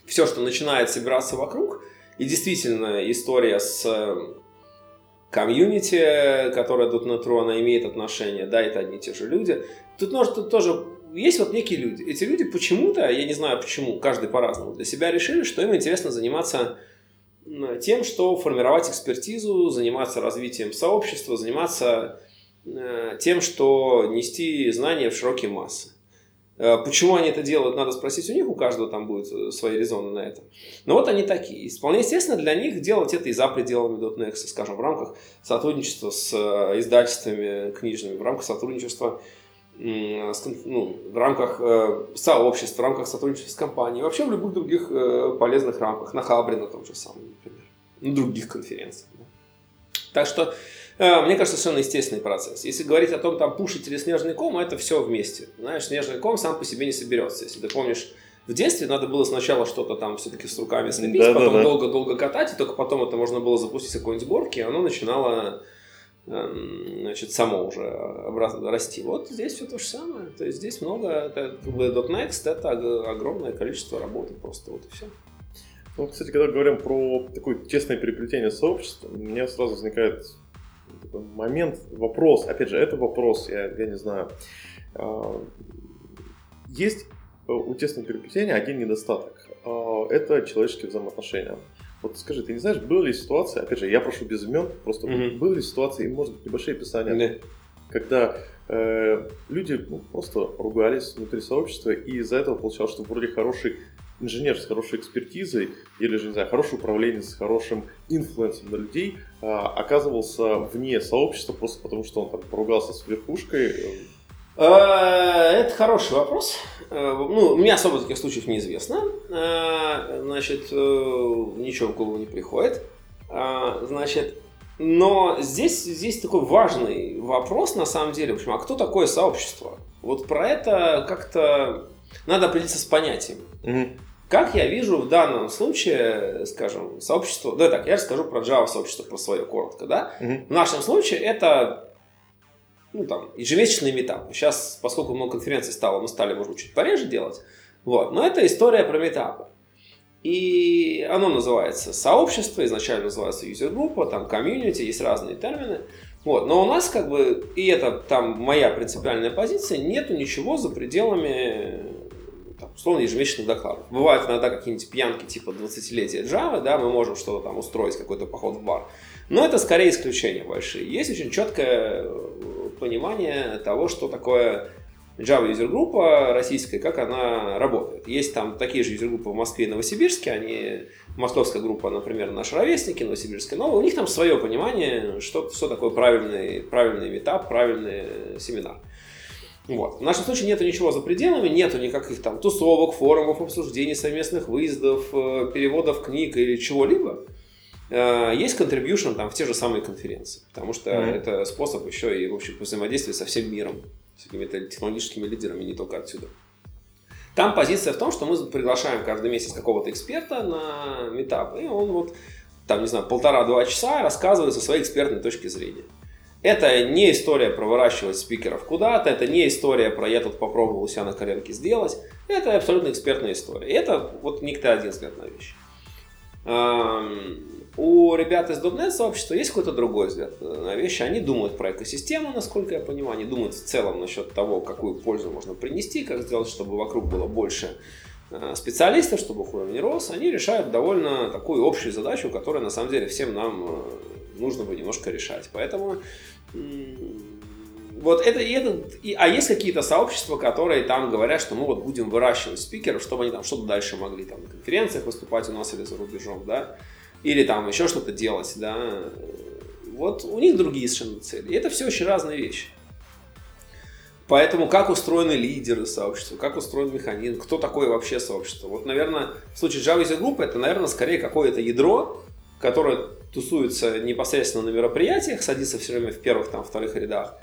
все, что начинает собираться вокруг, и действительно история с э, комьюнити, которая на True, она имеет отношение, да, это одни и те же люди. Тут, может, тут тоже есть вот некие люди. Эти люди почему-то, я не знаю почему, каждый по-разному, для себя решили, что им интересно заниматься тем, что формировать экспертизу, заниматься развитием сообщества, заниматься э, тем, что нести знания в широкие массы. Э, Почему они это делают, надо спросить у них, у каждого там будет э, свои резоны на это. Но вот они такие. И вполне естественно для них делать это и за пределами .next, скажем, в рамках сотрудничества с э, издательствами книжными, в рамках сотрудничества ну, в рамках сообществ, в рамках сотрудничества с компанией, вообще в любых других полезных рамках, на Хабре на том же самом, например, на других конференциях. да. Так что Мне кажется, совершенно естественный процесс. Если говорить о том, там, пушить или снежный ком, это все вместе. Знаешь, снежный ком сам по себе не соберется. Если ты помнишь, в детстве надо было сначала что-то там все-таки с руками слепить, Да-да-да. потом долго-долго катать, и только потом это можно было запустить с какой-нибудь горки, и оно начинало эм, значит, само уже обратно расти. Вот здесь все то же самое. То есть здесь много, это, как бы .next это ог- огромное количество работы просто, вот и все. Ну, кстати, когда говорим про такое тесное переплетение сообщества, у меня сразу возникает такой момент, вопрос. Опять же, это вопрос, я, я не знаю. А, Есть э, у тесного переплетения один недостаток. А, Это человеческие взаимоотношения. Вот скажи, ты не знаешь, были ли ситуации, опять же, я прошу без имен, просто Мгм. были ли ситуации, и может быть небольшие описания, Да. когда э, люди ну, просто ругались внутри сообщества, и из-за этого получалось, что вроде хороший инженер с хорошей экспертизой, или же, не знаю, хороший управленец с хорошим инфлюенсом на людей, а, оказывался вне сообщества просто потому, что он там поругался с верхушкой. Э, Это хороший вопрос. Э, Ну, мне особо таких случаев неизвестно. Э, Значит, э, ничего в голову не приходит. А, Значит, но здесь, здесь такой важный вопрос, на самом деле. В общем, а кто такое сообщество? Вот про это как-то надо определиться с понятием. Как я вижу в данном случае, скажем, сообщество... Да, так, я расскажу про Java сообщество, про свое коротко, да? В нашем случае это ну, там, ежемесячный метап. Сейчас, поскольку много конференций стало, мы стали, может быть, чуть пореже делать. Вот. Но это история про метапы. И оно называется сообщество, изначально называется юзер-группа, там комьюнити, есть разные термины. Вот. Но у нас как бы, и это там моя принципиальная позиция, нету ничего за пределами там, условно ежемесячных докладов. Бывают иногда какие-нибудь пьянки типа 20-летия Java, да, мы можем что-то там устроить, какой-то поход в бар. Но это скорее исключения большие. Есть очень четкое э, понимание того, что такое Java юзер-группа российская, как она работает. Есть там такие же юзер-группы в Москве и Новосибирске, они, московская группа, например, наши ровесники, новосибирская новая, у них там свое понимание, что, что такое правильный, правильный метап, правильный семинар. Вот. В нашем случае нету ничего за пределами, нету никаких там тусовок, форумов, обсуждений, совместных выездов, э, переводов книг или чего-либо. Э, Есть contribution там в те же самые конференции, потому что Мгм. это способ еще и в общем взаимодействия со всем миром, с какими-то технологическими лидерами, не только отсюда. Там позиция в том, что мы приглашаем каждый месяц какого-то эксперта на метап, и он вот там, не знаю, полтора-два часа рассказывает со своей экспертной точки зрения. Это не история про выращивать спикеров куда-то, это не история про я тут попробовал у себя на коленке сделать. Это абсолютно экспертная история. Это вот некто один взгляд на вещи. У ребят из .NET сообщества есть какой-то другой взгляд на вещи. Они думают про экосистему, насколько я понимаю. Они думают в целом насчет того, какую пользу можно принести, как сделать, чтобы вокруг было больше э, специалистов, чтобы их уровень рос. Они решают довольно такую общую задачу, которая на самом деле всем нам э, нужно бы немножко решать. Поэтому вот это и это. и- а есть какие-то сообщества, которые там говорят, что мы вот будем выращивать спикеров, чтобы они там что-то дальше могли там на конференциях выступать у нас или за рубежом, да, или там еще что-то делать, да. Вот у них другие совершенно цели. И это все очень разные вещи. Поэтому как устроены лидеры сообщества, как устроен механизм, кто такое вообще сообщество. Вот, наверное, в случае Java User Group это, наверное, скорее какое-то ядро, которое тусуется непосредственно на мероприятиях, садится все время в первых, там, вторых рядах.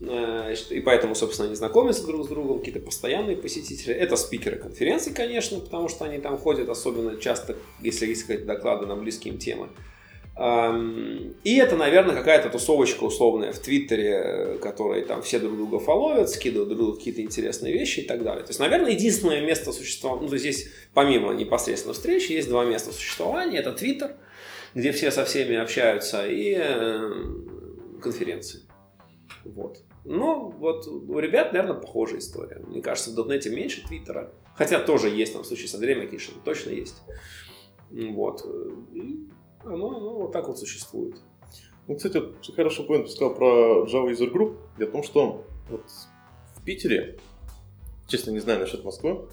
Э, И поэтому, собственно, они знакомятся друг с другом, какие-то постоянные посетители. Это спикеры конференций, конечно, потому что они там ходят, особенно часто, если есть какие-то доклады на близкие им темы. И это, наверное, какая-то тусовочка условная в Твиттере, которые там все друг друга фоловят, скидывают друг другу какие-то интересные вещи и так далее. То есть, наверное, единственное место существования, ну, здесь помимо непосредственно встречи, есть два места существования. Это Твиттер, где все со всеми общаются, и э, конференции. Вот. Ну, вот у ребят, наверное, похожая история. Мне кажется, в дотнете меньше Твиттера. Хотя тоже есть, там, в случае с Андреем Акишиным, точно есть. Вот. И оно, оно вот так вот существует. Ну, кстати, вот хорошо поинт сказал про Java User Group. Дело в том, что вот в Питере, честно не знаю насчет Москвы,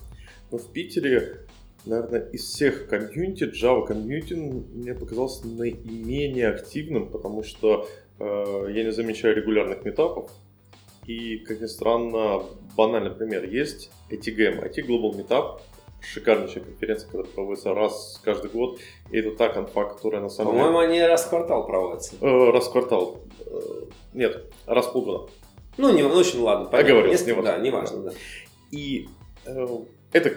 но в Питере, наверное, из всех комьюнити, Java комьюнити мне показался наименее активным, потому что э, я не замечаю регулярных метапов. И, как ни странно, банальный пример есть ITGM, IT Global Meetup, шикарнейшая конференция, которая проводится раз каждый год. И это та конфа, которая на самом По-моему, деле... они раз в квартал проводятся. Э, раз в квартал. Э, нет, раз в полгода. Ну, не, ну, очень ладно. понятно. Договорились, Несколько- неважно. Да, неважно, да. И э, это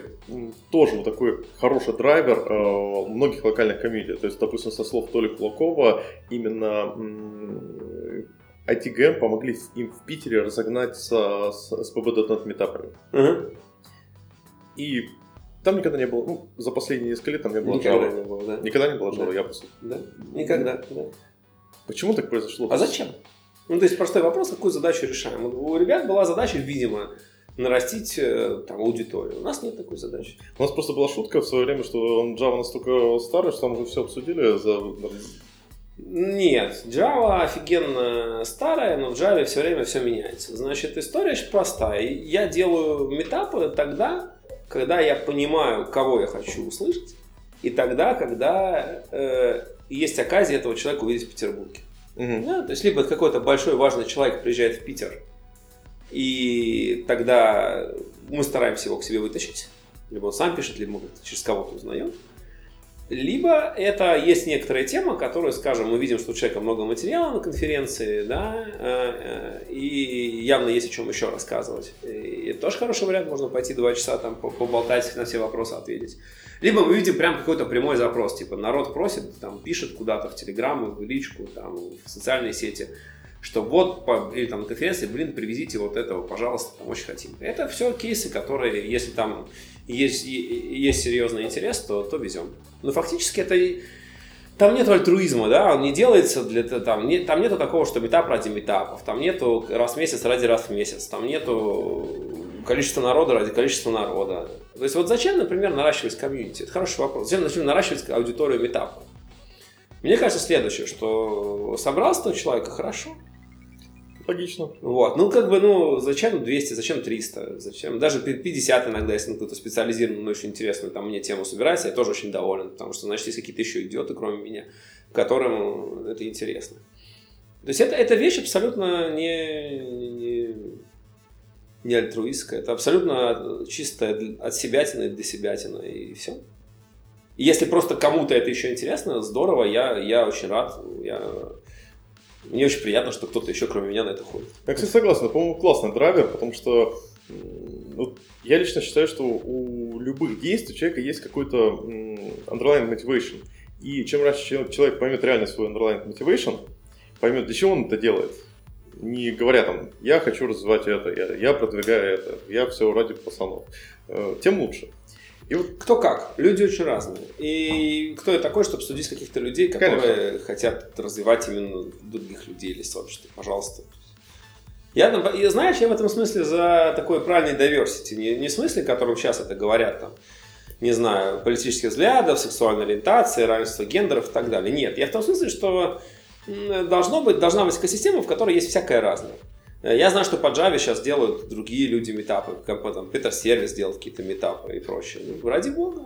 тоже вот такой хороший драйвер э, многих локальных комьюнити. То есть, допустим, со слов Толи Кулакова, именно м, ITGM помогли им в Питере разогнать со, с SPB.NET метапами. Мгм. И там никогда не было, ну, за последние несколько лет там не было Никогда Java. не было, да. Никогда не было Java, Да. я просто... Да, никогда, да. Почему так произошло? А зачем? Ну, то есть простой вопрос, какую задачу решаем. У ребят была задача, видимо, нарастить э, там, аудиторию. У нас нет такой задачи. У нас просто была шутка в свое время, что он Java настолько старый, что там уже все обсудили за... Нет, Java офигенно старая, но в Java все время все меняется. Значит, история очень простая. Я делаю метапы тогда, когда я понимаю, кого я хочу услышать, и тогда, когда э, есть оказия этого человека увидеть в Петербурге. Да, то есть, либо какой-то большой важный человек приезжает в Питер, и тогда мы стараемся его к себе вытащить. Либо он сам пишет, либо мы через кого-то узнаем. Либо это есть некоторая тема, которую, скажем, мы видим, что у человека много материала на конференции, да, э, э, и явно есть о чем еще рассказывать. И это тоже хороший вариант, можно пойти два часа там по- поболтать, на все вопросы ответить. Либо мы видим прям какой-то прямой запрос, типа народ просит, там, пишет куда-то в Телеграм, в личку, там, в социальные сети, что вот, или там на конференции, блин, привезите вот этого, пожалуйста, очень хотим. Это все кейсы, которые, если там есть, есть серьезный интерес, то, то везем. Но фактически это там нет альтруизма, да, он не делается для там, не, там нету такого, что метап ради метапов, там нету раз в месяц ради раз в месяц, там нету количества народа ради количества народа. То есть вот зачем, например, наращивать комьюнити? Это хороший вопрос. Зачем, зачем наращивать аудиторию метапа? Мне кажется следующее, что собрал 100 человек, и хорошо. Логично. Вот. Ну, как бы, ну, зачем 200, зачем 300, зачем? Даже 50 иногда, если какую-то специализированную, но очень интересную там мне тему собирается, я тоже очень доволен, потому что, значит, есть какие-то еще идиоты, кроме меня, которым это интересно. То есть это, это вещь абсолютно не, не, не альтруистская, это абсолютно чистая от себятина и для себятина, и все. И если просто кому-то это еще интересно, здорово, я, я очень рад, я, мне очень приятно, что кто-то еще кроме меня на это ходит. Я, кстати, согласен, по-моему, классный драйвер, потому что вот я лично считаю, что у любых действий у человека есть какой-то underlying motivation. И чем раньше че- человек поймет реально свой underlying motivation, поймет, для чего он это делает, не говоря там, я хочу развивать это, я, я продвигаю это, я все ради пацанов, э, тем лучше. И вот Кто как, люди очень разные. И кто я такой, чтобы судить каких-то людей, которые хотят развивать именно других людей или сообщества, пожалуйста. Я, и знаешь, я в этом смысле за такой правильный diversity. Не, не в смысле, которым сейчас это говорят, там, не знаю, политических взглядов, сексуальной ориентации, равенства гендеров и так далее. Нет, я в том смысле, что должно быть, должна быть экосистема, в которой есть всякое разное. Э, Я знаю, что по Java сейчас делают другие люди метапы, как бы там Питер Сервис делает какие-то метапы и прочее. Ну, ради бога,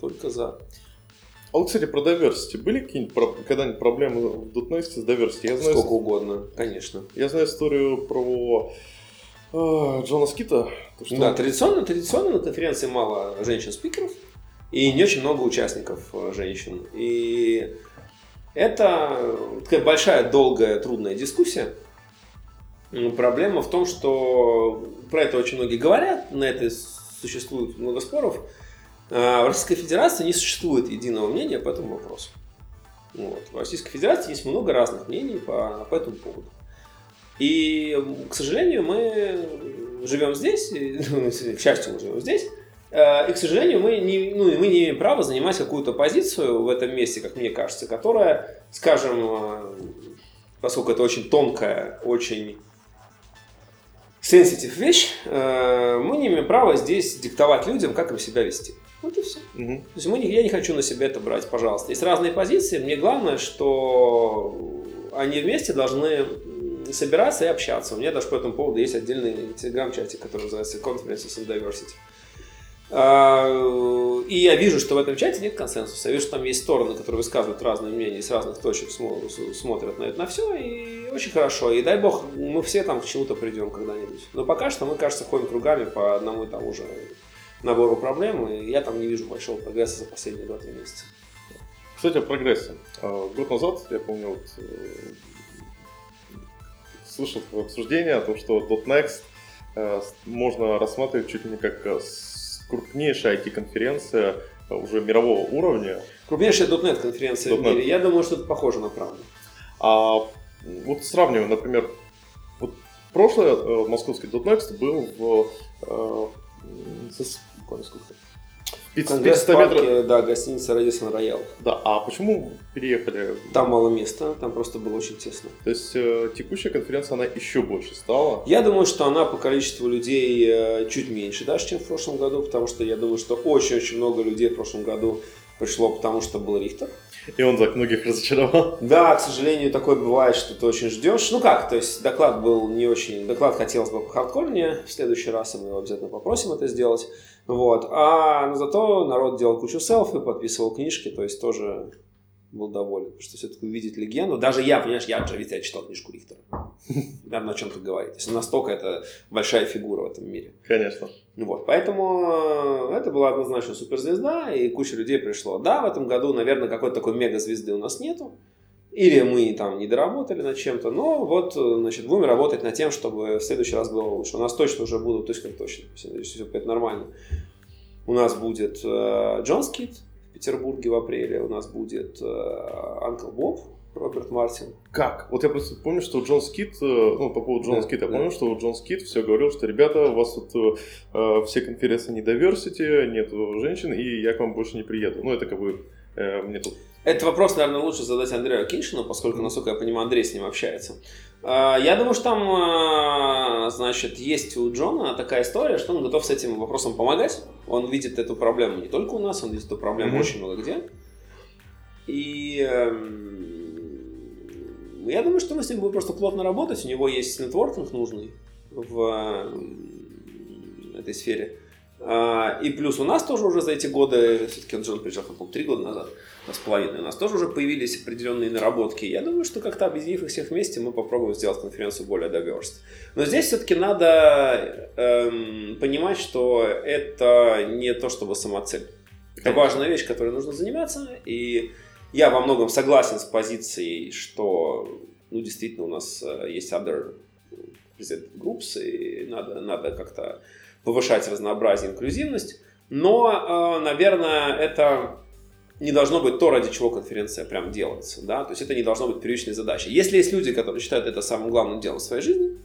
только за. А вот, кстати, про diversity. Были какие-нибудь когда-нибудь проблемы в .NET с diversity? Я знаю, Сколько угодно, конечно. Я знаю историю про э, Джона Скита. то, что Да, он- традиционно, традиционно на конференции мало женщин-спикеров и не очень много участников э, женщин. И это такая большая, долгая, трудная дискуссия. Проблема в том, что про это очень многие говорят, на это существует много споров. А В Российской Федерации не существует единого мнения по этому вопросу. Вот. В Российской Федерации есть много разных мнений по, по этому поводу. И, к сожалению, мы живем здесь, (laughs) ну, к счастью, мы живем здесь, э, и, к сожалению, мы не, ну, мы не имеем права занимать какую-то позицию в этом месте, как мне кажется, которая, скажем, э, поскольку это очень тонкая, очень sensitive вещь, э, мы не имеем права здесь диктовать людям, как им себя вести. Вот и все. То есть мы я не хочу на себя это брать, пожалуйста. Есть разные позиции. Мне главное, что они вместе должны собираться и общаться. У меня даже по этому поводу есть отдельный телеграм-чатик, который называется Conferences and Diversity. А, И я вижу, что в этом чате нет консенсуса. Я вижу, что там есть стороны, которые высказывают разные мнения, с разных точек смотрят на это на все, и очень хорошо. И дай бог, мы все там к чему-то придем когда-нибудь. Но пока что мы, кажется, ходим кругами по одному и тому же набору проблем, и я там не вижу большого прогресса за последние 2-3 месяца. Кстати, о прогрессе. А, Год назад, я помню, вот, э, слышал обсуждение о том, что .next э, можно рассматривать чуть ли не как э, крупнейшая IT-конференция э, уже мирового уровня. Крупнейшая .NET конференция в .NET. мире. Я думаю, что это похоже на правду. А вот сравнивая, например, вот прошлое э, московский .next был в э, м, с- буквально сколько? В 500 Конгресс 500 метров. да, гостиница Радисон Роял. Да, а почему переехали? Там мало места, там просто было очень тесно. То есть э, текущая конференция, она еще больше стала. Я думаю, что она по количеству людей э, чуть меньше даже, чем в прошлом году, потому что я думаю, что очень-очень много людей в прошлом году пришло, потому что был Рихтер. И он так многих разочаровал. Да, к сожалению, такое бывает, что ты очень ждешь. Ну как, то есть доклад был не очень... Доклад хотелось бы хардкорнее в следующий раз, мы его обязательно попросим это сделать. Вот. А но зато народ делал кучу селфи, подписывал книжки, то есть тоже был доволен. Потому что все-таки увидеть легенду. Даже я, понимаешь, я же ведь я читал книжку Рихтера. (laughs) Наверное, о чем-то говорит. То есть настолько это большая фигура в этом мире. Конечно. Вот, поэтому э, это была однозначно суперзвезда, и куча людей пришло. Да, в этом году, наверное, какой-то такой мега-звезды у нас нету. Или мы там не доработали над чем-то, но вот, э, значит, будем работать над тем, чтобы в следующий раз было лучше. У нас точно уже будут, то есть как точно, если все будет нормально. У нас будет э, Джон Скит Петербурге в апреле, у нас будет Uncle Bob, Роберт Мартин. Как? Вот я просто помню, что Джон Скит, э, ну, по поводу Джона Да, Скита, да. помню, что Джон Скит все говорил, что, ребята, у вас тут э, э, все конференции не diversity, нету женщин, и я к вам больше не приеду. Ну, это как бы э, мне тут... Этот вопрос, наверное, лучше задать Андрею Акиньшину, поскольку, насколько я понимаю, Андрей с ним общается. А, Я думаю, что там, а, значит, есть у Джона такая история, что он готов с этим вопросом помогать. Он видит эту проблему не только у нас, он видит эту проблему Мгм. очень много где. И эм, я думаю, что мы с ним будем просто плотно работать. У него есть нетворкинг нужный в эм, этой сфере. А, И плюс у нас тоже уже за эти годы, все-таки Джон приезжал, по-моему, три года назад, с половиной, у нас тоже уже появились определенные наработки. Я думаю, что как-то объединив их всех вместе, мы попробуем сделать конференцию более diverse. Но здесь все-таки надо эм, понимать, что это не то чтобы самоцель. Это важная вещь, которой нужно заниматься. И я во многом согласен с позицией, что ну, действительно у нас э, есть other groups, и надо, надо как-то повышать разнообразие, инклюзивность. Но, э, наверное, это не должно быть то, ради чего конференция прям делается. Да? То есть это не должно быть первичной задачей. Если есть люди, которые считают это самым главным делом в своей жизни,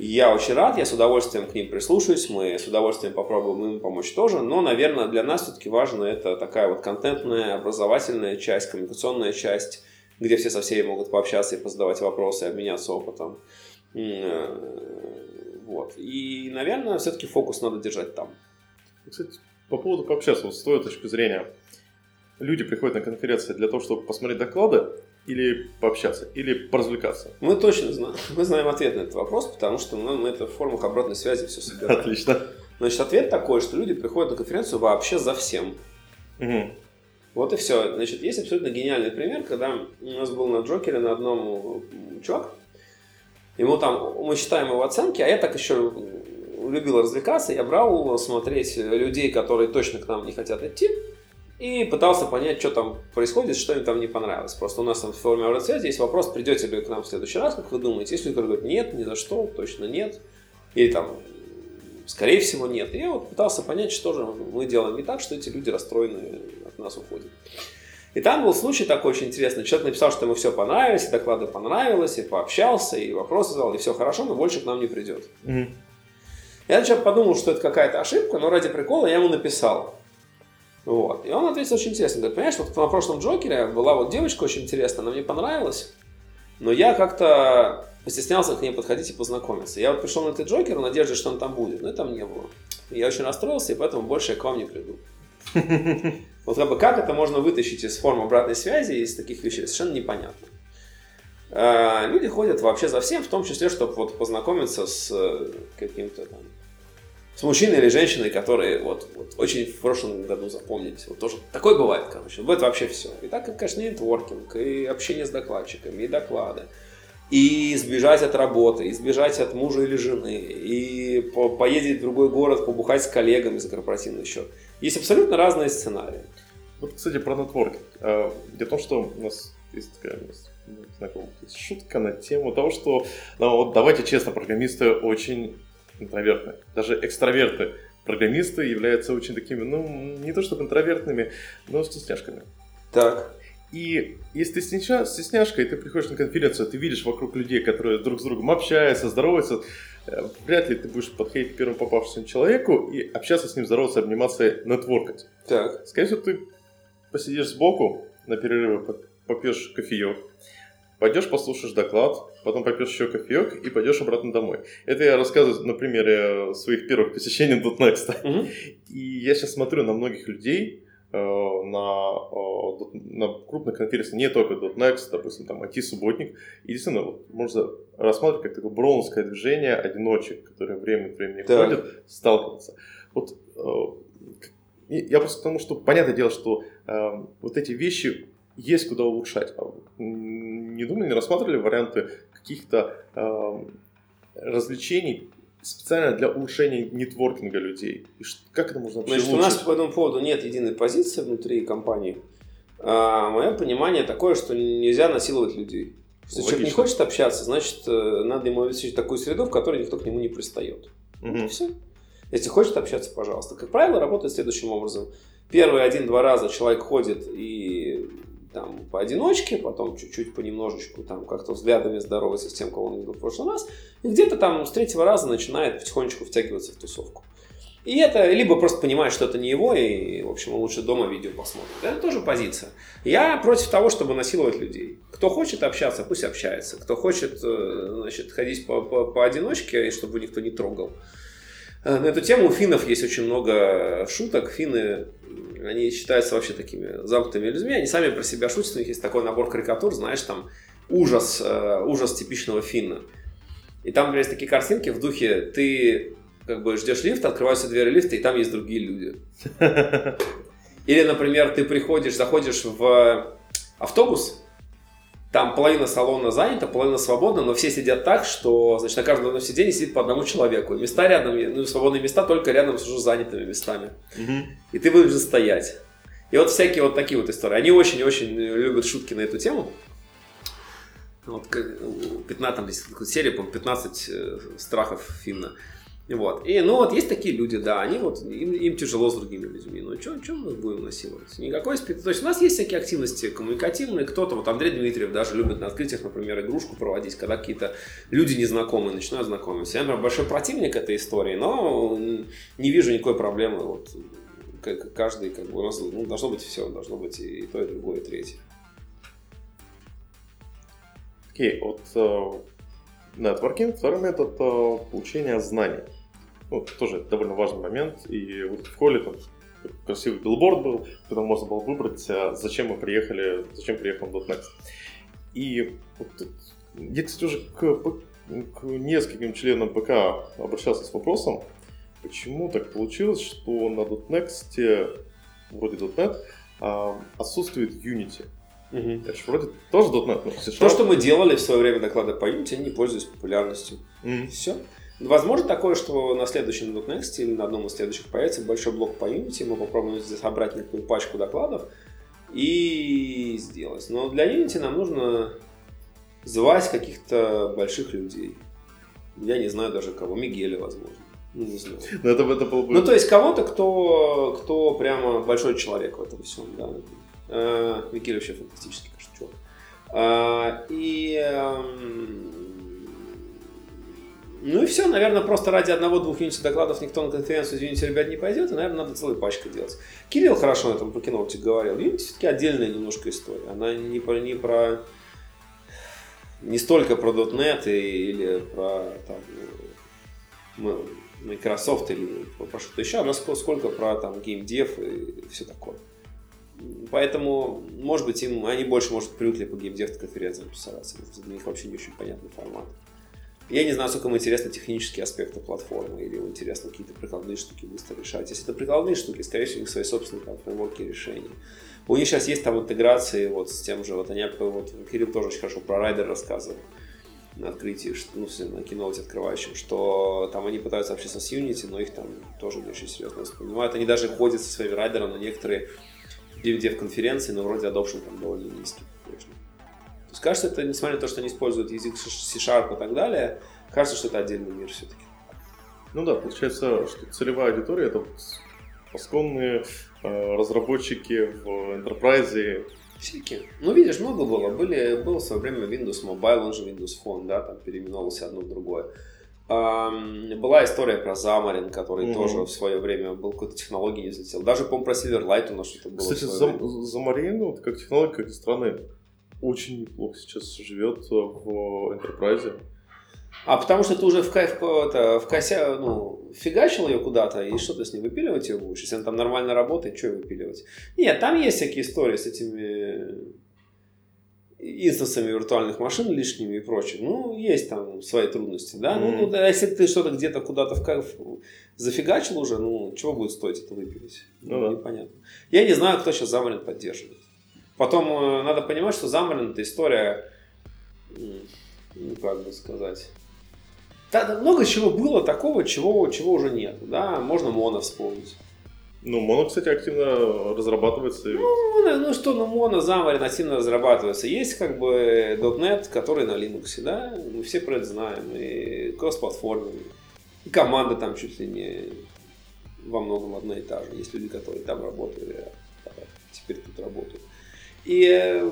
я очень рад, я с удовольствием к ним прислушаюсь, мы с удовольствием попробуем им помочь тоже, но, наверное, для нас все-таки важно это такая вот контентная, образовательная часть, коммуникационная часть, где все со всеми могут пообщаться и позадавать вопросы, обменяться опытом. Э, Вот. И, наверное, все-таки фокус надо держать там. Кстати, по поводу пообщаться, вот с твоей точки зрения, люди приходят на конференции для того, чтобы посмотреть доклады, или пообщаться, или поразвлекаться? Мы точно знаем, мы знаем ответ на этот вопрос, потому что ну, мы это в формах обратной связи все собираем. Отлично. Значит, ответ такой, что люди приходят на конференцию вообще за всем. Мгм. Вот и все. Значит, есть абсолютно гениальный пример, когда у нас был на Джокере на одном чувак, ему там, мы считаем его оценки, а я так еще любил развлекаться, я брал смотреть людей, которые точно к нам не хотят идти, и пытался понять, что там происходит, что им там не понравилось. Просто у нас там в форме обратной есть вопрос, придете ли к нам в следующий раз, как вы думаете. Если люди говорят, нет, ни за что, точно нет, или там, скорее всего, нет. И я вот пытался понять, что же мы делаем не так, что эти люди расстроены от нас уходят. И там был случай такой очень интересный. Человек написал, что ему все понравилось, и доклады понравилось, и пообщался, и вопросы задал, и все хорошо, но больше к нам не придет. Мгм. Я сначала подумал, что это какая-то ошибка, но ради прикола я ему написал. Вот. И он ответил очень интересно. Говорит, понимаешь, вот на прошлом Джокере была вот девочка очень интересная, она мне понравилась, но я как-то постеснялся к ней подходить и познакомиться. Я вот пришел на этот Джокер в надежде, что он там будет, но там не было. И я очень расстроился, и поэтому больше я к вам не приду. (laughs) Вот как бы как это можно вытащить из форм обратной связи, из таких вещей, совершенно непонятно. А, Люди ходят вообще за всем, в том числе, чтобы вот познакомиться с э, каким-то там с мужчиной или женщиной, которые вот, вот очень в прошлом году запомнились. Вот тоже такое бывает, короче. Бывает вообще все. И так, конечно, и нетворкинг, и общение с докладчиками, и доклады. и сбежать от работы, и сбежать от мужа или жены, и по поездить в другой город, побухать с коллегами за корпоративный счет. Есть абсолютно разные сценарии. Вот, кстати, про нетворкинг. А, Дело в том, что у нас есть такая у нас знакомых есть шутка на тему того, что, ну, вот давайте честно, программисты очень интровертны. Даже экстраверты программисты являются очень такими, ну, не то чтобы интровертными, но стесняшками. Так. И если ты стесня- стесняшка, и ты приходишь на конференцию, ты видишь вокруг людей, которые друг с другом общаются, здороваются, э, вряд ли ты будешь подходить к первому попавшемуся человеку и общаться с ним, здороваться, обниматься, нетворкать. Так. Скорее всего, ты посидишь сбоку на перерыве, поп- попьешь кофеек, пойдешь послушаешь доклад, потом попьешь еще кофеек и пойдешь обратно домой. Это я рассказываю на примере своих первых посещений (laughs) .next. И я сейчас смотрю на многих людей, э, на, э, на крупных конференциях, не только .next, допустим, там IT-субботник, и действительно, вот, можно рассматривать как такое броуновское движение одиночек, которые время от времени Так. ходят, сталкиваются. Вот э, я просто к тому, что понятное дело, что э, вот эти вещи есть куда улучшать. Не думали, не рассматривали варианты каких-то э, развлечений специально для улучшения нетворкинга людей? И как это можно вообще Значит, у нас улучшить? по этому поводу нет единой позиции внутри компании. А, мое понимание такое, что нельзя насиловать людей. Если человек не Логично. хочет общаться, значит, э, надо ему обеспечить такую среду, в которой никто к нему не пристает. Вот и все. Если хочет общаться, пожалуйста. Как правило, работает следующим образом. Первые один-два раза человек ходит и там поодиночке, потом чуть-чуть понемножечку там как-то взглядами здоровается с тем, кого он видел в прошлый раз, и где-то там с третьего раза начинает потихонечку втягиваться в тусовку. И это либо просто понимает, что это не его, и, в общем, лучше дома видео посмотрит. Это тоже позиция. Я против того, чтобы насиловать людей. Кто хочет общаться, пусть общается. Кто хочет, э, значит, ходить по, по, поодиночке, и чтобы никто не трогал. Э, На эту тему у финнов есть очень много шуток. Финны, они считаются вообще такими замкнутыми людьми. Они сами про себя шутят. У них есть такой набор карикатур, знаешь, там ужас, э, ужас типичного финна. И там, например, есть такие картинки в духе ты как бы ждешь лифт, открываются двери лифта, и там есть другие люди. (laughs) Или, например, ты приходишь, заходишь в автобус, там половина салона занята, половина свободна, но все сидят так, что значит, на каждом одном сиденье сидит по одному человеку. И места рядом, ну, свободные места только рядом с уже занятыми местами. И ты вынужден стоять. И вот всякие вот такие вот истории. Они очень-очень любят шутки на эту тему. Вот, как, у 15, там такая серия, по 15 э, страхов Финна. Вот. И, ну вот есть такие люди, да, они вот, им, им тяжело с другими людьми. Ну что мы будем насиловать? Никакой спи- То есть у нас есть всякие активности коммуникативные. Кто-то, вот Андрей Дмитриев даже любит на открытиях, например, игрушку проводить, когда какие-то люди незнакомые начинают знакомиться. Я, например, большой противник этой истории, но не вижу никакой проблемы. Вот, каждый, как бы, у нас ну, должно быть все, должно быть и, то, и другое, и третье. Окей, вот э, нетворкинг, второй метод э, получения знаний. Ну, тоже довольно важный момент. И вот в холле там красивый билборд был, куда можно было выбрать, э, зачем мы приехали, зачем приехал .next. И вот я, кстати, уже к, к нескольким членам ПК обращался с вопросом, почему так получилось, что на .next, вроде .NET, а, отсутствует Unity. Это ж вроде тоже .NET, но То, что мы делали в свое время доклады по Unity, они не пользуются популярностью. Все. Возможно такое, что на следующем .next или на одном из следующих появится большой блок по Unity, мы попробуем здесь собрать некую пачку докладов и сделать. Но для Unity нам нужно звать каких-то больших людей. Я не знаю даже кого. Мигеля, возможно. Ну, не знаю. Ну, это, это было бы... Ну, то есть кого-то, кто, кто прямо большой человек в этом всем, да. Э, Микель вообще фантастический, конечно, чувак. А, И... эм, Ну и все, наверное, просто ради одного-двух Unity докладов никто на конференцию из Unity ребят не пойдет, и, наверное, надо целую пачку делать. Кирилл хорошо на этом по киноутик говорил. Unity все-таки отдельная немножко история. Она не про, не про не столько про .NET или про там, ну, Microsoft или про что-то еще, она ск- сколько про там геймдев и все такое. Поэтому, может быть, им они больше, может, привыкли по геймдев конференциям. Может, Для них вообще не очень понятный формат. Я не знаю, сколько им интересны технические аспекты платформы, или им интересно какие-то прикладные штуки быстро решать. Если это прикладные штуки, скорее всего, у них свои собственные там, фреймворки решений. У них сейчас есть там интеграции вот с тем же, вот они, вот Кирилл тоже очень хорошо про райдер рассказывал. на открытии, ну, в на Keynote открывающем, что там они пытаются общаться с Unity, но их там тоже не очень серьезно воспринимают. Они даже ходят со своими райдером на некоторые DevDev-конференции, но вроде adoption там довольно низкий. То есть кажется, это, несмотря на то, что они используют язык C-Sharp и так далее, кажется, что это отдельный мир все-таки. Ну да, получается, что целевая аудитория это посконные э, разработчики в Enterprise. Всякие. Ну, видишь, много было. Были, был в свое время Windows Mobile, он же Windows Phone, да, там переименовался одно в другое. Ам, была история про Замарин, который Мгм. тоже в свое время был какой-то технологией не взлетел. Даже, по-моему, про Silverlight у нас что-то было. Кстати, Марину, вот как технология, как ни странно, очень неплохо сейчас живет э, в Enterprise. А потому что ты уже в кайф это, в кося, ну, фигачил ее куда-то, и что ты с ней выпиливать ее будешь? Если она там нормально работает, что ее выпиливать? Нет, там есть всякие истории с этими инстансами виртуальных машин лишними и прочим. Ну, есть там свои трудности, да? Ну, Мгм. ну, да, если ты что-то где-то куда-то в кайф зафигачил уже, ну, чего будет стоить это выпилить? Ну да. Непонятно. Я не знаю, кто сейчас Замарин поддерживает. Потом э, надо понимать, что Замарин это история, ну, как бы сказать, да, много чего было такого, чего, чего уже нет. Да, можно Моно вспомнить. Ну, Моно, кстати, активно разрабатывается. и- Моно, ну что, ну Моно, Xamarin активно разрабатывается. Есть как бы .NET, который на Linux, да, мы все про это знаем, и кроссплатформенный. И команда там чуть ли не во многом одна и та же. Есть люди, которые там работали, а теперь тут работают. И э,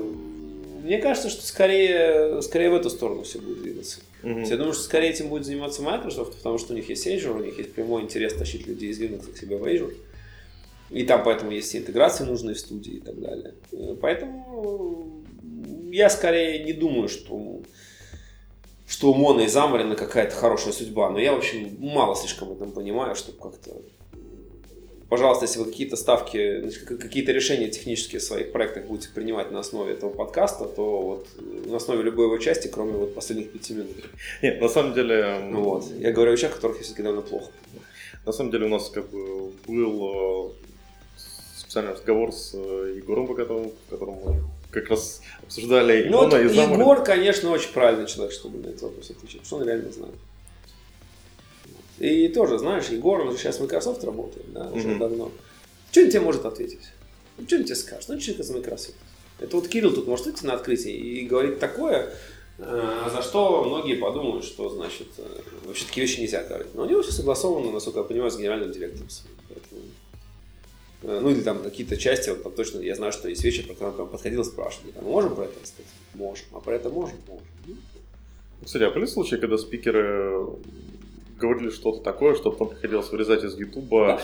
мне кажется, что скорее, скорее в эту сторону все будет двигаться. Есть Я думаю, что скорее этим будет заниматься Microsoft, потому что у них есть Azure, у них есть прямой интерес тащить людей из Linux к себе в Azure. И там поэтому есть все интеграции нужные в студии и так далее. Э, Поэтому я скорее не думаю, что что у Мона и Замарина какая-то хорошая судьба. Но я, в общем, мало слишком в этом понимаю, чтобы как-то... Пожалуйста, если вы какие-то ставки, какие-то решения технические в своих проектах будете принимать на основе этого подкаста, то вот на основе любой его части, кроме вот последних пяти минут. Нет, на самом деле... Ну вот. Я говорю о вещах, которых я все-таки довольно плохо. На самом деле у нас как бы был э, специальный разговор с э, Егором Богатовым, в котором мы как раз обсуждали Ну, вот Илона и. Егор, конечно, очень правильный человек, чтобы на этот вопрос отвечать, потому что он реально знает. И тоже, знаешь, Егор, он же сейчас в Microsoft работает, да, уже Мгм. давно. Что он тебе может ответить? Ну, что он тебе скажет? Ну, человек из Microsoft. Это вот Кирилл тут может выйти на открытие и говорить такое, э, за что многие подумают, что, значит, э, вообще такие вещи нельзя говорить. Но у него все согласовано, насколько я понимаю, с генеральным директором. Поэтому, э, Ну, или там какие-то части, вот там точно я знаю, что есть вещи, про которые он подходил и спрашивал. Там, можем про это рассказать? Можем. А про это можем? Можем. Кстати, а были случаи, когда спикеры говорили что-то такое, что потом приходилось вырезать из Ютуба?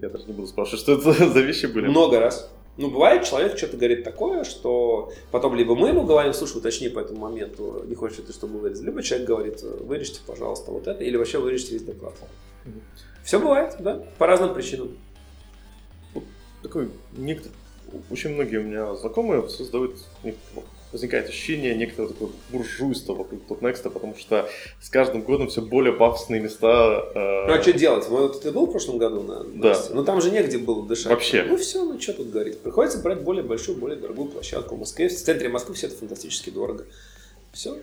Я даже не буду спрашивать, что это за вещи были. Много раз. Ну, бывает, человек что-то говорит такое, что потом либо мы ему говорим, слушай, уточни по этому моменту, не хочешь ты, чтобы вырезали, либо человек говорит, вырежьте, пожалуйста, вот это, или вообще вырежьте весь доклад. Все бывает, да, по разным причинам. Такой, некто- очень многие у меня знакомые создают, возникает ощущение некоторого такого буржуйства вокруг Топнекста, потому что с каждым годом все более пафосные места. э, Ну, а что делать? Вот ты был в прошлом году на Да. Ну, там же негде было дышать. Вообще. Ну, все, ну, что тут говорить. Приходится брать более большую, более дорогую площадку. В Москве, в центре Москвы все это фантастически дорого. Все,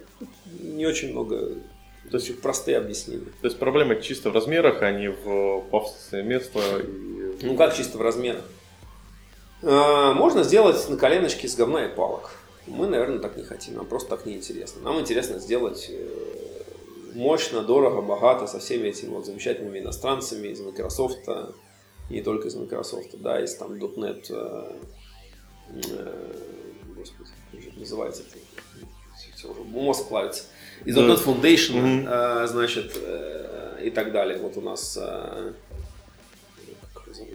не очень много, то есть простые объяснения. То есть проблема чисто в размерах, а не в пафосное место. И... Ну как чисто в размерах? А, Можно сделать на коленочке с говна и палок. Мы, наверное, так не хотим. Нам просто так неинтересно. Нам интересно сделать э, мощно, дорого, богато, со всеми этими вот замечательными иностранцами из Microsoft, не только из Microsoft, да, из там .NET, э, э, господи, как же это называется это? Всё уже мозг плавится. Из. .NET Foundation, э, значит, и так далее. Вот у нас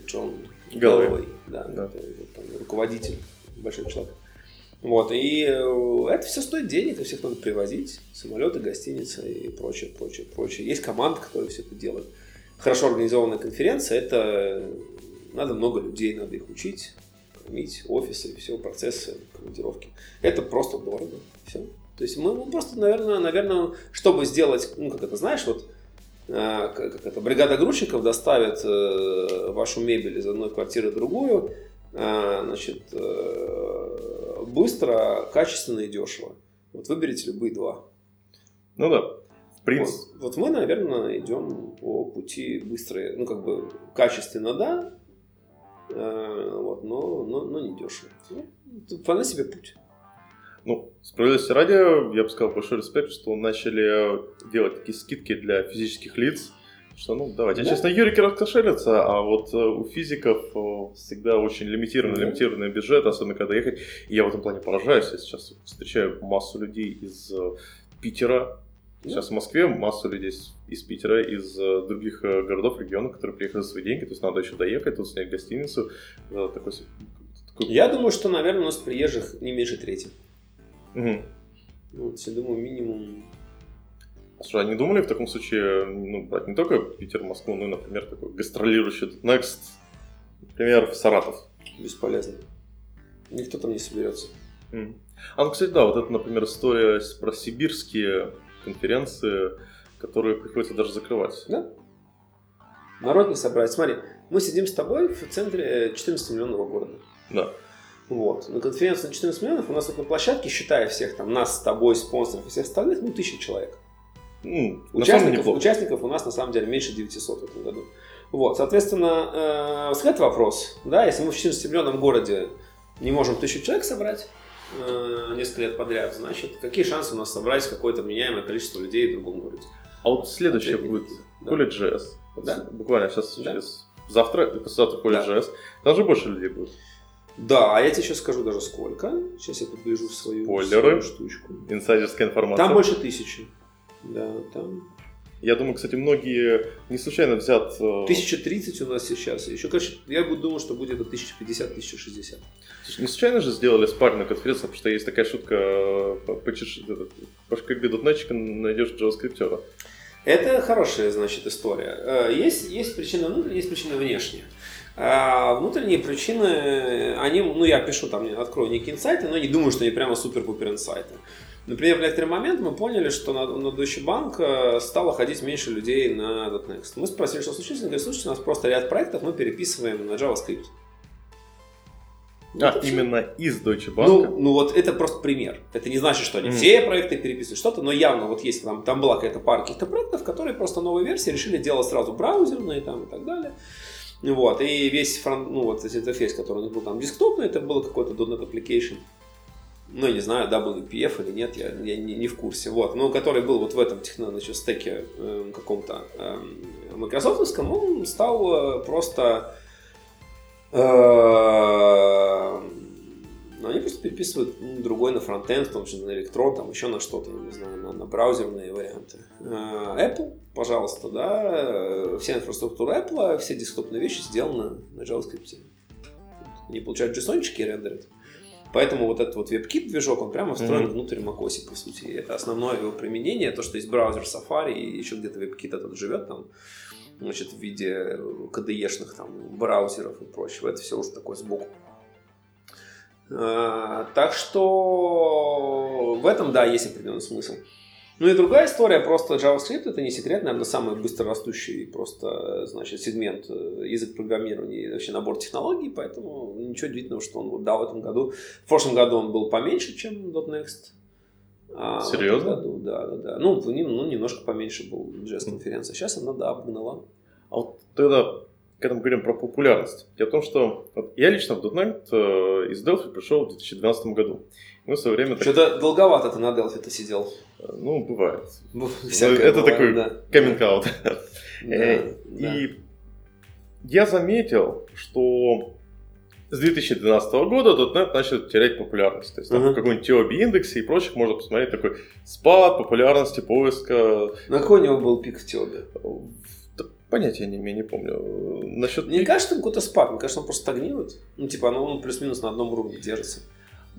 Джон. Гэллоуэй, да, Да. там, руководитель, большой человек. Вот, и э, это все стоит денег, это всех надо привозить, самолеты, гостиницы и прочее, прочее, прочее. Есть команда, которая все это делает. Хорошо организованная конференция, это надо много людей, надо их учить, кормить, офисы, все, процессы, командировки. Это просто дорого, все. То есть мы, мы просто, наверное, наверное, чтобы сделать, ну, как это, знаешь, вот а, как это, бригада грузчиков доставит э, вашу мебель из одной квартиры в другую, значит, э, быстро, качественно и дешево. Вот выберите любые два. Ну да, в принципе. Вот, вот мы, наверное, идем по пути быстрые, ну как бы качественно, да, э, вот, но, но, но не дешево. Ну, вполне себе путь. Ну, справедливости ради, я бы сказал большой респект, что начали делать такие скидки для физических лиц, что, ну, давайте, Да. честно, юрики раскошелятся, а вот э, у физиков э, всегда очень лимитированный, Да. лимитированный бюджет, особенно когда ехать. И я в этом плане поражаюсь. Я сейчас встречаю массу людей из э, Питера. Сейчас в Москве массу людей из- Питера, из других городов, регионов, которые приехали за свои деньги. То есть надо еще доехать, тут снять гостиницу. Такой, такой- Я думаю, что, наверное, у нас приезжих не меньше трети. Ну, Вот, я думаю, минимум Слушай, не думали в таком случае, ну, брать не только Питер, Москву, но и, например, такой гастролирующий Next, например, в Саратов? бесполезно. Никто там не соберется. М. А, ну, кстати, да, вот это, например, история про сибирские конференции, которые приходится даже закрывать. Да. Народ не собрать. Смотри, мы сидим с тобой в центре 14 миллионного города. Да. Вот. На конференции на 14 миллионов у нас вот на площадке, считая всех там, нас с тобой, спонсоров и всех остальных, ну, тысяча человек. Ну, Участников, участников у нас на самом деле меньше 900 в этом году. Вот, соответственно, э, возникает вопрос, да, если мы в 14-миллионном городе не можем тысячу человек собрать э, несколько лет подряд, значит, какие шансы у нас собрать какое-то меняемое количество людей в другом городе? А вот следующее Опять будет Да. Вот Да. Буквально сейчас Да. через завтра послезавтра College.js. Там же больше людей будет. Да, а я тебе сейчас скажу даже сколько. Сейчас я подгляжу в свою, Спойлеры. свою штучку. Инсайдерская информация. Там больше тысячи. Да, там Я думаю, кстати, многие не случайно взят... э, 1030 у нас сейчас. Еще, конечно, я буду думал, что будет это 1050-1060. Не случайно же сделали спарную конференцию, потому что есть такая шутка, э, по- пошкреби дотнетчика, найдешь джаваскриптера. Это хорошая, значит, история. Э, Есть, есть причина внутренняя, есть причина внешняя. А внутренние причины, они, ну, я пишу там, открою некие инсайты, но не думаю, что они прямо супер-пупер инсайты. Например, в некоторый момент мы поняли, что на, на Deutsche Bank э, стало ходить меньше людей на .next. Мы спросили, что случилось, они говорят, слушайте, у нас просто ряд проектов мы переписываем на JavaScript. А, именно из Deutsche Bank. Ну, ну вот это просто пример. Это не значит, что они Мгм. все проекты переписывают что-то, но явно вот есть там, там была какая-то пара каких-то проектов, которые просто новые версии решили делать сразу браузерные там и так далее. Вот, и весь фронт, ну вот этот интерфейс, который у них был там десктопный, это был какой-то .NET Application. Ну, я не знаю, WPF или нет, я, я не, не в курсе. Вот, но который был вот в этом техно, значит, стеке эм, каком-то эм, майкрософтовском, он стал э, просто э, ну, они просто переписывают ну, другой на фронтенд, в том числе на электрон, там еще на что-то, не знаю, на, на браузерные варианты. Э, Apple, пожалуйста, да, э, вся инфраструктура Apple, все десктопные вещи сделаны на JavaScript. Они получают json и рендерят. Поэтому вот этот вот WebKit движок, он прямо встроен Мгм. внутрь macOS, по сути. Это основное его применение, то, что есть браузер Safari, и еще где-то WebKit этот живет там, значит, в виде KDE-шных там браузеров и прочего. Это все уже такое сбоку. А, Так что в этом, да, есть определенный смысл. Ну и другая история, просто JavaScript это не секрет, наверное, самый быстрорастущий просто, значит, сегмент э, язык программирования и вообще набор технологий, поэтому ничего удивительного, что он вот, да, в этом году, в прошлом году он был поменьше, чем .next. А Серьезно? году, да, да, да. Ну, ну, немножко поменьше был JS-конференция. Сейчас она, да, обгнала. А вот тогда, когда мы говорим про популярность, дело в том, что вот я лично в .NET э, из Delphi пришел в 2012 году. Мы в свое время... так- Что-то долговато ты на Delphi-то сидел. Ну, бывает. Ну, Ну, это бывает, такой да. каминг-аут. Да, Э, да. И я заметил, что с 2012 года .NET начал терять популярность. То есть там Ага. в каком-нибудь TOB индексе и прочих можно посмотреть такой спад популярности поиска. На какой у него был пик в? Да Понятия не имею, не помню. Насчет Мне кажется, там какой-то спад. Мне кажется, он просто стагнирует. Ну, типа, ну, он плюс-минус на одном уровне держится.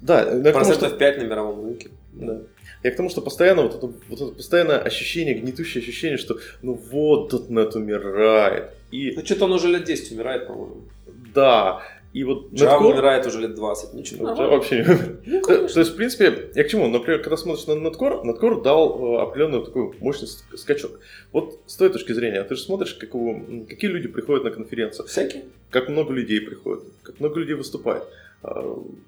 Да, я к тому, Процентов что- 5 на мировом рынке. Да. Я к тому, что постоянно вот это, вот это постоянное ощущение, гнетущее ощущение, что ну вот .NET умирает. И Ну, что-то он уже лет 10 умирает, по-моему. да, и вот Java Netcore- умирает уже лет 20. Ничего, Ну, нормально. вообще не умер. То то есть, в принципе, я к чему? Например, когда смотришь на Netcore, Netcore дал э, определенную такую мощный ск- скачок. Вот с той точки зрения, ты же смотришь, какого, м, какие люди приходят на конференцию. Всякие. Как много людей приходит, как много людей выступает. А,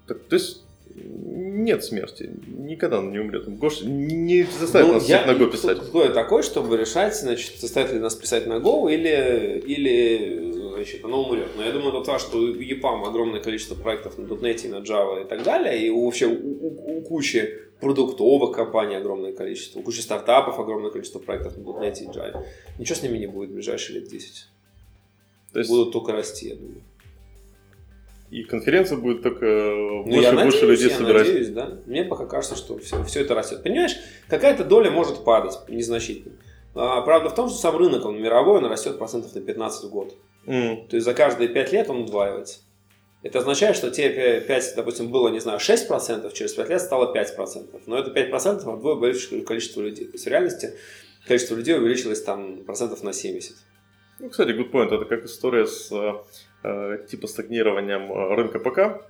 так, то есть, нет смерти. Никогда он не умрет. Гош не заставит Ну, нас я- на Go писать. Кто, я такой, чтобы решать, значит, заставит ли нас писать на Go или, или значит, оно умрет. Но я думаю, тот факт, что у EPAM огромное количество проектов на .NET и на Java и так далее, и вообще у, у- у кучи продуктовых компаний огромное количество, у кучи стартапов огромное количество проектов на .NET и Java. Ничего с ними не будет в ближайшие лет 10. То есть Будут только расти, я думаю. И конференция будет только Ну, больше я и больше людей я собирать. надеюсь, да. Мне пока кажется, что все, все это растет. Понимаешь, какая-то доля может падать незначительно. А, правда в том, что сам рынок, он мировой, он растет процентов на 15 в год. М. То есть за каждые 5 лет он удваивается. Это означает, что те 5, допустим, было, не знаю, 6%, через 5 лет стало 5%. Но это 5% от вдвое увеличилось количество людей. То есть в реальности количество людей увеличилось там процентов на 70. Ну, кстати, good point. Это как история с э, э, типа стагнированием э, рынка ПК.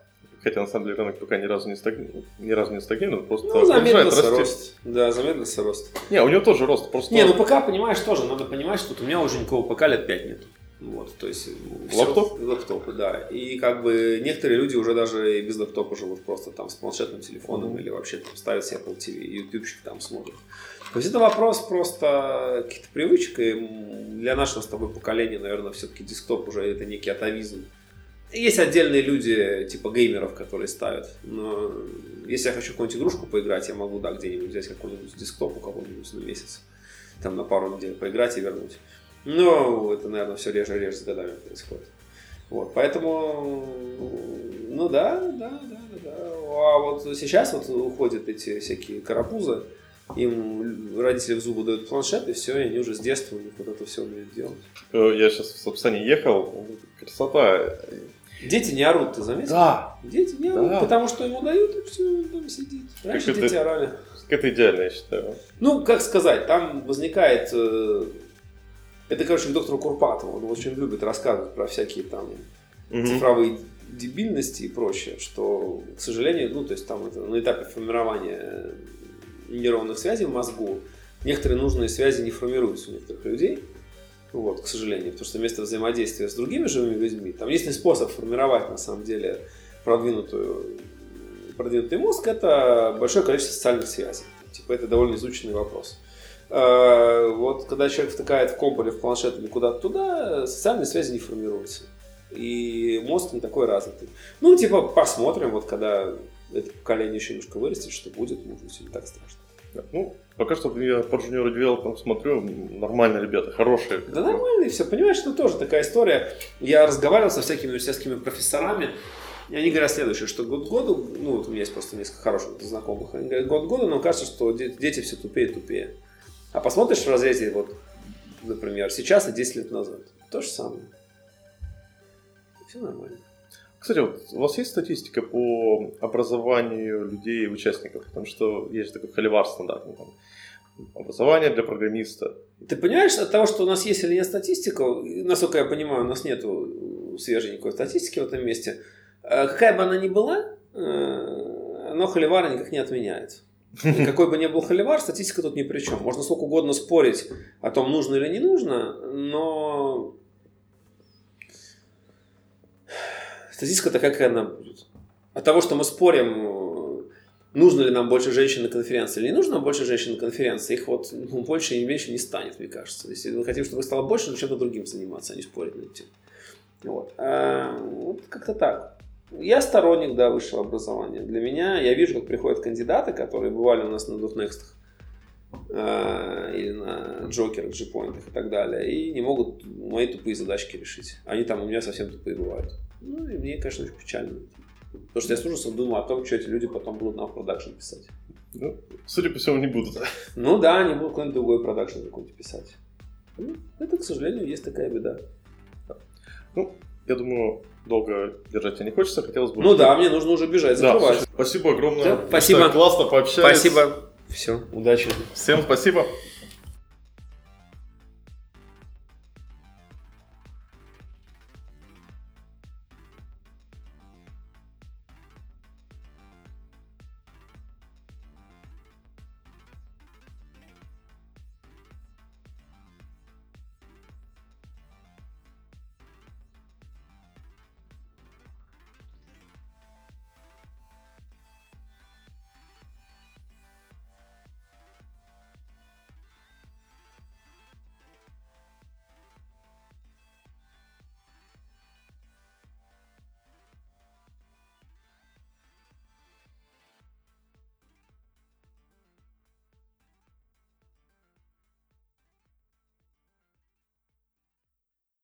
Хотя на самом деле рынок ПК ни разу не, стаг... ни разу не стагнирует, просто Ну, замедлился рост. Да, замедлился рост. Не, у него тоже рост, просто... Не, ну ПК, понимаешь, тоже надо понимать, что вот у меня уже никакого ПК лет 5 нет. Вот, то есть... Лаптоп? Лаптопы, да. И как бы некоторые люди уже даже и без лаптопа живут просто там с планшетным телефоном или вообще там ставят себе Apple TV, ютубчик там смотрят. То есть это вопрос просто каких-то привычек, и для нашего с тобой поколения, наверное, все-таки десктоп уже это некий атовизм. Есть отдельные люди, типа геймеров, которые ставят. Но если я хочу какую-нибудь игрушку поиграть, я могу, да, где-нибудь взять какой-нибудь десктоп у кого-нибудь на месяц. Там на пару недель поиграть и вернуть. Но это, наверное, все реже и реже с годами происходит. Вот, поэтому, ну да, да, да, да. А вот сейчас вот уходят эти всякие карапузы, им родители в зубы дают планшет, и все, и они уже с детства у них вот это все умеют делать. Э, Я сейчас в Сапсане ехал, красота. Дети не орут, ты заметил? Да. Дети не орут, Да. потому что ему дают, и все, там сидит. Раньше Как это- дети орали. Как это идеально, я считаю. Ну, как сказать, там возникает... это, короче, к доктору Курпатову. Он очень любит рассказывать про всякие там Мгм. цифровые дебильности и прочее, что, к сожалению, ну, то есть там это на этапе формирования нейронных связей в мозгу некоторые нужные связи не формируются у некоторых людей, вот, к сожалению, потому что вместо взаимодействия с другими живыми людьми, там единственный способ формировать, на самом деле, продвинутую, продвинутый мозг, это большое количество социальных связей. Типа, это довольно изученный вопрос. Э, Вот, когда человек втыкает в комп или в планшет или куда-то туда, социальные связи не формируются. И мозг не такой развитый. Ну, типа, посмотрим, вот когда это поколение еще немножко вырастет, что будет, может быть, не так страшно. Ну, пока что я по Junior Development смотрю, нормально ребята, хорошие. Да нормально, и все. Понимаешь, это тоже такая история. Я разговаривал со всякими университетскими профессорами, и они говорят следующее, что год к году, ну, вот у меня есть просто несколько хороших знакомых, они говорят, год к году нам кажется, что де- дети все тупее и тупее. А посмотришь в разрезе, вот, например, сейчас и 10 лет назад, то же самое. Все нормально. Кстати, вот у вас есть статистика по образованию людей, участников? Потому что есть такой холивар стандартный. Там, образование для программиста. Ты понимаешь, от того, что у нас есть или нет статистика, и, насколько я понимаю, у нас нет свеженькой статистики в этом месте, э, какая бы она ни была, э, но холивара никак не отменяет. Какой бы ни был холивар, статистика тут ни при чем. Можно сколько угодно спорить о том, нужно или не нужно, но статистика такая, какая она будет. От того, что мы спорим, нужно ли нам больше женщин на конференции или не нужно больше женщин на конференции, их вот ну, больше и меньше не станет, мне кажется. Если мы хотим, чтобы их стало больше, то чем-то другим заниматься, а не спорить на тему. Вот. А, вот как-то так. Я сторонник, да, высшего образования. Для меня, я вижу, как приходят кандидаты, которые бывали у нас на .next или на джокерах, джипоинтах и так далее, и не могут мои тупые задачки решить. Они там у меня совсем тупые бывают. Ну, и мне, конечно, очень печально. Потому что я с ужасом думаю о том, что эти люди потом будут нам в продакшн писать. Ну, судя по всему, не будут. Ну да, они будут какой-нибудь другой продакшн какой-нибудь писать. Ну, это, к сожалению, есть такая беда. Ну, я думаю, долго держать тебя не хочется, хотелось бы... Ну да, мне нужно уже бежать, Да, закрывать. слушай, спасибо огромное. Да, спасибо. Классно пообщались. Спасибо. Все, удачи. Всем спасибо.